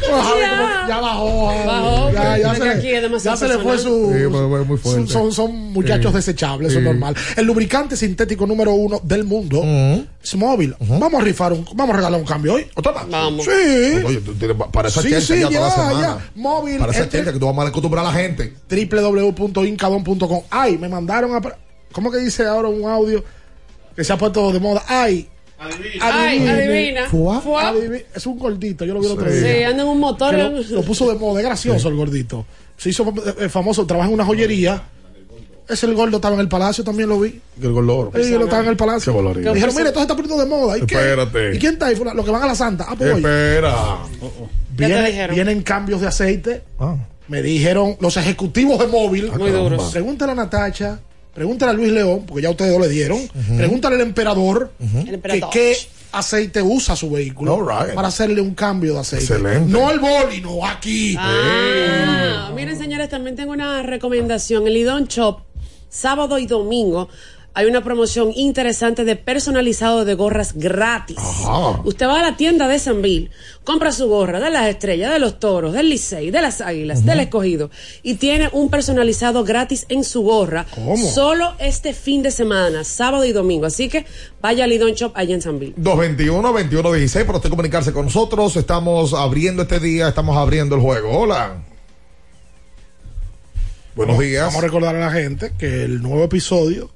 Speaker 16: Bueno, como- ya bajó.
Speaker 18: Bajó,
Speaker 16: Ya, ya
Speaker 18: es
Speaker 16: se
Speaker 18: aquí es
Speaker 16: ya se le fue su.
Speaker 17: Sí, muy
Speaker 16: son,
Speaker 17: fuerte.
Speaker 16: son, son muchachos
Speaker 17: Sí.
Speaker 16: desechables, eso es
Speaker 17: Sí.
Speaker 16: normal. El lubricante sintético número uno del mundo es móvil. Vamos a rifar un, vamos a regalar un cambio hoy.
Speaker 17: ¿Otra más?
Speaker 18: Vamos.
Speaker 16: Sí.
Speaker 17: Oye, tú tienes para esa
Speaker 16: Sí, sí,
Speaker 17: ya toda la
Speaker 16: ya,
Speaker 17: semana.
Speaker 16: ya. Móvil,
Speaker 17: Para esa
Speaker 16: entre-
Speaker 17: chelcha que tú vas a mal acostumbrar a la gente.
Speaker 16: www.incadon.com. Ay, me mandaron a. ¿Cómo que dice ahora un audio que se ha puesto de moda? Ay.
Speaker 18: Ay, adivina.
Speaker 16: Fua.
Speaker 18: Fua.
Speaker 16: Adivi- Es un gordito, yo lo vi el otro
Speaker 18: Sí,
Speaker 16: día.
Speaker 18: anda en un motor.
Speaker 16: Lo, lo puso de moda, es gracioso el gordito. Se hizo eh, famoso, trabaja en una joyería. Ese el gordo estaba en el palacio, también lo vi.
Speaker 17: El gordo.
Speaker 16: Sí, lo estaba en el palacio.
Speaker 17: Qué
Speaker 16: dijeron, mire, esto se está poniendo de moda. ¿Y qué?
Speaker 17: Espérate.
Speaker 16: ¿Y quién está ahí? Los que van a la Santa. Ah, pues.
Speaker 17: Espera.
Speaker 18: ¿Qué
Speaker 16: vienen cambios de aceite.
Speaker 17: Ah.
Speaker 16: Me dijeron los ejecutivos de móvil.
Speaker 18: Muy duros.
Speaker 16: Pregúntale a Natacha, pregúntale a Luis León, porque ya ustedes dos le dieron. Pregúntale al emperador,
Speaker 18: El
Speaker 16: que qué aceite usa su vehículo
Speaker 17: right.
Speaker 16: para hacerle un cambio de aceite.
Speaker 17: Excelente.
Speaker 16: No al boli, no aquí.
Speaker 18: Ah, miren, señores, también tengo una recomendación. El Lidón Shop, sábado y domingo, hay una promoción interesante de personalizado de gorras gratis.
Speaker 17: Ajá.
Speaker 18: Usted va a la tienda de Sanville, compra su gorra de las estrellas, de los toros, del Licey, de las águilas, del escogido, y tiene un personalizado gratis en su gorra.
Speaker 16: ¿Cómo?
Speaker 18: Solo este fin de semana, sábado y domingo. Así que vaya al Lidón Shop allá en Sanville.
Speaker 17: 221-2116 para usted comunicarse con nosotros. Estamos abriendo este día, estamos abriendo el juego. Hola. Buenos días.
Speaker 16: Vamos a recordar a la gente que el nuevo episodio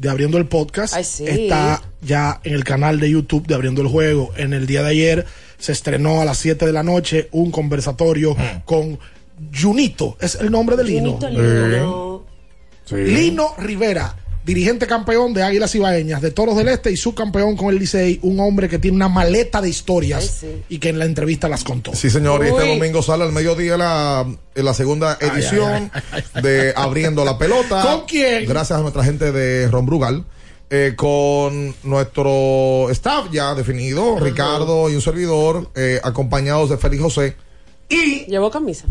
Speaker 16: de Abriendo el Podcast
Speaker 18: Ay, sí.
Speaker 16: está ya en el canal de YouTube de Abriendo el Juego. En el día de ayer se estrenó a las 7 de la noche un conversatorio con Junito, es el nombre de Lino.
Speaker 18: Junito Lino.
Speaker 17: Sí.
Speaker 16: Lino Rivera. Dirigente campeón de Águilas Ibaeñas, de Toros del Este y subcampeón con el Licey, un hombre que tiene una maleta de historias y que en la entrevista las contó.
Speaker 17: Sí, señor, y este domingo sale al mediodía la, en la segunda edición de Abriendo la Pelota.
Speaker 16: ¿Con quién?
Speaker 17: Gracias a nuestra gente de Ron Brugal. eh, con nuestro staff ya definido, Ricardo y un servidor, eh, acompañados de Félix José.
Speaker 18: Y. Llevó camisa.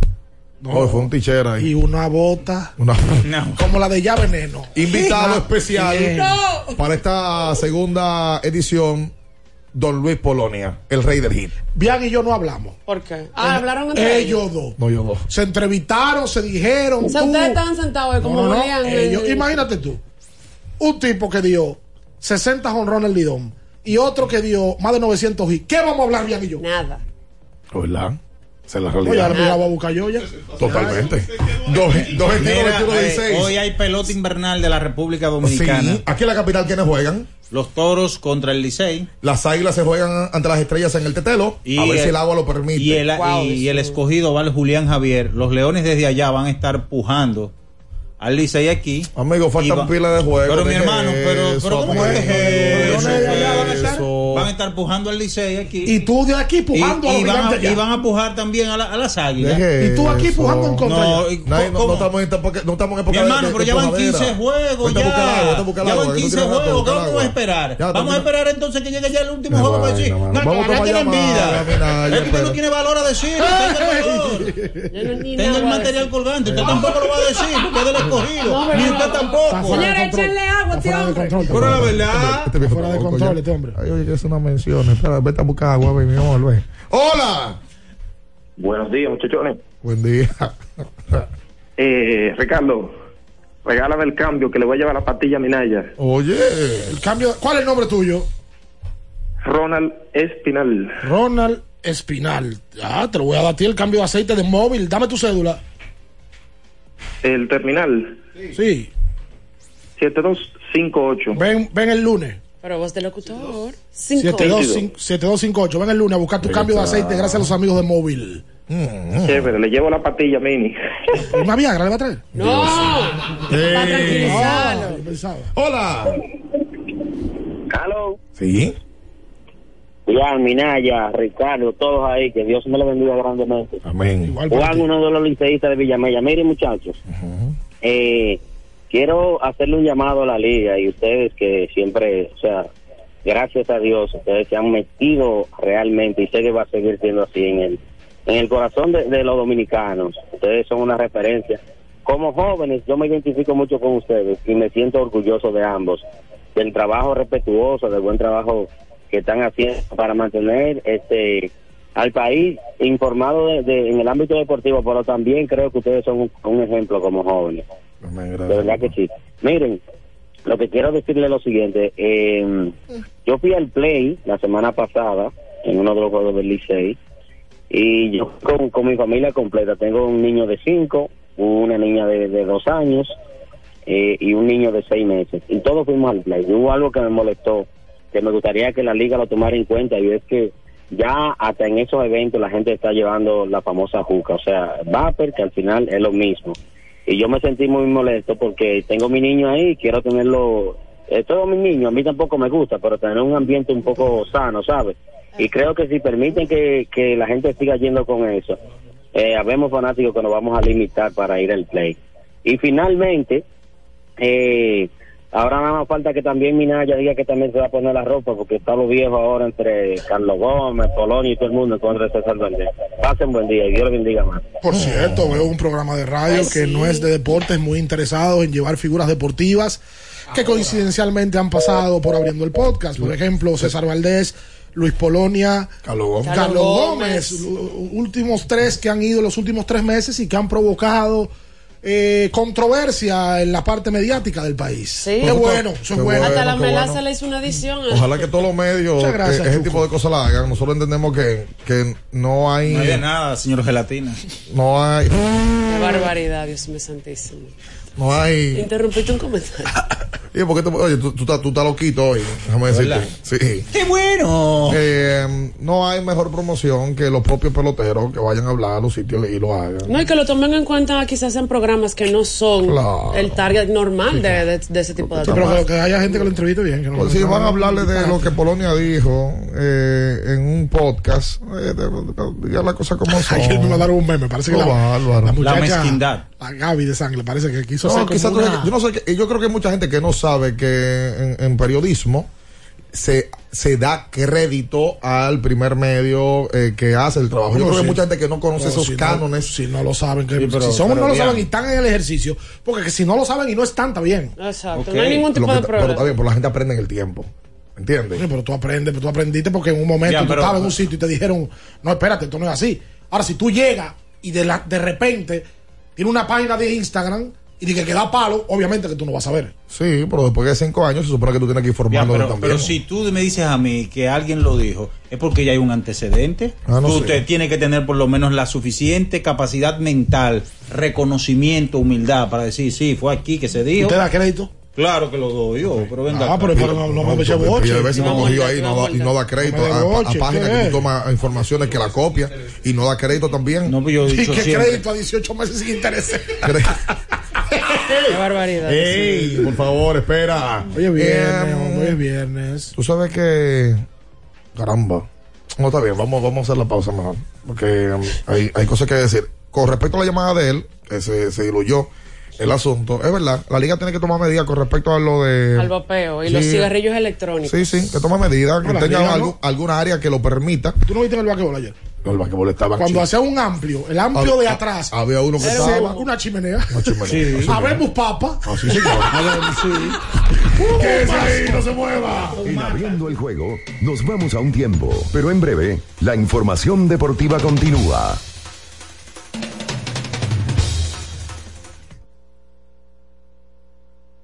Speaker 17: Oh, fue un tichera ahí.
Speaker 16: Y una bota.
Speaker 17: Una-
Speaker 16: Como la de Ya Veneno.
Speaker 17: Invitado
Speaker 16: Ah,
Speaker 17: especial para esta segunda edición, Don Luis Polonia, el rey del hit.
Speaker 16: Bian y yo no hablamos.
Speaker 18: ¿Por qué? Ah, hablaron entre
Speaker 16: Ellos dos.
Speaker 17: No, yo no.
Speaker 16: Se entrevistaron, se dijeron.
Speaker 18: O sea,
Speaker 16: tú-
Speaker 18: ustedes estaban sentados ahí como
Speaker 16: No, no, no, ellos-
Speaker 18: en-
Speaker 16: imagínate tú. Un tipo que dio 60 honrones el lidón y otro que dio más de 900 hits. ¿Qué vamos a hablar, Bian y yo?
Speaker 18: Nada.
Speaker 17: ¿Verdad? Esa es la
Speaker 16: Oye,
Speaker 17: realidad.
Speaker 16: ahora me la voy a buscar yo ya.
Speaker 17: Totalmente. Dos, dos
Speaker 10: eh, hoy hay pelota invernal de la República Dominicana.
Speaker 17: Sí, aquí en la capital, ¿quiénes juegan?
Speaker 10: Los toros contra el Licey.
Speaker 17: Las águilas se juegan ante las estrellas en el tetelo. a ver si el agua lo permite.
Speaker 10: Y el, y- y el escogido va el Julián Javier. Los leones desde allá van a estar pujando al Licey aquí.
Speaker 17: Amigo, faltan
Speaker 10: Y va-
Speaker 17: pila de juegos.
Speaker 10: Pero mi hermano, pero,
Speaker 17: eso,
Speaker 10: pero ¿cómo es
Speaker 17: eso,
Speaker 10: Van a estar?
Speaker 17: eso.
Speaker 10: Van a estar pujando al Licey aquí.
Speaker 16: Y tú de aquí pujando
Speaker 10: y,
Speaker 16: a los
Speaker 10: y van
Speaker 16: gigantes
Speaker 10: a,
Speaker 16: ya.
Speaker 10: y van a pujar también a, la- a las águilas.
Speaker 16: Y tú aquí
Speaker 17: eso.
Speaker 16: pujando en contra
Speaker 10: No, y-
Speaker 17: no, estamos en época, no estamos en época
Speaker 10: Mi hermano,
Speaker 17: de-
Speaker 10: pero
Speaker 17: de
Speaker 10: ya van
Speaker 17: pujadera.
Speaker 10: 15 juegos. Ya. ya van
Speaker 17: que no
Speaker 10: 15
Speaker 17: tiene nada para
Speaker 10: juegos. ¿Qué vamos a esperar?
Speaker 17: Ya,
Speaker 10: vamos a esperar entonces que llegue ya el último juego para decir. No, tienen vida. Es que usted no tiene valor a decir. Tenga el material colgante. Usted tampoco lo va a decir porque es del escogido. Ni usted tampoco.
Speaker 18: Señores, échenle agua a este
Speaker 16: Fuera de
Speaker 18: hombre.
Speaker 16: control.
Speaker 10: Pero la verdad.
Speaker 17: Este
Speaker 16: Fuera de control este hombre.
Speaker 17: Ay, oye, que es una mención. Espera, vete a buscar agua, ven, mi amor, ven. ¡Hola!
Speaker 35: Buenos días, muchachones.
Speaker 17: Buen día.
Speaker 35: Eh, Ricardo, regálame el cambio que le voy a llevar la patilla a Minaya.
Speaker 17: Oye.
Speaker 16: El cambio, ¿Cuál es el nombre tuyo?
Speaker 35: Ronald Espinal.
Speaker 16: Ronald Espinal. Ya, te lo voy a dar a ti el cambio de aceite de móvil. Dame tu cédula.
Speaker 35: El terminal
Speaker 16: Sí.
Speaker 35: 7258.
Speaker 16: Ven, ven el lunes.
Speaker 18: Pero voz de locutor. Cinco.
Speaker 16: 7258. 7258. Ven el lunes a buscar tu cambio de aceite gracias a los amigos de móvil.
Speaker 35: Chévere, le llevo la patilla mini.
Speaker 16: ¿Una Viagra le va a traer?
Speaker 18: No.
Speaker 16: Ah.
Speaker 17: Hola.
Speaker 35: Hello.
Speaker 17: Sí.
Speaker 35: Juan, Minaya, Ricardo, todos ahí, que Dios me lo bendiga grandemente.
Speaker 17: Amén.
Speaker 35: Juan, uno de los liceístas de Villamella. Miren, muchachos, eh, quiero hacerle un llamado a la liga y ustedes que siempre, o sea, gracias a Dios, ustedes se han metido realmente y sé que va a seguir siendo así en el, en el corazón de, los dominicanos. Ustedes son una referencia. Como jóvenes, yo me identifico mucho con ustedes y me siento orgulloso de ambos, del trabajo respetuoso, del buen trabajo que están haciendo para mantener este al país informado de- en el ámbito deportivo, pero también creo que ustedes son un ejemplo como jóvenes. De verdad que sí. Miren, lo que quiero decirle es lo siguiente. eh, yo fui al Play la semana pasada en uno de los juegos del Licey y yo con, con mi familia completa. Tengo un niño de cinco, una niña de, de dos años eh, y un niño de seis meses. Y todos fuimos al Play. Y hubo algo que me molestó, que me gustaría que la liga lo tomara en cuenta y es que ya hasta en esos eventos la gente está llevando la famosa juca, o sea, vapor, que al final es lo mismo y yo me sentí muy molesto porque tengo mi niño ahí, quiero tenerlo, eh, todos mis niños, a mí tampoco me gusta, pero tener un ambiente un poco sano, ¿sabes? Y creo que si permiten que, que la gente siga yendo con eso, eh, habemos fanáticos que nos vamos a limitar para ir al play. Y finalmente, eh, ahora nada más falta que también Minaya diga que también se va a poner la ropa, porque está lo viejo ahora entre Carlos Gómez, Polonio y todo el mundo en contra de César Valdés. Pasen buen día y Dios los bendiga más.
Speaker 16: Por cierto, veo un programa de radio que no es de deportes, muy interesado en llevar figuras deportivas que coincidencialmente han pasado por abriendo el podcast. Por ejemplo, César Valdés, Luis Polonia,
Speaker 17: Carlos Gómez.
Speaker 16: Carlos Gómez,
Speaker 18: Gómez.
Speaker 16: los últimos tres que han ido los últimos tres meses y que han provocado eh, controversia en la parte mediática del país.
Speaker 18: Sí.
Speaker 16: Qué bueno, eso es bueno.
Speaker 18: Hasta la melaza
Speaker 17: bueno.
Speaker 18: le hizo una edición.
Speaker 17: Ojalá que todos los medios
Speaker 16: Muchas gracias,
Speaker 17: eh, ese tipo de cosas la hagan. Nosotros entendemos que, que no hay.
Speaker 10: No hay de nada, señor Gelatina.
Speaker 17: No hay.
Speaker 18: Qué barbaridad, Dios mío santísimo.
Speaker 17: No hay.
Speaker 18: Interrumpiste un comentario.
Speaker 17: Y porque tú, oye, tú, tú, estás, tú estás loquito hoy, déjame decirte. Sí.
Speaker 10: ¡Qué bueno!
Speaker 17: Eh, no hay mejor promoción que los propios peloteros que vayan a hablar a los sitios y lo hagan.
Speaker 18: No, y que lo tomen en cuenta quizás en programas que no son
Speaker 17: Claro.
Speaker 18: el target normal de, de- de ese tipo de
Speaker 16: Sí, pero que, que haya gente que lo entreviste bien. Que no
Speaker 17: Pues si van a hablarle de lo que Polonia dijo eh, en un podcast, eh, de- de- diga la cosa como son.
Speaker 16: Ayer me mandaron un meme, parece que
Speaker 17: Oh,
Speaker 16: la, la muchacha,
Speaker 17: La mezquindad.
Speaker 16: La Gaby de sangre, parece que quiso
Speaker 17: No,
Speaker 16: hacer como
Speaker 17: tú
Speaker 16: una-
Speaker 17: yo no sé yo creo que hay mucha gente que no sabe que en, en periodismo se, se da crédito al primer medio eh, que hace el trabajo. Yo creo que
Speaker 16: sí.
Speaker 17: hay mucha gente que no conoce
Speaker 16: No,
Speaker 17: esos
Speaker 16: si no-
Speaker 17: cánones.
Speaker 16: si no lo saben, que
Speaker 17: Sí, pero-
Speaker 16: si son,
Speaker 17: pero
Speaker 16: no lo
Speaker 17: bien.
Speaker 16: saben y están en el ejercicio, porque que si no lo saben y no están, está bien.
Speaker 18: Exacto, no hay ningún tipo
Speaker 17: que
Speaker 18: de
Speaker 17: ta- Pero
Speaker 18: problema.
Speaker 17: está bien, pero la gente aprende en el tiempo. ¿Entiendes?
Speaker 16: Sí, pero tú aprendes, pero tú aprendiste porque en un momento
Speaker 17: Ya,
Speaker 16: tú
Speaker 17: pero-
Speaker 16: estabas en un sitio y te dijeron, no, espérate, esto no es así. Ahora, si tú llegas y de, la, de repente tiene una página de Instagram y dice que da palo, obviamente que tú no vas a ver.
Speaker 17: Sí, pero después de cinco años se supone que tú tienes que ir
Speaker 10: Ya,
Speaker 17: formándote
Speaker 10: pero,
Speaker 17: también.
Speaker 10: pero si tú me dices a mí que alguien lo dijo, es porque ya hay un antecedente.
Speaker 17: Ah, no
Speaker 10: tú
Speaker 17: sé.
Speaker 10: te- tienes que tener por lo menos la suficiente capacidad mental, reconocimiento, humildad para decir, sí, fue aquí que se dijo.
Speaker 16: ¿Usted da crédito?
Speaker 10: Claro que lo doy yo, pero venga.
Speaker 16: Ah, pero- pero no- no me eche
Speaker 17: Y
Speaker 16: boche.
Speaker 17: a veces
Speaker 16: No,
Speaker 17: me cogió ahí
Speaker 16: no,
Speaker 17: da- y no da crédito
Speaker 16: No
Speaker 17: a, a- a
Speaker 16: boche,
Speaker 17: páginas
Speaker 16: ¿qué
Speaker 17: que tú tomas informaciones que la copia y no da crédito también.
Speaker 10: No, yo
Speaker 16: ¿Y qué crédito a 18 meses sin intereses?
Speaker 18: Qué barbaridad.
Speaker 17: Ey, por favor, espera.
Speaker 16: Hoy es viernes, hombre, hoy es viernes.
Speaker 17: Tú sabes que. Caramba. No, está bien, vamos, vamos a hacer la pausa mejor. Porque um, hay, hay cosas que decir. Con respecto a la llamada de él, que se, se diluyó el asunto, es verdad, la liga tiene que tomar medidas con respecto a lo de.
Speaker 18: Al vapeo y los
Speaker 17: Sí.
Speaker 18: cigarrillos electrónicos.
Speaker 17: Sí, sí, que tome medidas, que
Speaker 16: No,
Speaker 17: tenga
Speaker 16: liga
Speaker 17: algo-
Speaker 16: no.
Speaker 17: alguna área que lo permita.
Speaker 16: ¿Tú no viste en el basquetbol ayer?
Speaker 17: No, el basquetbol estaba
Speaker 16: Cuando hacía un amplio, el amplio de
Speaker 17: ha-
Speaker 16: atrás.
Speaker 17: había uno que estaba-
Speaker 16: Una chimenea.
Speaker 17: Una chimenea.
Speaker 16: Sí. Habemos papa.
Speaker 17: Así, señor.
Speaker 16: Que ahí, no se mueva.
Speaker 9: En abriendo el juego, nos vamos a un tiempo, pero en breve, la información deportiva continúa.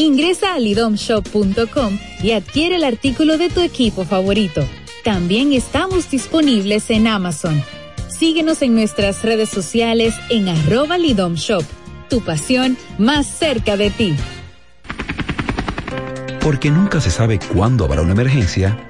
Speaker 19: Ingresa a lidomshop.com y adquiere el artículo de tu equipo favorito. También estamos disponibles en Amazon. Síguenos en nuestras redes sociales en arroba Lidom Shop. Tu pasión más cerca de ti.
Speaker 6: Porque nunca se sabe cuándo habrá una emergencia,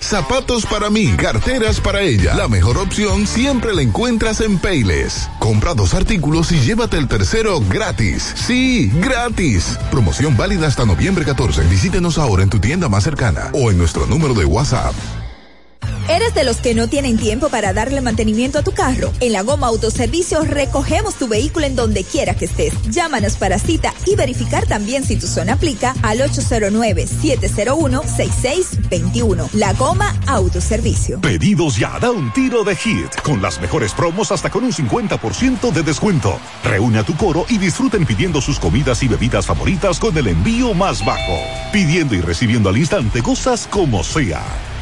Speaker 7: Zapatos para mí, carteras para ella. La mejor opción siempre la encuentras en Payless. Compra dos artículos y llévate el tercero gratis. Sí, gratis. Promoción válida hasta noviembre 14. Visítenos ahora en tu tienda más cercana o en nuestro número de WhatsApp.
Speaker 36: ¿Eres de los que no tienen tiempo para darle mantenimiento a tu carro? En la Goma Autoservicio recogemos tu vehículo en donde quiera que estés. Llámanos para cita y verificar también si tu zona aplica al 809-701-6621. La Goma Autoservicio.
Speaker 37: Pedidos ya, da un tiro de hit, con las mejores promos hasta con un 50% de descuento. Reúne a tu coro y disfruten pidiendo sus comidas y bebidas favoritas con el envío más bajo. Pidiendo y recibiendo al instante cosas como sea.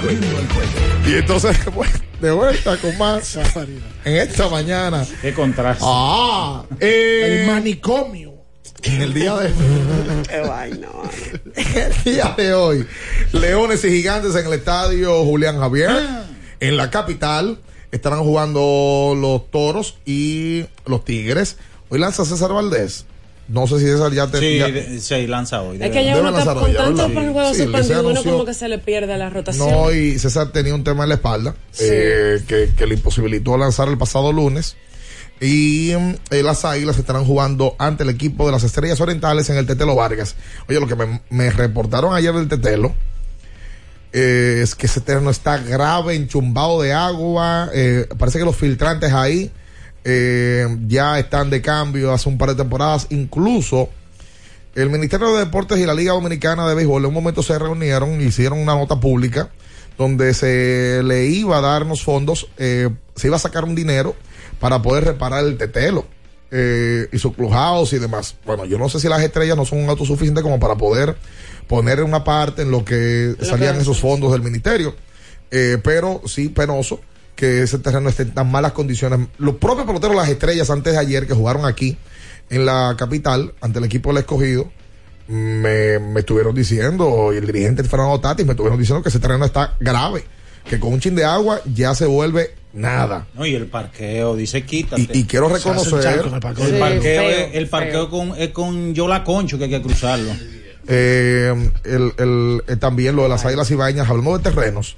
Speaker 9: Juego.
Speaker 17: Y entonces, de vuelta con más en esta mañana.
Speaker 10: Qué contraste.
Speaker 17: Ah, eh,
Speaker 16: El manicomio.
Speaker 17: en el día de el día de hoy, Leones y Gigantes en el estadio Julián Javier, en la capital, estarán jugando los Toros y los Tigres. Hoy lanza César Valdés. No sé si César ya te
Speaker 10: Sí,
Speaker 17: ya-
Speaker 10: sí, lanza hoy.
Speaker 18: Es que ya uno está
Speaker 17: lanzar
Speaker 18: con
Speaker 17: hoy, ya,
Speaker 18: tanto
Speaker 17: ¿verdad?
Speaker 18: por juego
Speaker 17: Sí, le se
Speaker 18: suspendido, uno como que se le pierde la rotación.
Speaker 17: No, y César tenía un tema en la espalda eh, que, que le imposibilitó lanzar el pasado lunes. Y mm, eh, las águilas estarán jugando ante el equipo de las Estrellas Orientales en el Tetelo Vargas. Oye, lo que me, me reportaron ayer del Tetelo eh, es que ese terreno está grave, enchumbado de agua. eh, parece que los filtrantes ahí eh, ya están de cambio hace un par de temporadas. Incluso el Ministerio de Deportes y la Liga Dominicana de Béisbol en un momento se reunieron y hicieron una nota pública donde se le iba a darnos fondos, eh, se iba a sacar un dinero para poder reparar el tetelo eh, y su clubhouse y demás. Bueno, yo no sé si las estrellas no son autosuficientes como para poder poner una parte en lo que salían esos fondos del ministerio, eh, pero sí penoso que ese terreno esté en tan malas condiciones. Los propios peloteros las estrellas antes de ayer que jugaron aquí en la capital ante el equipo del escogido me, me estuvieron diciendo, y el dirigente Fernando Tatis me estuvieron diciendo que ese terreno está grave, que con un chin de agua ya se vuelve nada.
Speaker 10: No, y el parqueo, dice quítate.
Speaker 17: Y, y quiero reconocer
Speaker 16: charco el parqueo.
Speaker 10: el parqueo,
Speaker 18: feo,
Speaker 10: es, el parqueo con, es con Yola Concho que hay que cruzarlo.
Speaker 17: eh, el, el- eh, también lo de las águilas ibañas, hablando de terrenos.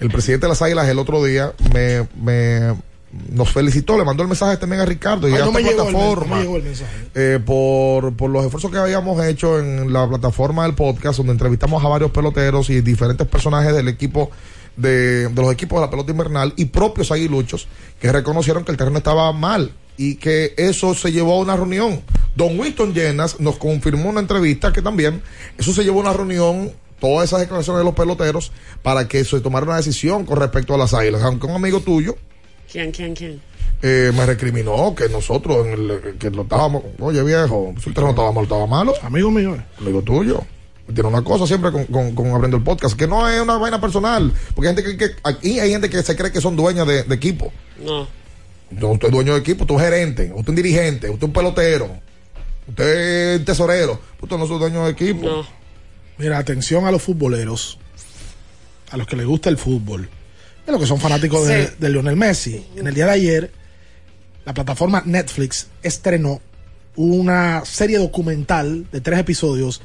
Speaker 17: El presidente de las águilas el otro día me, me nos felicitó, le mandó el mensaje también a Ricardo y
Speaker 16: Ay,
Speaker 17: a
Speaker 16: no
Speaker 17: esta
Speaker 16: el no
Speaker 17: plataforma
Speaker 16: el mensaje.
Speaker 17: eh, por, por los esfuerzos que habíamos hecho en la plataforma del podcast, donde entrevistamos a varios peloteros y diferentes personajes del equipo de, de los equipos de la pelota invernal y propios aguiluchos que reconocieron que el terreno estaba mal y que eso se llevó a una reunión. Don Winston Llenas nos confirmó en una entrevista que también eso se llevó a una reunión, todas esas declaraciones de los peloteros, para que se tomara una decisión con respecto a las águilas. Aunque un amigo tuyo
Speaker 18: ¿Quién, quién, quién?
Speaker 17: eh, me recriminó que nosotros, en el, que lo estábamos, oye viejo, si el terreno estaba malo, estaba malo.
Speaker 16: Amigo mío. eh.
Speaker 17: Amigo tuyo. Tiene una cosa siempre con, con, con abriendo el podcast, que no es una vaina personal, porque hay gente que, que- aquí hay gente que se cree que son dueñas de, de equipo.
Speaker 18: No.
Speaker 17: No, usted es dueño de equipo, usted es gerente, usted es un dirigente, usted es un pelotero, usted es tesorero, usted no es dueño de equipo.
Speaker 18: No.
Speaker 16: Mira, atención a los futboleros, a los que les gusta el fútbol, a los que son fanáticos de, Lionel Messi. En el día de ayer, la plataforma Netflix estrenó una serie documental de tres episodios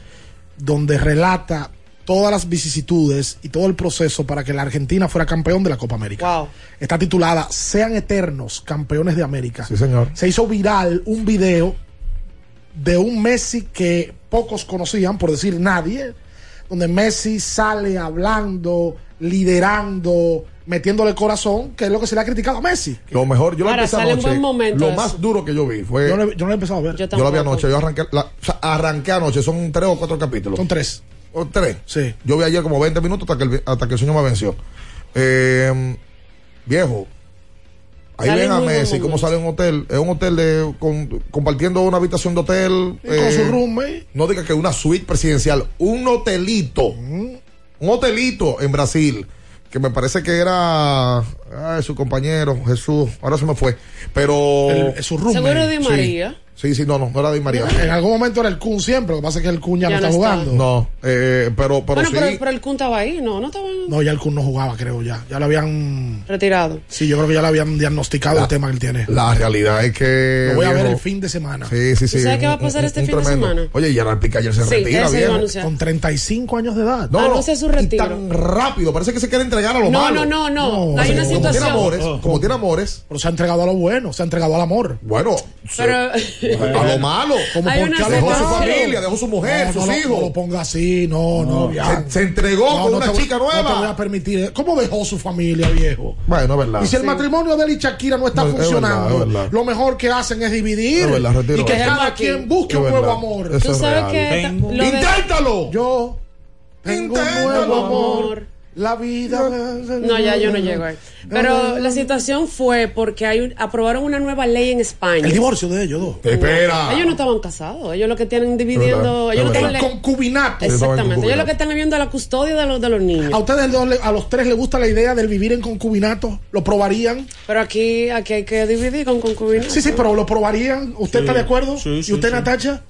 Speaker 16: donde relata todas las vicisitudes y todo el proceso para que la Argentina fuera campeón de la Copa América.
Speaker 18: Wow.
Speaker 16: Está titulada Sean eternos campeones de América.
Speaker 17: Sí, señor.
Speaker 16: Se hizo viral un video de un Messi que pocos conocían, por decir nadie, donde Messi sale hablando, liderando, metiéndole corazón, que es lo que se le ha criticado a Messi.
Speaker 17: Lo mejor, yo lo
Speaker 18: Ahora,
Speaker 17: empecé
Speaker 18: sale un
Speaker 17: anoche.
Speaker 18: momento
Speaker 17: Lo más duro que yo vi fue.
Speaker 16: Yo no,
Speaker 17: Yo,
Speaker 16: he- yo no lo he empezado a ver.
Speaker 18: Yo
Speaker 17: lo vi anoche, yo arranqué, la- o sea, arranqué anoche, son tres o cuatro capítulos.
Speaker 16: Son tres.
Speaker 17: O tres.
Speaker 16: Sí.
Speaker 17: Yo vi ayer como 20 minutos hasta que el, hasta que el sueño me venció. Eh, viejo, Ahí
Speaker 18: Sale
Speaker 17: ven a Messi, cómo sale un hotel. Es un hotel de con- compartiendo una habitación de hotel.
Speaker 16: Y con su roommate.
Speaker 17: No diga que una suite presidencial, un hotelito. Un hotelito en Brasil. Que me parece que era ay, su compañero, Jesús. Ahora se me fue. Pero.
Speaker 16: El- su roommate.
Speaker 18: Seguro
Speaker 17: Sí.
Speaker 18: María.
Speaker 17: Sí, sí, no, no, no era Di María.
Speaker 16: En algún momento era el Kun siempre, lo que pasa es que el Kun ya,
Speaker 18: Ya
Speaker 16: no
Speaker 18: no
Speaker 16: está
Speaker 18: está.
Speaker 16: jugando.
Speaker 17: No, eh, pero, pero
Speaker 18: bueno,
Speaker 17: sí.
Speaker 18: pero, pero el Kun estaba ahí, no, no estaba
Speaker 16: No, ya el Kun no jugaba, creo ya. Ya lo habían.
Speaker 18: retirado.
Speaker 16: Sí, yo creo que ya le habían diagnosticado el tema que él tiene.
Speaker 17: La realidad es que.
Speaker 16: Lo voy a ver el fin de semana.
Speaker 17: Sí, sí, sí.
Speaker 18: ¿Y sabe qué va a pasar
Speaker 17: un-
Speaker 18: este
Speaker 17: un
Speaker 18: fin de semana?
Speaker 17: Oye, Gerard Piqué ayer se
Speaker 18: Sí,
Speaker 17: retira,
Speaker 18: anunciar.
Speaker 16: Con 35 años de edad.
Speaker 17: No,
Speaker 18: Anuncia su
Speaker 17: y
Speaker 18: retiro.
Speaker 17: tan rápido, parece que se quiere entregar a lo
Speaker 18: No,
Speaker 17: malo.
Speaker 18: no, no, no.
Speaker 16: No,
Speaker 18: Hay una
Speaker 17: como tiene amores, como tiene amores,
Speaker 16: Pero se ha entregado a lo bueno, se ha entregado al amor.
Speaker 17: bueno,
Speaker 18: Pero
Speaker 17: se- a lo malo.
Speaker 16: Como
Speaker 18: Hay
Speaker 16: por
Speaker 18: una
Speaker 16: qué a lo
Speaker 17: Dejó su familia, dejó su mujer,
Speaker 16: No,
Speaker 17: sus
Speaker 16: no,
Speaker 17: hijos.
Speaker 16: No lo ponga así, no, no.
Speaker 17: Se, se entregó
Speaker 16: No,
Speaker 17: con
Speaker 16: no
Speaker 17: una chica
Speaker 16: No te voy
Speaker 17: nueva.
Speaker 16: a permitir. ¿Cómo dejó su familia, viejo?
Speaker 17: Bueno, es verdad.
Speaker 16: Y si el matrimonio de él y Shakira no está
Speaker 17: No, es verdad,
Speaker 16: funcionando,
Speaker 17: es verdad.
Speaker 16: lo mejor que hacen es dividir
Speaker 17: Es verdad, retiro.
Speaker 16: y que cada quien busque un nuevo amor.
Speaker 17: Eso
Speaker 18: Tú
Speaker 17: es
Speaker 18: sabes
Speaker 17: real.
Speaker 18: que
Speaker 17: ¡Inténtalo!
Speaker 16: Yo tengo un
Speaker 17: Inténtalo,
Speaker 16: nuevo amor. La vida.
Speaker 18: No, ya yo no llego ahí. Pero la situación fue porque hay un- aprobaron una nueva ley en España.
Speaker 16: El divorcio de ellos dos.
Speaker 17: Espera.
Speaker 18: Ellos no estaban casados, ellos lo que tienen dividiendo,
Speaker 17: verdad,
Speaker 18: ellos no
Speaker 17: es
Speaker 18: estaban
Speaker 16: Concubinato.
Speaker 18: Exactamente, ellos lo que están viendo la custodia de los de los niños.
Speaker 16: ¿A ustedes dos a los tres les gusta la idea del vivir en concubinato? ¿Lo probarían?
Speaker 18: Pero aquí, aquí hay que dividir con concubinato.
Speaker 16: Sí, sí, pero ¿lo probarían? ¿Usted está de acuerdo?
Speaker 10: sí, sí,
Speaker 16: ¿Y usted,
Speaker 10: sí.
Speaker 16: Natacha?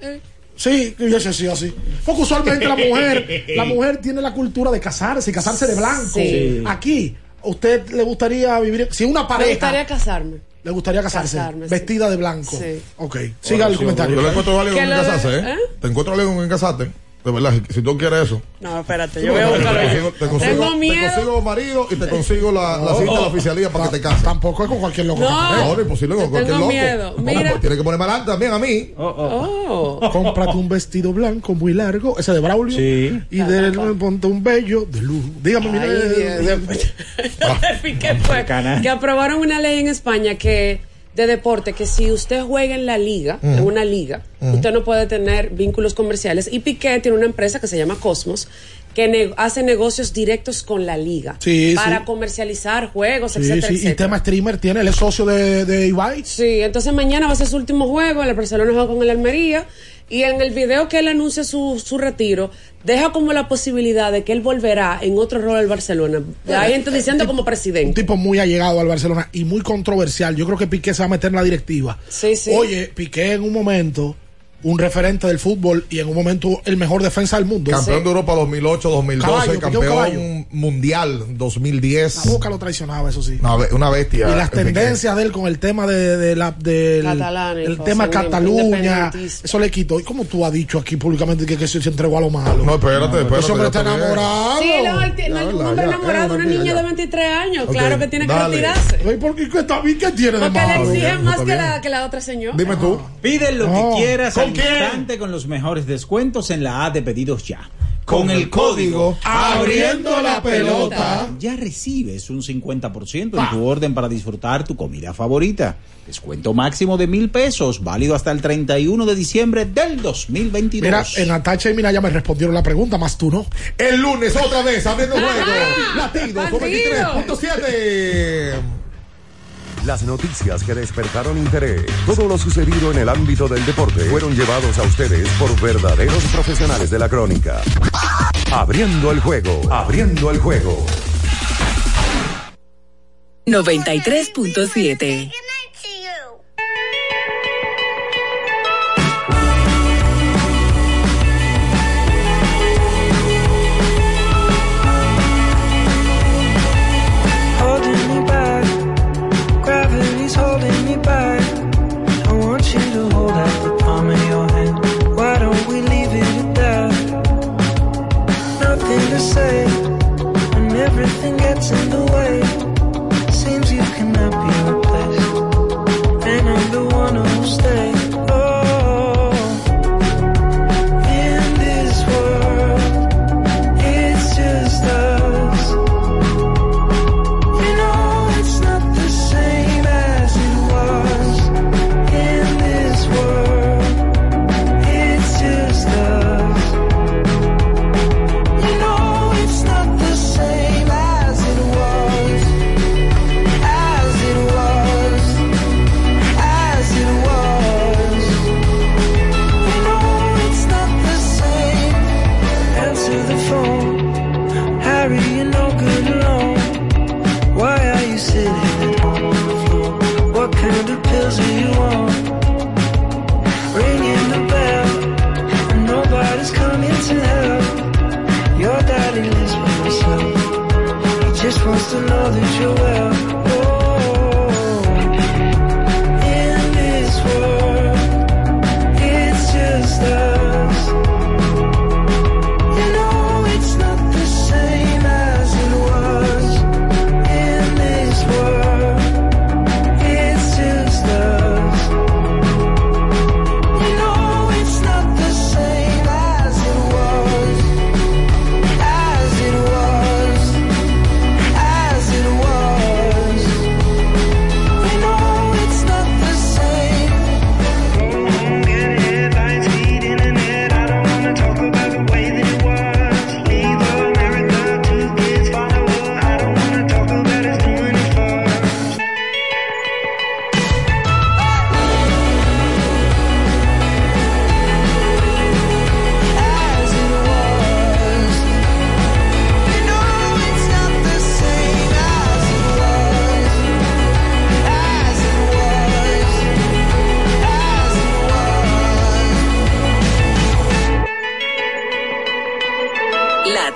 Speaker 18: Eh.
Speaker 16: Sí, yo sé, sí, así. Porque usualmente la mujer, la mujer tiene la cultura de casarse y casarse de blanco.
Speaker 18: Sí.
Speaker 16: Aquí, ¿a usted le gustaría vivir? Si una
Speaker 18: Me
Speaker 16: pareja
Speaker 18: gustaría casarme.
Speaker 16: le gustaría casarse,
Speaker 18: Casarme, sí.
Speaker 16: vestida de blanco.
Speaker 18: Sí.
Speaker 16: Ok, siga el comentario.
Speaker 17: Yo le encuentro válido en casarse, ¿eh?
Speaker 18: ¿eh?
Speaker 17: Te encuentro válido en casarte. De verdad, si- si tú quieres eso.
Speaker 18: No, espérate, yo voy a buscarlo.
Speaker 17: Te consigo, te consigo,
Speaker 18: Tengo
Speaker 17: te
Speaker 18: miedo.
Speaker 17: consigo marido y te consigo la, la cinta de la oficialía para que te cases.
Speaker 16: Tampoco es con cualquier loco.
Speaker 18: No.
Speaker 16: que
Speaker 17: No, no, imposible con cualquier
Speaker 18: Tengo
Speaker 17: loco.
Speaker 18: miedo.
Speaker 17: Bueno,
Speaker 18: Mira.
Speaker 17: pues tiene que ponerme adelante también a mí.
Speaker 18: Oh.
Speaker 16: Cómprate un vestido blanco muy largo, ese de Braulio.
Speaker 10: Sí.
Speaker 16: Y de, ponte un bello de luz. Dígame, mira.
Speaker 18: Ay, Dios. ¿Qué fue? Que aprobaron una ley en España que de deporte que si usted juega en la liga,
Speaker 16: Mm.
Speaker 18: en una liga, usted no puede tener vínculos comerciales. Y Piqué tiene una empresa que se llama Cosmos que ne- hace negocios directos con la liga
Speaker 16: Sí,
Speaker 18: para
Speaker 16: sí.
Speaker 18: comercializar juegos,
Speaker 16: Sí,
Speaker 18: etcétera,
Speaker 16: y
Speaker 18: etcétera.
Speaker 16: tema streamer tiene, él es socio de, de Ibai.
Speaker 18: Sí, entonces mañana va a ser su último juego, el Barcelona juega con el Almería y en el video que él anuncia su, su retiro, deja como la posibilidad de que él volverá en otro rol al Barcelona. Hay gente diciendo como
Speaker 16: Un
Speaker 18: presidente.
Speaker 16: tipo muy allegado al Barcelona y muy controversial. Yo creo que Piqué se va a meter en la directiva.
Speaker 18: Sí, sí.
Speaker 16: Oye, Piqué en un momento, un referente del fútbol y en un momento el mejor defensa del mundo.
Speaker 17: Campeón de Europa 2008, 2012,
Speaker 16: Caballo, piqué un
Speaker 17: campeón mundial 2010.
Speaker 16: La boca lo traicionaba, eso sí.
Speaker 17: Una, be- una bestia.
Speaker 16: y las tendencias de él con el tema de, de la del
Speaker 18: Catalán,
Speaker 16: el tema Cataluña, eso le quitó. ¿Y cómo tú has dicho aquí públicamente que, que se se entregó a lo malo?
Speaker 17: No, espérate, espérate.
Speaker 16: Ese hombre está enamorado.
Speaker 18: Sí, no,
Speaker 17: Ya,
Speaker 18: un hombre
Speaker 17: ya,
Speaker 18: enamorado de una niña
Speaker 17: ya.
Speaker 18: de 23 años, claro que tiene que
Speaker 17: dale.
Speaker 18: retirarse.
Speaker 16: ¿por qué, qué, está bien? ¿Qué tiene de
Speaker 18: Porque le exigen más que la, que la otra señora.
Speaker 17: Dime tú.
Speaker 10: Pide lo
Speaker 16: No.
Speaker 10: que quieras. Instante con los mejores descuentos en la A de pedidos ya.
Speaker 17: Con el código
Speaker 16: Abriendo la pelota.
Speaker 10: Ya recibes un 50% en tu orden para disfrutar tu comida favorita. Descuento máximo de mil pesos, válido hasta el 31 de diciembre del 2022.
Speaker 16: Mira, en Atacha y Minaya me respondieron la pregunta, más tú no.
Speaker 17: El lunes otra vez abriendo juego.
Speaker 18: Bandido.
Speaker 17: 93.7.
Speaker 9: Las noticias que despertaron interés, todo lo sucedido en el ámbito del deporte, fueron llevados a ustedes por verdaderos profesionales de la crónica. Abriendo el juego, abriendo el juego.
Speaker 8: 93.7.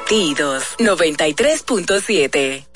Speaker 1: Latidos 93.7.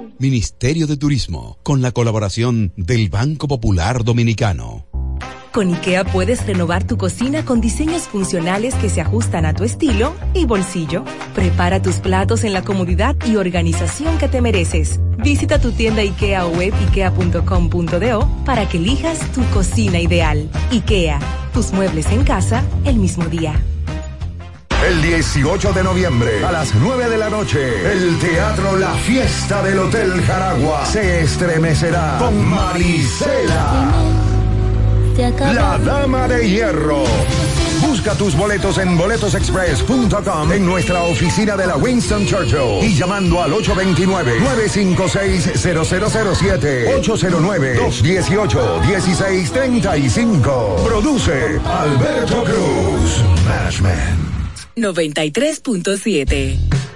Speaker 38: Ministerio de Turismo, con la colaboración del Banco Popular Dominicano.
Speaker 19: Con IKEA puedes renovar tu cocina con diseños funcionales que se ajustan a tu estilo y bolsillo. Prepara tus platos en la comodidad y organización que te mereces. Visita tu tienda IKEA o web ikea.com.do para que elijas tu cocina ideal. IKEA, tus muebles en casa el mismo día.
Speaker 9: El 18 de noviembre a las 9 de la noche, el Teatro La Fiesta del Hotel Jaragua se estremecerá con Marisela, la Dama de Hierro. Busca tus boletos en boletosexpress.com en nuestra oficina de la Winston Churchill y llamando al 829-956-0007. 809-218-1635. Produce Alberto Cruz. Management.
Speaker 1: 93.7.